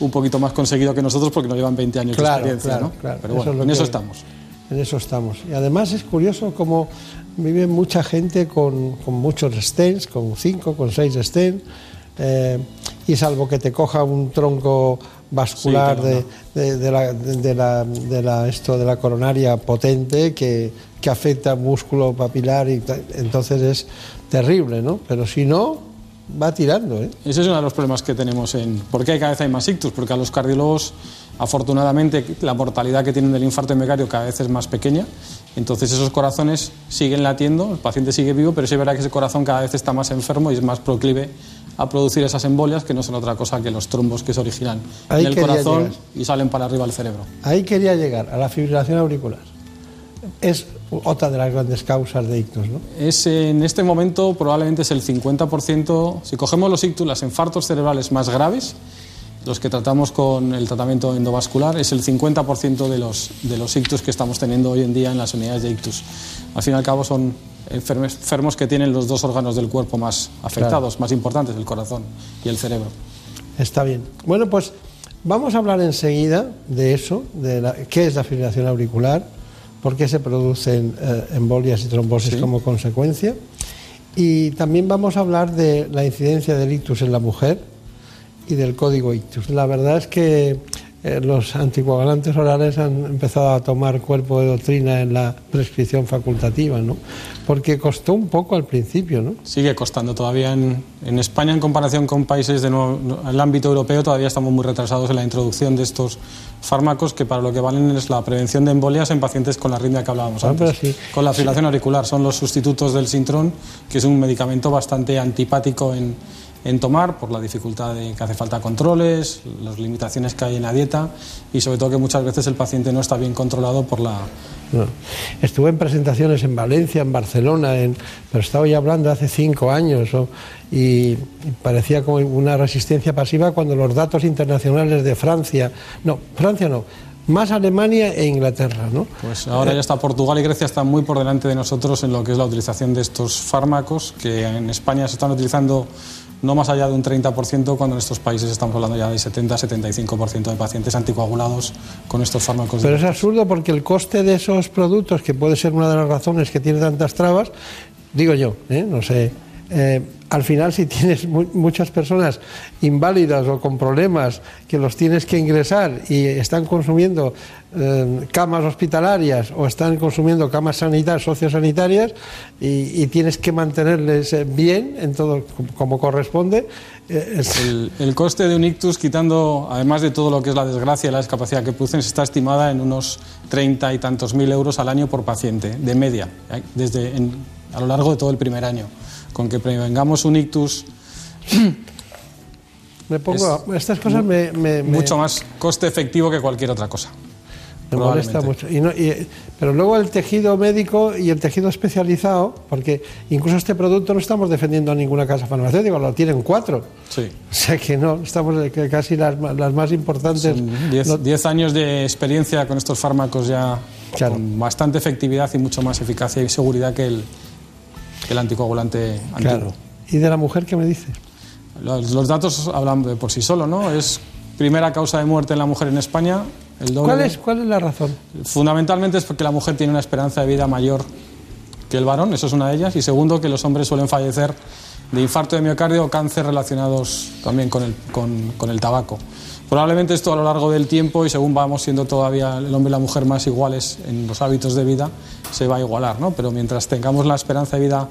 un poquito más conseguido que nosotros porque nos llevan 20 años Claro, de experiencia, claro, ¿no? claro. Pero Eso bueno, es lo en eso que- estamos. En eso estamos. Y además es curioso cómo vive mucha gente con, con muchos stents, con cinco, con seis stents, eh, y salvo que te coja un tronco vascular Sí, de, de- de la, de, la, de la- esto, de la coronaria potente que, que afecta músculo papilar, y entonces es terrible, ¿no? Pero si no, va tirando, ¿eh? Ese es uno de los problemas que tenemos en... ¿Por qué cada vez hay más ictus? Porque a los cardiólogos, afortunadamente, la mortalidad que tienen del infarto megario cada vez es más pequeña. Entonces esos corazones siguen latiendo, el paciente sigue vivo, pero sí es verdad que ese corazón cada vez está más enfermo y es más proclive a producir esas embolias que no son otra cosa que los trombos que se originan Ahí en el corazón llegar. y salen para arriba al cerebro. Ahí quería llegar, a la fibrilación auricular. Es otra de las grandes causas de ictus, ¿no? Es, en este momento probablemente es el 50%, si cogemos los ictus, los infartos cerebrales más graves, los que tratamos con el tratamiento endovascular, es el 50% de los, de los ictus que estamos teniendo hoy en día en las unidades de ictus. Al fin y al cabo son enfermos que tienen los dos órganos del cuerpo más afectados, más importantes, el corazón y el cerebro. Está bien. Bueno, pues vamos a hablar enseguida de eso, de la- qué es la fibrilación auricular, por qué se producen eh, embolias y trombosis como consecuencia. Y también vamos a hablar de la incidencia del ictus en la mujer y del código ictus. La verdad es que eh, los anticoagulantes orales han empezado a tomar cuerpo de doctrina en la prescripción facultativa, ¿no? Porque costó un poco al principio, ¿no? Sigue costando todavía en, en España en comparación con países del ámbito europeo todavía estamos muy retrasados en la introducción de estos fármacos que para lo que valen es la prevención de embolias en pacientes con la arritmia que hablábamos Ah, antes. sí. Con la fibrilación auricular son los sustitutos del sintrón, que es un medicamento bastante antipático en, en tomar por la dificultad de que hace falta controles, las limitaciones que hay en la dieta y sobre todo que muchas veces el paciente no está bien controlado por la No. Estuve en presentaciones en Valencia, en Barcelona, en, pero estaba ya hablando hace cinco años o- y, y parecía como una resistencia pasiva cuando los datos internacionales de Francia, no, Francia no, más Alemania e Inglaterra, ¿no? Pues ahora ya está Portugal y Grecia están muy por delante de nosotros en lo que es la utilización de estos fármacos, que en España se están utilizando no más allá de un 30%, cuando en estos países estamos hablando ya de 70-75% de pacientes anticoagulados con estos fármacos. Pero es absurdo porque el coste de esos productos, que puede ser una de las razones que tiene tantas trabas, digo yo, ¿eh? no sé, eh, al final si tienes mu- muchas personas inválidas o con problemas que los tienes que ingresar y están consumiendo eh, camas hospitalarias o están consumiendo camas sanitarias, sociosanitarias y, y tienes que mantenerles eh, bien en todo como- corresponde. eh, El, coste de un ictus, quitando, además de todo lo que es la desgracia y la discapacidad que producen, está estimada en unos 30 y tantos mil euros al año por paciente, de media, ¿eh? desde a lo largo de todo el primer año. Con que prevengamos un ictus me pongo, estas cosas me, me- me- mucho más coste efectivo que cualquier otra cosa. Me molesta mucho. Y no- y- pero luego el tejido médico y el tejido especializado, porque incluso este producto no estamos defendiendo a ninguna casa farmacéutica, lo tienen cuatro. Sí. O sea que no, estamos que casi las, las más importantes. Diez, no- diez años de experiencia con estos fármacos ya con bastante efectividad y mucho más eficacia y seguridad que el, el anticoagulante antiguo. Claro. ¿Y de la mujer qué me dice? Los, los datos hablan de por sí solo, ¿no? Es primera causa de muerte en la mujer en España. El doble. ¿Cuál es, ¿Cuál es la razón? Fundamentalmente es porque la mujer tiene una esperanza de vida mayor que el varón, eso es una de ellas. Y segundo, que los hombres suelen fallecer de infarto de miocardio o cáncer relacionados también con el, con, con el tabaco. Probablemente esto a lo largo del tiempo y según vamos siendo todavía el hombre y la mujer más iguales en los hábitos de vida, se va a igualar, ¿no? Pero mientras tengamos la esperanza de vida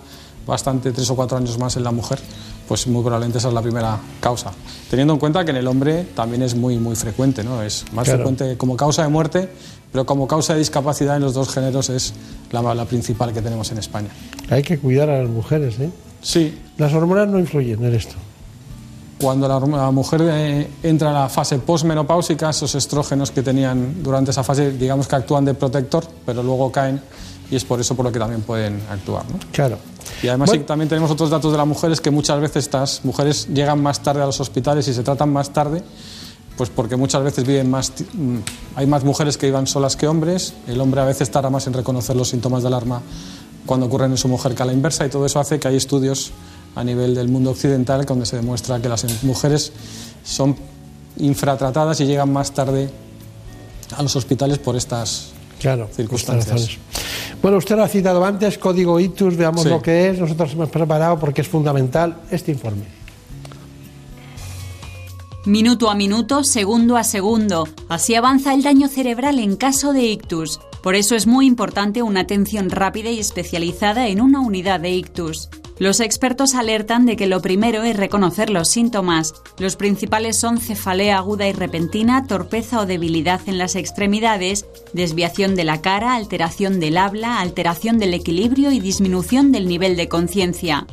bastante, tres o cuatro años más en la mujer, pues muy probablemente esa es la primera causa. Teniendo en cuenta que en el hombre también es muy, muy frecuente, ¿no? Es más Claro. frecuente como causa de muerte, pero como causa de discapacidad en los dos géneros es la, la principal que tenemos en España. Hay que cuidar a las mujeres, ¿eh? Sí. Las hormonas no influyen en esto. Cuando la, la mujer eh, entra a la fase posmenopáusica, esos estrógenos que tenían durante esa fase, digamos que actúan de protector, pero luego caen y es por eso por lo que también pueden actuar. ¿no? Claro. Y además Bueno. sí, también tenemos otros datos de las mujeres que muchas veces estas mujeres llegan más tarde a los hospitales y se tratan más tarde, pues porque muchas veces viven más, mm, hay más mujeres que vivan solas que hombres, el hombre a veces tarda más en reconocer los síntomas de alarma cuando ocurren en su mujer que a la inversa y todo eso hace que hay estudios a nivel del mundo occidental donde se demuestra que las mujeres son infratratadas y llegan más tarde a los hospitales por estas Claro, circunstancias. Bueno, usted lo ha citado antes, código ITUS, veamos Sí. lo que es. Nosotros hemos preparado porque es fundamental este informe. Minuto a minuto, segundo a segundo. Así avanza el daño cerebral en caso de ictus. Por eso es muy importante una atención rápida y especializada en una unidad de ictus. Los expertos alertan de que lo primero es reconocer los síntomas. Los principales son cefalea aguda y repentina, torpeza o debilidad en las extremidades, desviación de la cara, alteración del habla, alteración del equilibrio y disminución del nivel de conciencia.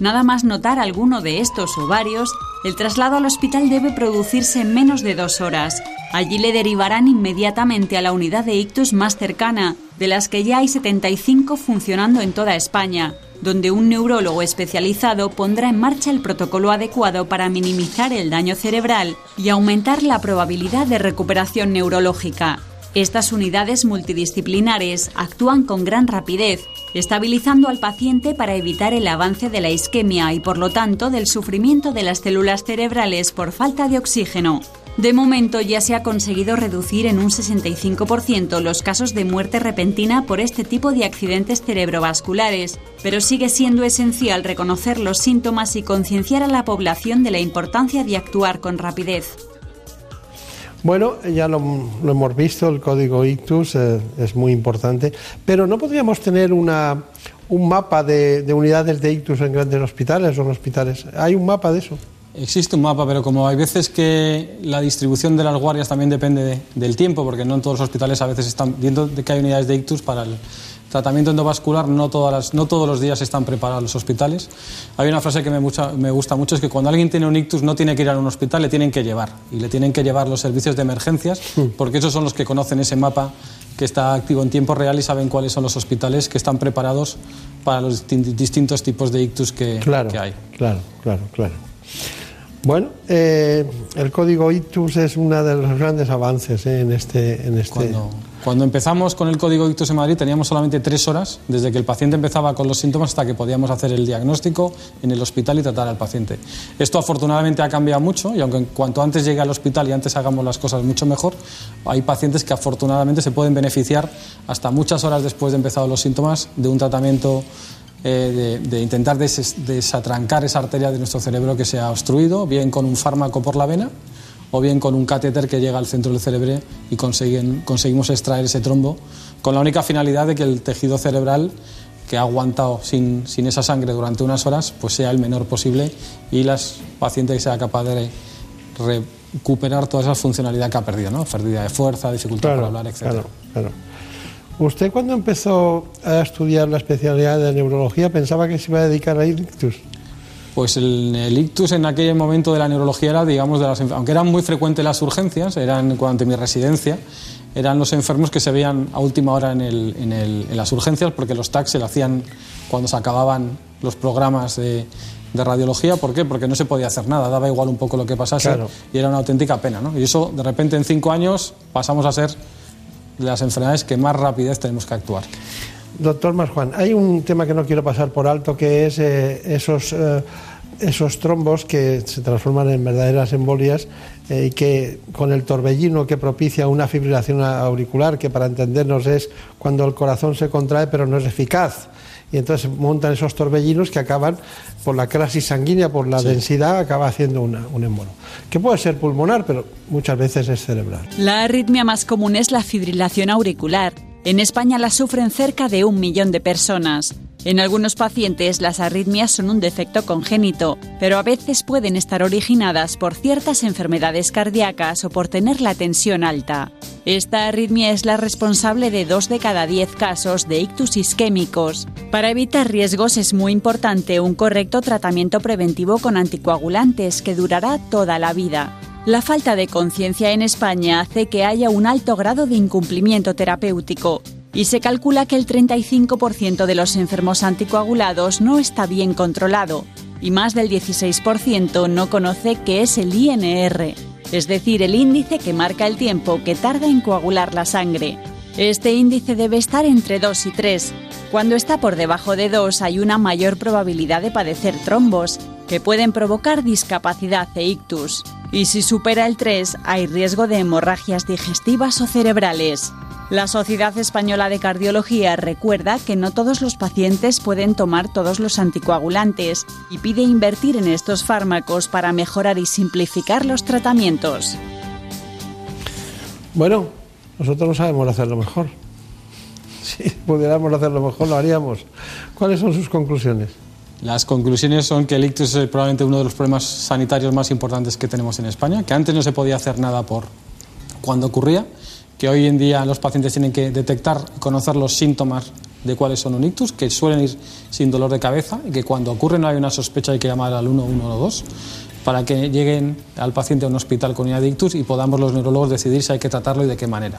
Nada más notar alguno de estos o varios, el traslado al hospital debe producirse en menos de dos horas. Allí le derivarán inmediatamente a la unidad de ictus más cercana, de las que ya hay 75 funcionando en toda España, donde un neurólogo especializado pondrá en marcha el protocolo adecuado para minimizar el daño cerebral y aumentar la probabilidad de recuperación neurológica. Estas unidades multidisciplinares actúan con gran rapidez, estabilizando al paciente para evitar el avance de la isquemia y por lo tanto del sufrimiento de las células cerebrales por falta de oxígeno. De momento ya se ha conseguido reducir en un 65% los casos de muerte repentina por este tipo de accidentes cerebrovasculares, pero sigue siendo esencial reconocer los síntomas y concienciar a la población de la importancia de actuar con rapidez. Bueno, ya lo, hemos visto, el código ICTUS eh, es muy importante, pero ¿no podríamos tener una, un mapa de, de unidades de ICTUS en grandes hospitales o en hospitales? ¿Hay un mapa de eso? Existe un mapa, pero como hay veces que la distribución de las guardias también depende de- del tiempo, porque no en todos los hospitales a veces están viendo que hay unidades de ictus para el tratamiento endovascular, no, todas las- no todos los días están preparados los hospitales. Hay una frase que me, mucha- me gusta mucho, es que cuando alguien tiene un ictus no tiene que ir a un hospital, le tienen que llevar. Y le tienen que llevar los servicios de emergencias, porque esos son los que conocen ese mapa que está activo en tiempo real y saben cuáles son los hospitales que están preparados para los distin- distintos tipos de ictus que, Claro, que hay. claro, claro, claro. Bueno, eh, el código ICTUS es uno de los grandes avances eh, en este... En este... Cuando, cuando empezamos con el código ictus en Madrid teníamos solamente tres horas desde que el paciente empezaba con los síntomas hasta que podíamos hacer el diagnóstico en el hospital y tratar al paciente. Esto afortunadamente ha cambiado mucho y aunque cuanto antes llegue al hospital y antes hagamos las cosas mucho mejor, hay pacientes que afortunadamente se pueden beneficiar hasta muchas horas después de empezar los síntomas de un tratamiento eh, de, de intentar des- desatrancar esa arteria de nuestro cerebro que se ha obstruido, bien con un fármaco por la vena o bien con un catéter que llega al centro del cerebro y consiguen- conseguimos extraer ese trombo con la única finalidad de que el tejido cerebral que ha aguantado sin, sin esa sangre durante unas horas pues sea el menor posible y las pacientes sea capaz de recuperar toda esa funcionalidad que ha perdido, ¿no? pérdida de fuerza, dificultad para hablar, etc. Claro, claro. ¿Usted cuando empezó a estudiar la especialidad de neurología pensaba que se iba a dedicar a ictus? Pues el, el ictus en aquel momento de la neurología era, digamos, de las, aunque eran muy frecuentes las urgencias, eran durante mi residencia, eran los enfermos que se veían a última hora en, el- en el- en las urgencias, porque los TAC se lo hacían cuando se acababan los programas de, de radiología. ¿Por qué? Porque no se podía hacer nada, daba igual un poco lo que pasase Claro. y era una auténtica pena. ¿no? Y eso, de repente, en cinco años pasamos a ser las enfermedades que más rapidez tenemos que actuar. Doctor Marjuan, hay un tema que no quiero pasar por alto, que es eh, esos, eh, esos trombos que se transforman en verdaderas embolias eh, y que con el torbellino que propicia una fibrilación auricular, que para entendernos es cuando el corazón se contrae pero no es eficaz. Y entonces montan esos torbellinos que acaban, por la crisis sanguínea, por la densidad, acaba haciendo una- un embolo. Que puede ser pulmonar, pero muchas veces es cerebral. La arritmia más común es la fibrilación auricular. En España la sufren cerca de un millón de personas. En algunos pacientes las arritmias son un defecto congénito, pero a veces pueden estar originadas por ciertas enfermedades cardíacas o por tener la tensión alta. Esta arritmia es la responsable de dos de cada diez casos de ictus isquémicos. Para evitar riesgos es muy importante un correcto tratamiento preventivo con anticoagulantes que durará toda la vida. La falta de conciencia en España hace que haya un alto grado de incumplimiento terapéutico y se calcula que el 35% de los enfermos anticoagulados no está bien controlado y más del 16% no conoce qué es el INR, es decir, el índice que marca el tiempo que tarda en coagular la sangre. Este índice debe estar entre 2 y 3. Cuando está por debajo de 2 hay una mayor probabilidad de padecer trombos, que pueden provocar discapacidad e ictus. Y si supera el 3 hay riesgo de hemorragias digestivas o cerebrales. La Sociedad Española de Cardiología recuerda que no todos los pacientes pueden tomar todos los anticoagulantes y pide invertir en estos fármacos para mejorar y simplificar los tratamientos. Bueno, nosotros no sabemos hacerlo mejor. Si pudiéramos hacerlo mejor, lo haríamos. ¿Cuáles son sus conclusiones? Las conclusiones son que el ictus es probablemente uno de los problemas sanitarios más importantes que tenemos en España, que antes no se podía hacer nada por cuando ocurría, que hoy en día los pacientes tienen que detectar y conocer los síntomas de cuáles son un ictus, que suelen ir sin dolor de cabeza y que cuando ocurre no hay una sospecha hay que llamar al 112 para que lleguen al paciente a un hospital con de ictus y podamos los neurólogos decidir si hay que tratarlo y de qué manera.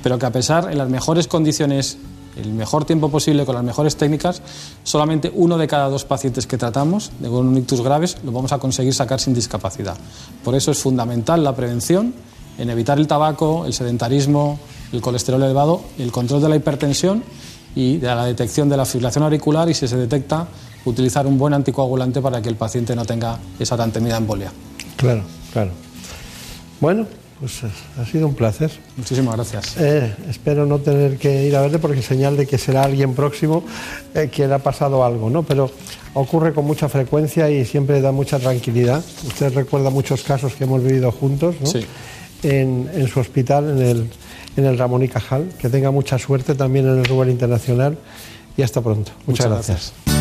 Pero que a pesar, en las mejores condiciones, el mejor tiempo posible, con las mejores técnicas, solamente uno de cada dos pacientes que tratamos de un ictus graves lo vamos a conseguir sacar sin discapacidad. Por eso es fundamental la prevención en evitar el tabaco, el sedentarismo, el colesterol elevado, el control de la hipertensión y de la detección de la fibrilación auricular y si se detecta utilizar un buen anticoagulante para que el paciente no tenga esa tan temida embolia. Claro, claro. Bueno, pues eh, ha sido un placer. Muchísimas gracias. Eh, espero no tener que ir a verle porque es señal de que será alguien próximo eh, que le ha pasado algo, ¿no? Pero ocurre con mucha frecuencia y siempre da mucha tranquilidad. Usted recuerda muchos casos que hemos vivido juntos, ¿no? Sí. En, en su hospital, en el, en el Ramón y Cajal. Que tenga mucha suerte también en el Rubén Internacional y hasta pronto. Muchas, Muchas gracias.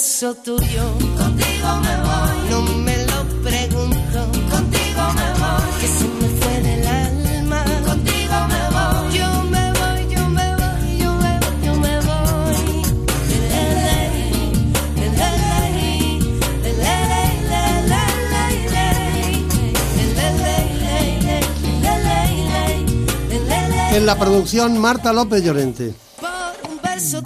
Beso tuyo, contigo me voy. No me lo pregunto, contigo me voy. Que se me fue del alma, contigo me voy. Yo me voy, yo me voy, yo me voy, yo me voy. En la producción, Marta López Llorente. Por un beso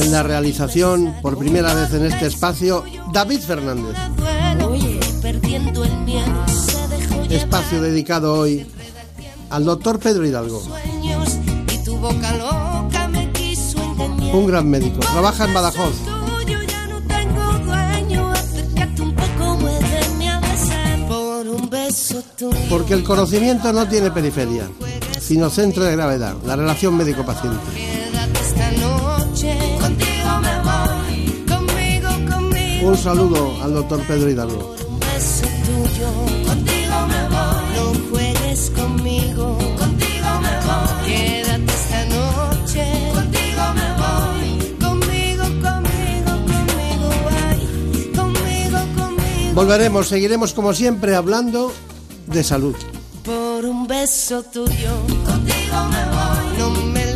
En la realización, por primera vez en este espacio, David Fernández. Espacio dedicado hoy al doctor Pedro Hidalgo, un gran médico. Trabaja en Badajoz. Porque el conocimiento no tiene periferia, sino centro de gravedad, la relación médico-paciente. Un saludo al doctor Pedro Hidalgo. Un beso tuyo, contigo me voy. No juegues conmigo, contigo me voy. Quédate esta noche, contigo me voy. Conmigo, conmigo, conmigo, ay. Conmigo, conmigo. Volveremos, seguiremos como siempre hablando de salud. Por un beso tuyo, contigo me voy. No me